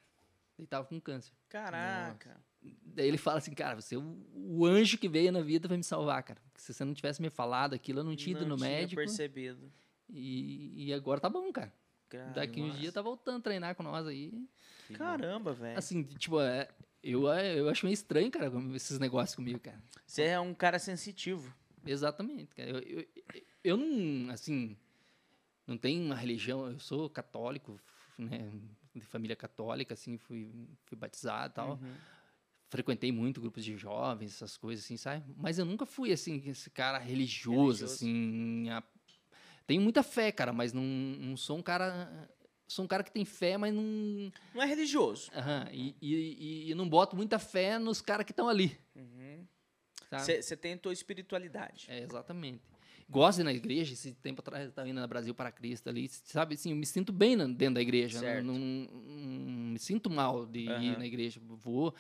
Ele tava com câncer. Caraca. Daí ele fala assim, cara, você é o, anjo que veio na vida vai me salvar, cara. Porque se você não tivesse me falado aquilo, eu não tinha ido Não no tinha médico. percebido. E, e agora tá bom, cara. Daqui uns Nossa. dias tá voltando a treinar com nós aí. Caramba, velho. Assim, tipo, é, eu, eu acho meio estranho, cara, esses negócios comigo, cara. Você é um cara sensitivo. Exatamente, cara. Eu, eu, eu não, assim, não tenho uma religião, eu sou católico, né, de família católica, assim, fui, fui batizado e tal. Uhum. Frequentei muito grupos de jovens, essas coisas assim, sabe? Mas eu nunca fui, assim, esse cara religioso, Religioso. assim. a- Tenho muita fé, cara, mas não, não sou um cara... Sou um cara que tem fé, mas não... Não é religioso. Aham, e, e, e- não boto muita fé nos caras que estão ali. Você tem a tua espiritualidade. É, exatamente. Gosto de ir na igreja, esse tempo atrás eu estava indo na Brasil para Cristo ali, sabe, assim, eu me sinto bem dentro da igreja, Certo. não, não- não me sinto mal de ir Aham. na igreja, vou...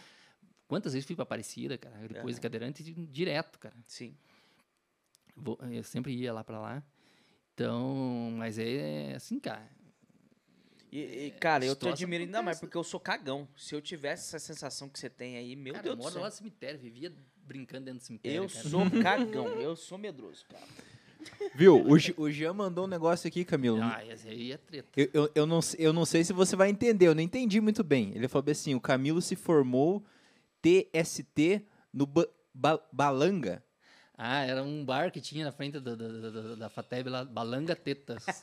Quantas vezes fui para Aparecida, cara, depois de Aham. cadeirante, direto, cara. Sim. Vou- eu sempre ia lá para lá. Então, mas é assim, cara. E, e, cara, eu te admiro ainda mais porque eu sou cagão. Se eu tivesse essa sensação que você tem aí, meu cara, Deus eu do moro céu. lá no cemitério, vivia brincando dentro do cemitério, Eu cara. sou cagão. Eu sou medroso, cara. Viu? O, o Jean mandou um negócio aqui, Camilo. Ah, esse aí é treta. Eu, eu, eu, não, eu não sei se você vai entender, eu não entendi muito bem. Ele falou assim: o Camilo se formou TST no Ba- Ba- Balanga. Ah, era um bar que tinha na frente da, da, da, da- da Fateb lá, Balanga Tetas.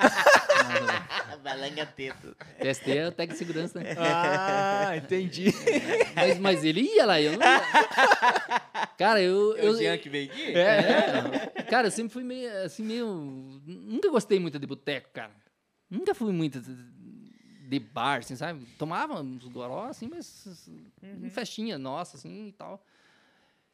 Balanga teto. TST é o técnico de segurança, né? Ah, entendi. Mas, mas ele ia lá, eu não ia. Cara, eu. É eu o Jean que veio aqui? é, cara, eu sempre fui meio, assim, meio. Nunca gostei muito de boteco, cara. Nunca fui muito de, bar, assim, sabe? Tomava uns goró, assim, mas. em festinha nossa, assim e tal.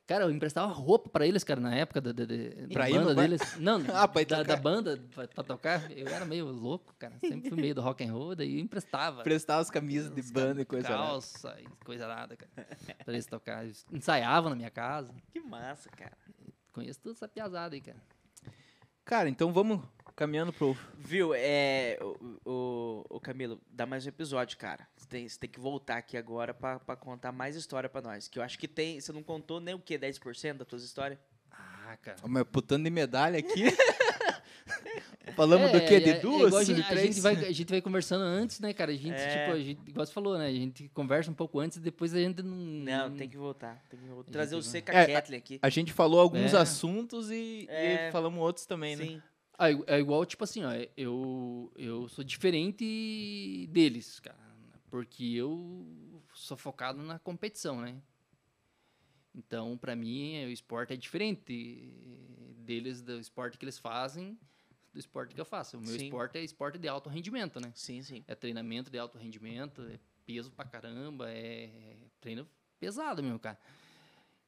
Cara, eu emprestava roupa pra eles, cara, na época da, da, da- Pra banda bar? deles. Não, Ah, da, da banda pra, pra tocar. Eu era meio louco, cara. Sempre fui meio do rock and roll, daí eu emprestava. Prestar as camisas de banda e coisa lá. calça e coisa nada, cara. Pra eles tocar. Eles ensaiavam na minha casa. Que massa, cara. Conheço toda essa piazada aí, cara. Cara, então vamos caminhando pro. Viu, é. O, o, o Camilo, dá mais um episódio, cara. Você tem, você tem que voltar aqui agora pra, pra contar mais história pra nós. Que eu acho que tem. Você não contou nem o quê? 10% das tuas histórias? Ah, cara. Mas putando de medalha aqui. Falamos do É, quê? De é- é duas? igual a de gente, a três? gente vai, a gente vai conversando antes, né, cara? A gente, É. tipo, a gente, igual você falou, né? A gente conversa um pouco antes e depois a gente não. Não, tem que voltar. Tem que voltar. Trazer o a É, Kathleen aqui. A gente falou alguns É. assuntos e, É. e falamos outros também, né? Sim. Ah, é igu- é igual, tipo assim, ó, eu, eu sou diferente deles, cara. Porque eu sou focado na competição, né? Então, pra mim, o esporte é diferente deles, do esporte que eles fazem, do esporte que eu faço. O meu Sim. esporte é esporte de alto rendimento, né? Sim, sim. É treinamento de alto rendimento, é peso pra caramba, é treino pesado mesmo, cara.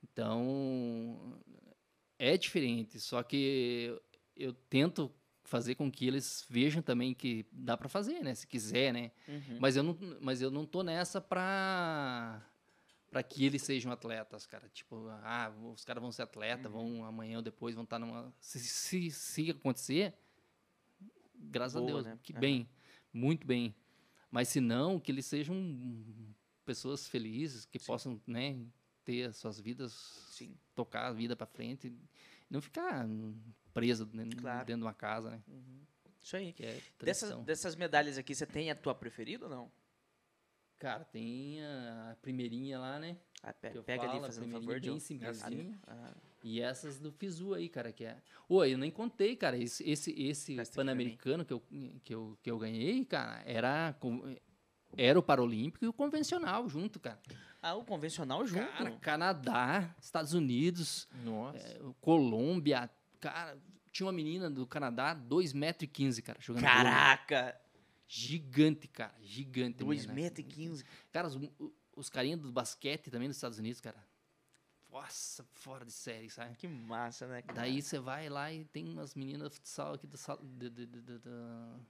Então, é diferente, só que eu tento fazer com que eles vejam também que dá para fazer, né? Se quiser, né? Uhum. Mas eu não, mas eu não tô nessa pra para que eles sejam atletas, cara. Tipo, ah, os caras vão ser atleta, vão amanhã ou depois vão estar numa se, se, se acontecer, graças Boa, a Deus, né? que Aham. bem, muito bem. Mas se não, que eles sejam pessoas felizes, que possam, né, ter as suas vidas, Sim. tocar a vida para frente, não ficar preso dentro, Claro. dentro de uma casa, né? Isso aí. É Dessas, dessas medalhas aqui, você tem a tua preferida ou não? Cara, tem a primeirinha lá, né? Ah, pe- que pega ali, falo, a fazendo favor, simplesinha. Ah, E essas do Fizu aí, cara, que é. Oi, eu nem contei, cara. Esse, esse, esse Pan-Americano que eu, que, eu, que eu ganhei, cara, era, com- era o Paralímpico e o convencional junto, cara. Ah, o convencional junto. Cara, Canadá, Estados Unidos, é, Colômbia, cara. Tinha uma menina do Canadá, 2,15m, cara, jogando. Caraca! Gigante, cara, gigante. a 2 menina. metros e 15. Cara, os, os carinhas do basquete também dos Estados Unidos, cara. Nossa, fora de série, sabe? Que massa, né, cara? Daí você vai lá e tem umas meninas de futsal aqui do, sal- do, do, do- do- do-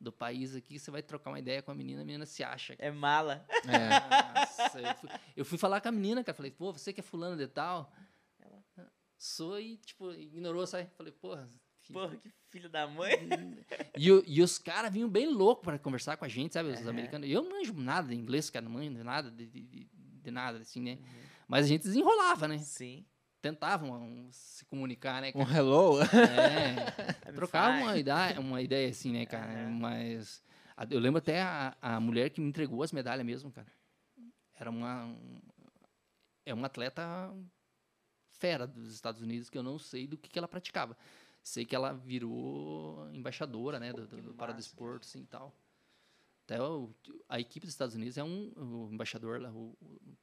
do país aqui, você vai trocar uma ideia com a menina, a menina se acha. É mala. É. Nossa, eu, fui, eu fui falar com a menina, cara, falei, pô, você que é fulano de tal? Sou e, tipo, ignorou, sabe? Falei, porra... filho, Porra, que filho da mãe. E, e os caras vinham bem loucos para conversar com a gente, sabe? Os Aham. americanos. Eu não manjo nada de inglês, cara, não manjo nada de, de, de- nada, assim, né? Uhum. Mas a gente desenrolava, né? Sim. Tentavam um, se comunicar, né? Um cara? hello? É, trocava Fine. uma ideia, uma ideia assim, né, cara? Mas a- eu lembro até a, a mulher que me entregou as medalhas mesmo, cara. Era uma um- é uma atleta fera dos Estados Unidos que eu não sei do que, que ela praticava. Sei que ela virou embaixadora, né, do, do, do paradesporto, assim, e tal. Até o- a equipe dos Estados Unidos é um o embaixador lá, o, o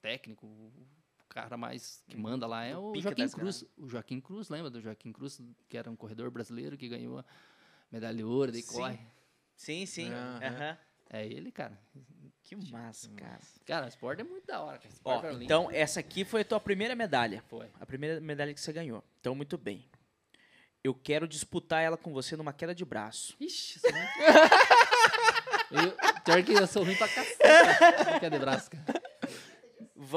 técnico, o cara mais que manda lá é do o Joaquim Cruz. O Joaquim Cruz, lembra do Joaquim Cruz, que era um corredor brasileiro que ganhou a medalha de ouro, daí Sim. corre. Sim, sim. Aham. Aham. É ele, cara. Que massa, cara. Cara, o esporte é muito da hora, cara. Ó, paralímpico então essa aqui foi a tua primeira medalha. foi. A primeira medalha que você ganhou. Então, muito bem. Eu quero disputar ela com você numa queda de braço. Ixi, sou ruim. eu, pior que eu sou ruim pra cacete. Cadê braço, cara?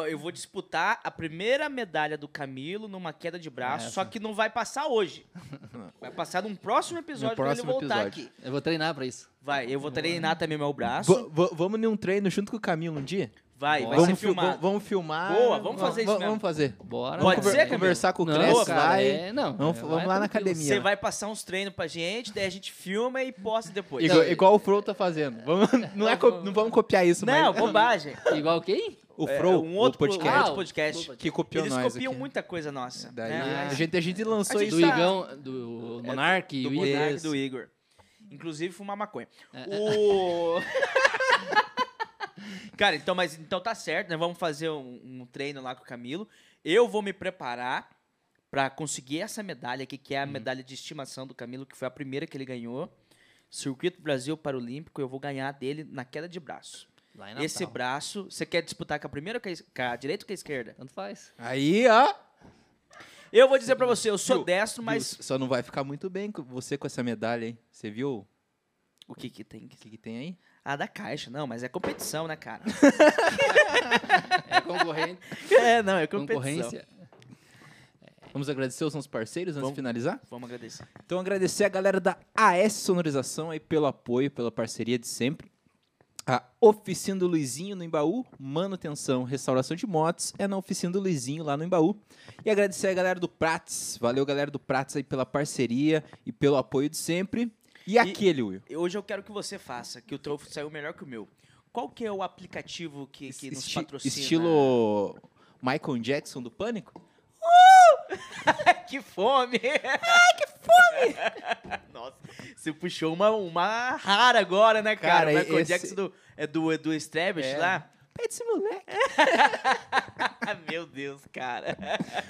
Eu vou disputar a primeira medalha do Camilo numa queda de braço, Essa. só que não vai passar hoje. Vai passar num próximo episódio quando ele próximo voltar episódio. aqui. Eu vou treinar pra isso. Vai, eu vou treinar também meu braço. V- vamos num treino junto com o Camilo um dia? Vai, vai Vamos ser fil- filmado. vamos- Vamos filmar. Boa, vamos fazer isso mesmo. Vamos fazer. Bora. Pode cara. ser? Conversar com o Não, Cresce, cara, vai. é, não, Vamos- é, vamos vai lá na academia. Você vai passar uns treinos pra gente, daí a gente filma e posta depois. Igual, igual o Fro tá fazendo. Vamos, não, é não vamos copiar isso, Não, mas bobagem. Igual quem? O É, Fro, um outro o podcast, outro Ah, podcast. que copiou Eles nós copiam aqui. muita coisa nossa. Daí né? a, gente, a gente lançou A gente Do isso. tá- Igão, do Monark, do o Monark Igor. do Igor. Inclusive fumar maconha. É, O... Cara, então, mas então tá certo, né? Vamos fazer um, um treino lá com o Camilo. Eu vou me preparar pra conseguir essa medalha aqui, que é a Uhum. medalha de estimação do Camilo, que foi a primeira que ele ganhou. Circuito Brasil Paralímpico, eu vou ganhar dele na queda de braço. Lá em Esse braço, você quer disputar com a primeira ou com a es- com a direita ou com a esquerda? Tanto faz. Aí, ó. Eu vou dizer pra você, eu sou Viu? destro, mas Viu? Só não vai ficar muito bem com você com essa medalha, hein? Você viu o que que tem? o que, que tem aí? Ah, da caixa. Não, mas é competição, né, cara? É concorrente, é, não, é competição. concorrência. Vamos agradecer os nossos parceiros antes Vamos. de finalizar? Vamos agradecer. Então, agradecer a galera da AS Sonorização aí pelo apoio, pela parceria de sempre. A Oficina do Luizinho no Embaú, manutenção, restauração de motos, é na Oficina do Luizinho lá no Embaú. E agradecer a galera do Prates, valeu galera do Prates aí pela parceria e pelo apoio de sempre. E, aquele, Will? Hoje eu quero que você faça, que o teu saiu melhor que o meu. Qual que é o aplicativo que, que nos Esti- patrocina? Estilo Michael Jackson do Pânico? que fome! Ai, que fome! Nossa, você puxou uma, uma rara agora, né, cara? Cara, o Michael esse- Jackson do, é do, é do Strabish É. lá? Pede esse moleque. Meu Deus, cara.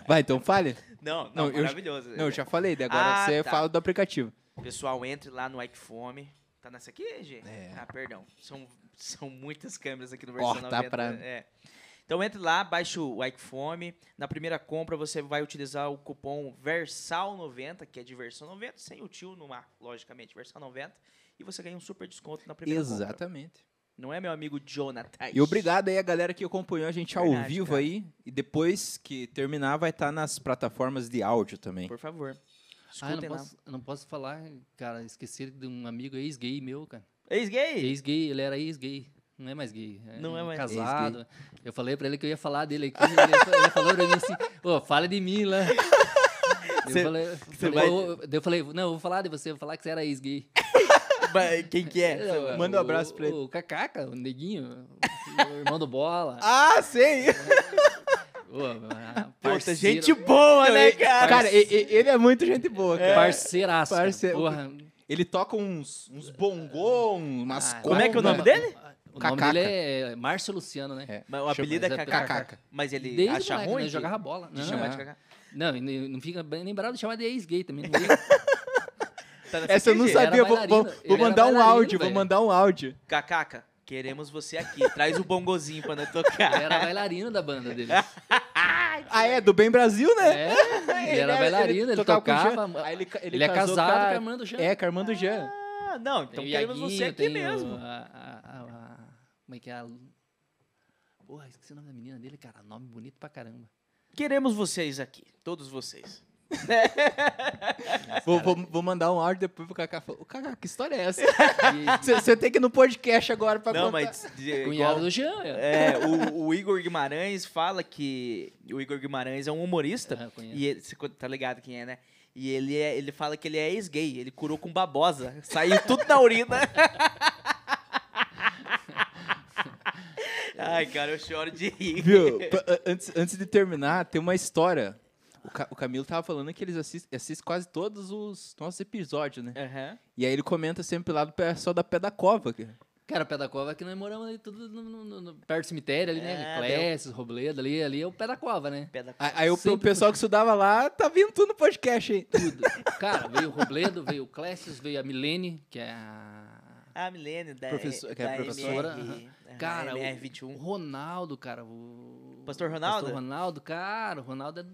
Vai, então fale. Não, Não, não, eu- maravilhoso. Não, eu já falei, agora Ah, você tá. fala do aplicativo. Pessoal, entre lá no Ike Fome. Tá nessa aqui, G? É. Ah, perdão. São, são muitas câmeras aqui no versão tá 90. pra- É. Então entre lá, baixe o Ike Fome. Na primeira compra você vai utilizar o cupom VERSAL90, que é de versão 90, sem o tio no mar, logicamente, versal 90. E você ganha um super desconto na primeira compra. Exatamente. Não é, meu amigo Jonathan? E obrigado aí a galera que acompanhou a gente ao Verdade, vivo cara. aí. E depois que terminar, vai estar nas plataformas de áudio também. Por favor. Ah, eu Escutem não, posso, eu não posso falar, cara, esquecer de um amigo ex-gay meu, cara. Ex-gay? Ex-gay, ele era ex-gay. Não é mais gay. é Não é mais- Casado. Eu falei pra ele que eu ia falar dele aqui. Ele, falou pra mim assim, ô, fala de mim lá. Cê- eu falei, falei, vai- eu falei, não, eu vou falar de você, eu vou falar que você era ex-gay. Quem que é? Eu, Manda um o- abraço pra ele. O Cacaca, o neguinho, o irmão do Bola. Ah, sei! Ô, a Puta, parceiro- gente boa, né, cara? Cara, ele é muito gente boa, cara. Parceiraço. cara. Parceiro. Porra. Ele toca uns, uns bongô, umas Ah, Como é que é o nome dele? O nome Cacaca. dele é Márcio Luciano, né? É. Mas o apelido é é Cacaca. Cacaca. Mas ele Desde acha moleque, ruim? né? de- jogava bola. de Não, chamar é. de Cacaca? Não, não fica bem lembrado de chamar de ex-gay também. não Tá na Essa eu não. Ele sabia, vou, vou- bailarino, vou ele mandar um bailarino, áudio, vou velho. mandar um áudio. Cacaca, queremos você aqui. Traz o bongozinho pra nós tocar. Ele era bailarino da banda dele. Ah, é, do Bem Brasil, né? É, ele era bailarino, ele tocava com o Jean. tocava. Aí ele, ca- Ele, é casado com a- Armando Jean. É, com a Armando Jean. Ah, não, então queremos Iaguinho, você aqui mesmo. a- como é que é? A, porra, esqueci o nome da menina dele, cara. Nome bonito pra caramba. Queremos vocês aqui, todos vocês. Vou, vou, vou mandar um áudio depois pro Kaká. falar, Ô, Kaká, que história é essa? Você tem que ir no podcast agora pra Não, contar. mas de- Cunhado igual- do Jean. é. é, o, o Igor Guimarães fala que o Igor Guimarães é um humorista Ah, e ele, você tá ligado quem é, né? E ele, é, ele fala que ele é ex-gay, ele curou com babosa, saiu tudo na urina. Ai, cara, eu choro de rir. Viu? Antes, antes de terminar, tem uma história. O, Ca- o Camilo tava falando que eles assistem, assistem quase todos os nossos episódios, né? Aham. E aí ele comenta sempre lá do pessoal da Pé da Cova. cara. Cara, o pé da cova é que nós moramos ali tudo no, no- no- perto do cemitério ali, né? É, Clécio, Robledo ali, ali é o pé da cova, né? Pé da Aí, aí o, pessoal que estudava lá tá vindo tudo no podcast, hein? Tudo. Cara, veio o Robledo, veio o Clécio, veio a Milene, que é a. A Milene, da, Professor- que é da professora, MR, Cara, o- O MR21. Ronaldo, cara. O... Pastor Ronaldo? Pastor Ronaldo, cara, o Ronaldo é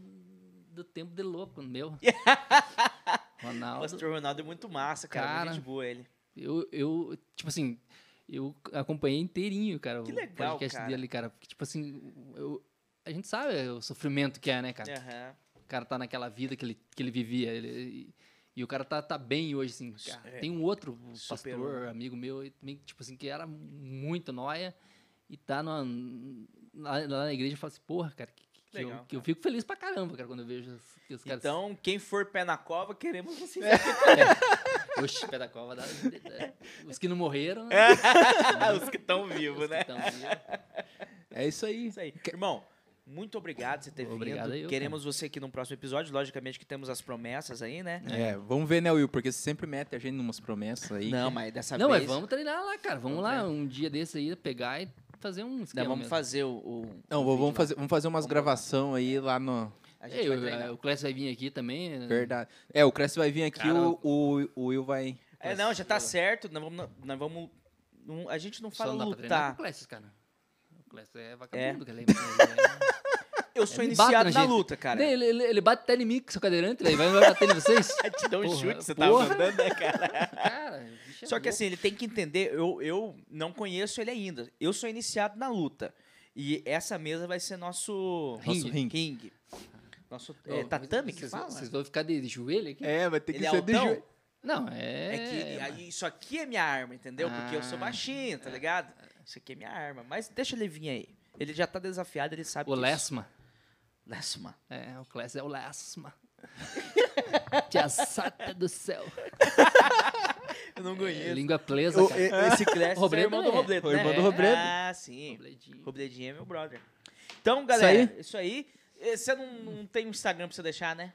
do tempo de louco, meu. O Ronaldo. Pastor Ronaldo é muito massa, cara. Cara, muito boa ele. Eu, eu, tipo assim, eu acompanhei inteirinho, cara, Que o legal, podcast cara. dele, cara. Porque, tipo assim, eu, a gente sabe o sofrimento que é, né, cara? Aham. O cara tá naquela vida que ele, que ele vivia. ele- e o cara tá, tá bem hoje, assim. cara. É. Tem um outro Superou, pastor, né? amigo meu, também, tipo assim, que era muito nóia e tá numa, lá, lá na igreja e fala assim, porra, cara, que, que, eu, Legal, que eu fico feliz pra caramba, cara, quando eu vejo os, que os caras... Então, quem for pé na cova, queremos vocês É. pé da cova, dá- os que não morreram... Os que estão vivos, né? tão vivos. É isso aí. Isso aí. Irmão, muito obrigado por você ter Obrigado vindo. eu, Queremos você aqui no próximo episódio. Logicamente que temos as promessas aí, né? É, vamos ver, né, Will? Porque você sempre mete a gente em umas promessas aí. Não, mas dessa Não, vez... mas vamos treinar lá, cara. Vamos Vamos lá, um dia desse aí, pegar e fazer um esquema Nós vamos mesmo. fazer o. o Não, o vamos lá. fazer, vamos fazer umas Vamos gravação aí lá no. A gente Ei, vai o, o Clécio vai vir aqui também. né? Verdade. É, o Cresce vai vir aqui, Cara, o, o, o Will vai. É, não, já tá certo. Nós vamos. Nós vamos não- a gente não Só fala não dá pra treinar com lutar. o Clécio, cara. Clécio é vagabundo, cara. Ele, Eu sou Ele iniciado na na luta, cara. ele, ele, ele bate até em mim com seu cadeirante, velho. Vai, bater em vocês? Te dá um Porra, chute, você porra. tá mandando, né, cara? Cara, bicho é Só que louco. assim, ele tem que entender, eu, eu não conheço ele ainda. Eu sou iniciado na luta. E essa mesa vai ser nosso Nosso Ringue. ringue. Nosso é, tatame que vocês, fala? Vocês vão ficar de, de joelho aqui? É, vai ter que Ele é ser de altão? joelho. Não, é... É que isso aqui é minha arma, entendeu? Porque eu sou Ah. baixinho, tá ligado? Isso aqui é minha arma. Mas deixa ele vir aí. Ele já tá desafiado, ele sabe O disso. Lesma. Lesma. É, o Clécio é o Lesma. Tia Sata do céu. Eu não É, língua presa, O- cara. esse Clécio é o irmão do é. Robledo, O né? irmão do Robledo. Ah, sim. Robledinho. Robledinho é meu brother. Então, galera, aí? isso aí. Eh, Você não, não tem um Instagram pra você deixar, né?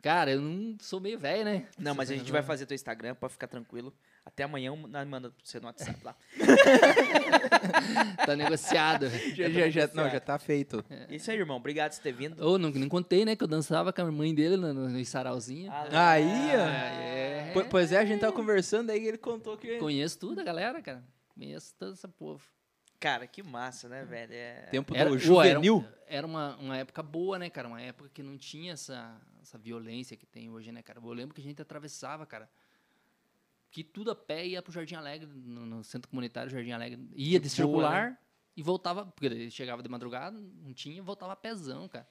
Cara, eu não sou meio velho, né? Não, mas a gente vai fazer teu Instagram, pode ficar tranquilo. Até amanhã nós manda você no WhatsApp lá. Tá negociado. Já, já, já, não, já tá feito. Isso aí, irmão. Obrigado por você ter vindo. Ô, não, não contei, né? Que eu dançava com a mãe dele no, no, no sarauzinho. Aí, ó. é. Po- Pois é, a gente tava conversando, aí ele contou que. Conheço tudo a galera, cara. Conheço todo esse povo. Cara, que massa, né, velho? É... Tempo Era, do era- juvenil. Era, uma, uma época boa, né, cara? Uma época que não tinha essa, essa violência que tem hoje, né, cara? Eu lembro que a gente atravessava, cara. Que tudo a pé ia pro Jardim Alegre, no, no centro comunitário Jardim Alegre. Ia de boa, circular e voltava, porque ele chegava de madrugada, não tinha, voltava a pezão, cara.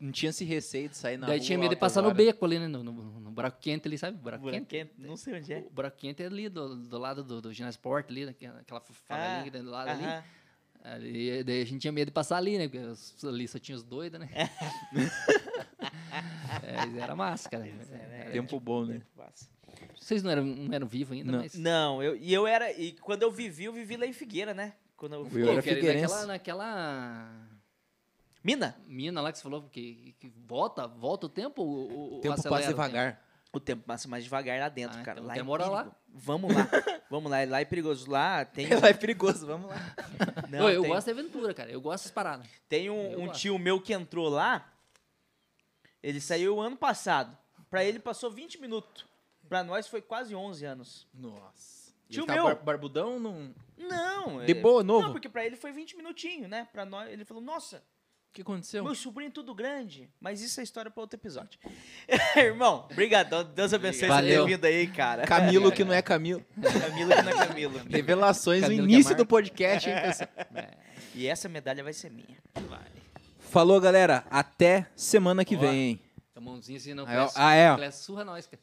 Não tinha esse receio de sair na Daí rua tinha medo de passar no beco ali, né? No, no, no buraco quente ali, sabe? Buraco Buraco quente. quente, Não sei onde é. O buraco quente é ali, do, do lado do, do ginásio Sport ali, aquela favelinha que tem do lado ali. Ah, aham. Ali, Daí a gente tinha medo de passar ali, né? Porque ali só tinha os doidos, né? é, era massa, cara. Era- Tempo bom, né? Massa. Vocês não eram, não eram vivos ainda, Não. mas... Não, eu, e eu era. E quando eu vivi, eu vivi lá em Figueira, né? Quando eu, Eu era figueirense. naquela, naquela Mina? mina lá que você falou que, que volta, volta o tempo ou, ou O tempo acelera passa o tempo? devagar. O tempo passa mais devagar lá dentro, Ah, cara. então lá quer é lá? Vamos lá. Vamos lá. Lá é perigoso. Lá tem. Lá é perigoso, vamos lá. Não, Ô, eu tem, gosto de aventura, cara. Eu gosto dessas paradas. tem um, um tio meu que entrou lá. Ele saiu ano passado. Pra ele passou 20 minutos. Pra nós foi quase 11 anos. Nossa. Tio ele tá meu. bar- barbudão, não... Não. De é- boa, novo? Não, porque pra ele foi 20 minutinhos, né? Pra nós, ele falou, nossa, O que aconteceu? meu sobrinho é tudo grande. Mas isso é história pra outro episódio. Irmão, obrigado. Deus abençoe você ter Valeu. vindo aí, cara. Camilo que não é Camilo. Camilo que não é Camilo. Revelações no Camilo que é início Marco. do podcast, hein, pessoal? E essa medalha vai ser minha. Falou, galera. Até semana que Ó. vem, hein? A mãozinha assim, não Ah, é- ah, é, ó. surra nós, cara.